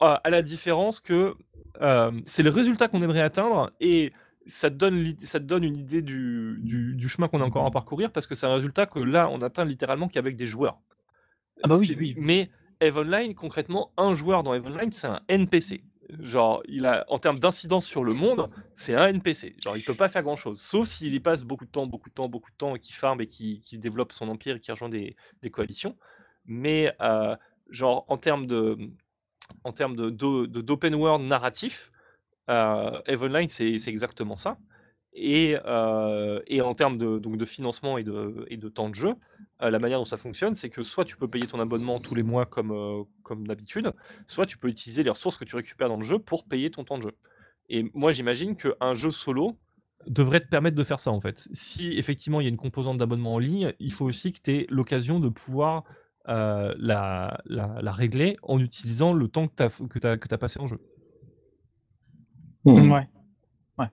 à la différence que euh, c'est le résultat qu'on aimerait atteindre et ça te donne, ça te donne une idée du, du, chemin qu'on a encore à parcourir parce que c'est un résultat que là, on atteint littéralement qu'avec des joueurs. Ah bah oui, oui. Mais Eve Online, concrètement, un joueur dans Eve Online, c'est un NPC. Genre, il a, en termes d'incidence sur le monde, c'est un NPC. Genre, il peut pas faire grand chose. Sauf s'il y passe beaucoup de temps, beaucoup de temps, beaucoup de temps, et qu'il farme et qui, qui développe son empire et qui rejoint des, des coalitions. Mais, euh, genre, en termes de, en termes de, d'open world narratif, euh, Evenline, c'est exactement ça. Et, euh, et, en termes de, donc de financement et de, temps de jeu, euh, la manière dont ça fonctionne, c'est que soit tu peux payer ton abonnement tous les mois comme, d'habitude, soit tu peux utiliser les ressources que tu récupères dans le jeu pour payer ton temps de jeu. Et moi, j'imagine qu'un jeu solo devrait te permettre de faire ça en fait. Si effectivement il y a une composante d'abonnement en ligne, il faut aussi que tu aies l'occasion de pouvoir la, régler en utilisant le temps que tu as, que as passé en jeu. Mmh. Ouais. Ouais.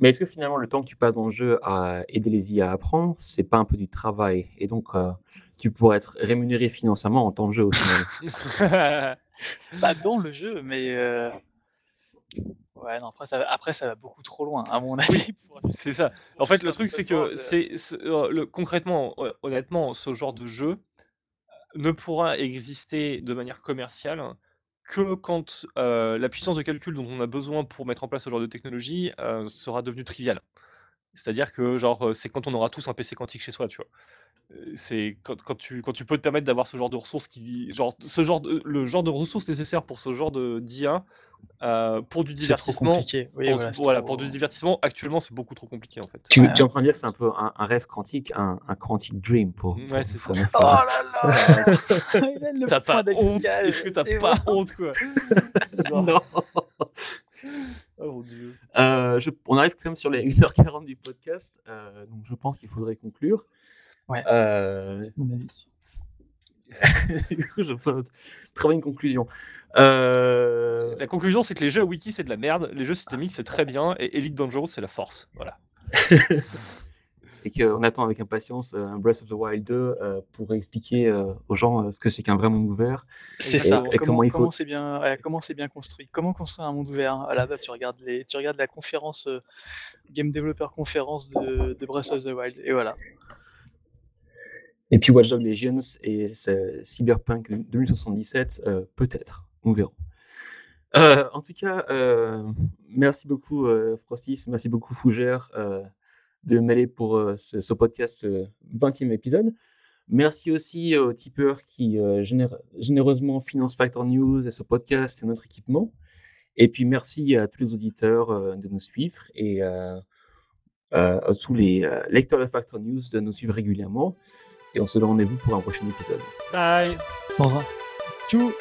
Mais est-ce que finalement, le temps que tu passes dans le jeu à aider les IA à apprendre, c'est pas un peu du travail? Et donc, euh, tu pourrais être rémunéré financièrement en temps de jeu au final Bah, dans le jeu, mais. Euh, ouais, non, après ça, va, après, ça va beaucoup trop loin, à mon avis. C'est ça. En fait, le truc, c'est que c'est euh, le, concrètement, honnêtement, ce genre de jeu ne pourra exister de manière commerciale que quand la puissance de calcul dont on a besoin pour mettre en place ce genre de technologie sera devenue triviale. C'est-à-dire que genre c'est quand on aura tous un PC quantique chez soi, tu vois. C'est quand, quand, tu, quand tu peux te permettre d'avoir ce genre de ressources qui genre ce genre de, le genre de ressources nécessaires pour ce genre de d'IA euh, pour du divertissement. voilà, pour, du divertissement, actuellement, c'est beaucoup trop compliqué en fait. Tu, es en train de dire que c'est un peu un, rêve quantique, un, un quantique dream pour. Ouais, c'est ça. Oh là là T'as pas honte Est-ce que t'as pas honte quoi Non. Oh mon dieu. Euh, je, on arrive quand même sur les 1h40 du podcast, euh, donc je pense qu'il faudrait conclure. Ouais. c'est mon avis. du coup, je fais très bonne conclusion. Euh, la conclusion, c'est que les jeux à wiki, c'est de la merde. Les jeux systémiques, c'est très bien. Et Elite Dangerous, c'est la force. Voilà. et qu'on attend avec impatience un Breath of the Wild 2 pour expliquer aux gens ce que c'est qu'un vrai monde ouvert. C'est ça. Et, comment, comment c'est bien, comment c'est bien construit. Comment construire un monde ouvert? À la base, tu regardes les, tu regardes la conférence Game Developer Conférence de, de Breath of the Wild, et voilà. Et puis Watch Dogs Legions et Cyberpunk 2077, euh, peut-être, on verra. Euh, en tout cas, euh, merci beaucoup Frostis, merci beaucoup Fougère de mêler pour ce, podcast 20e épisode. Merci aussi aux tipeurs qui généreusement financent Factor News et ce podcast et notre équipement. Et puis merci à tous les auditeurs de nous suivre et à tous les lecteurs de Factor News de nous suivre régulièrement. Et on se donne rendez-vous pour un prochain épisode. Bye. Dans un. Tchou.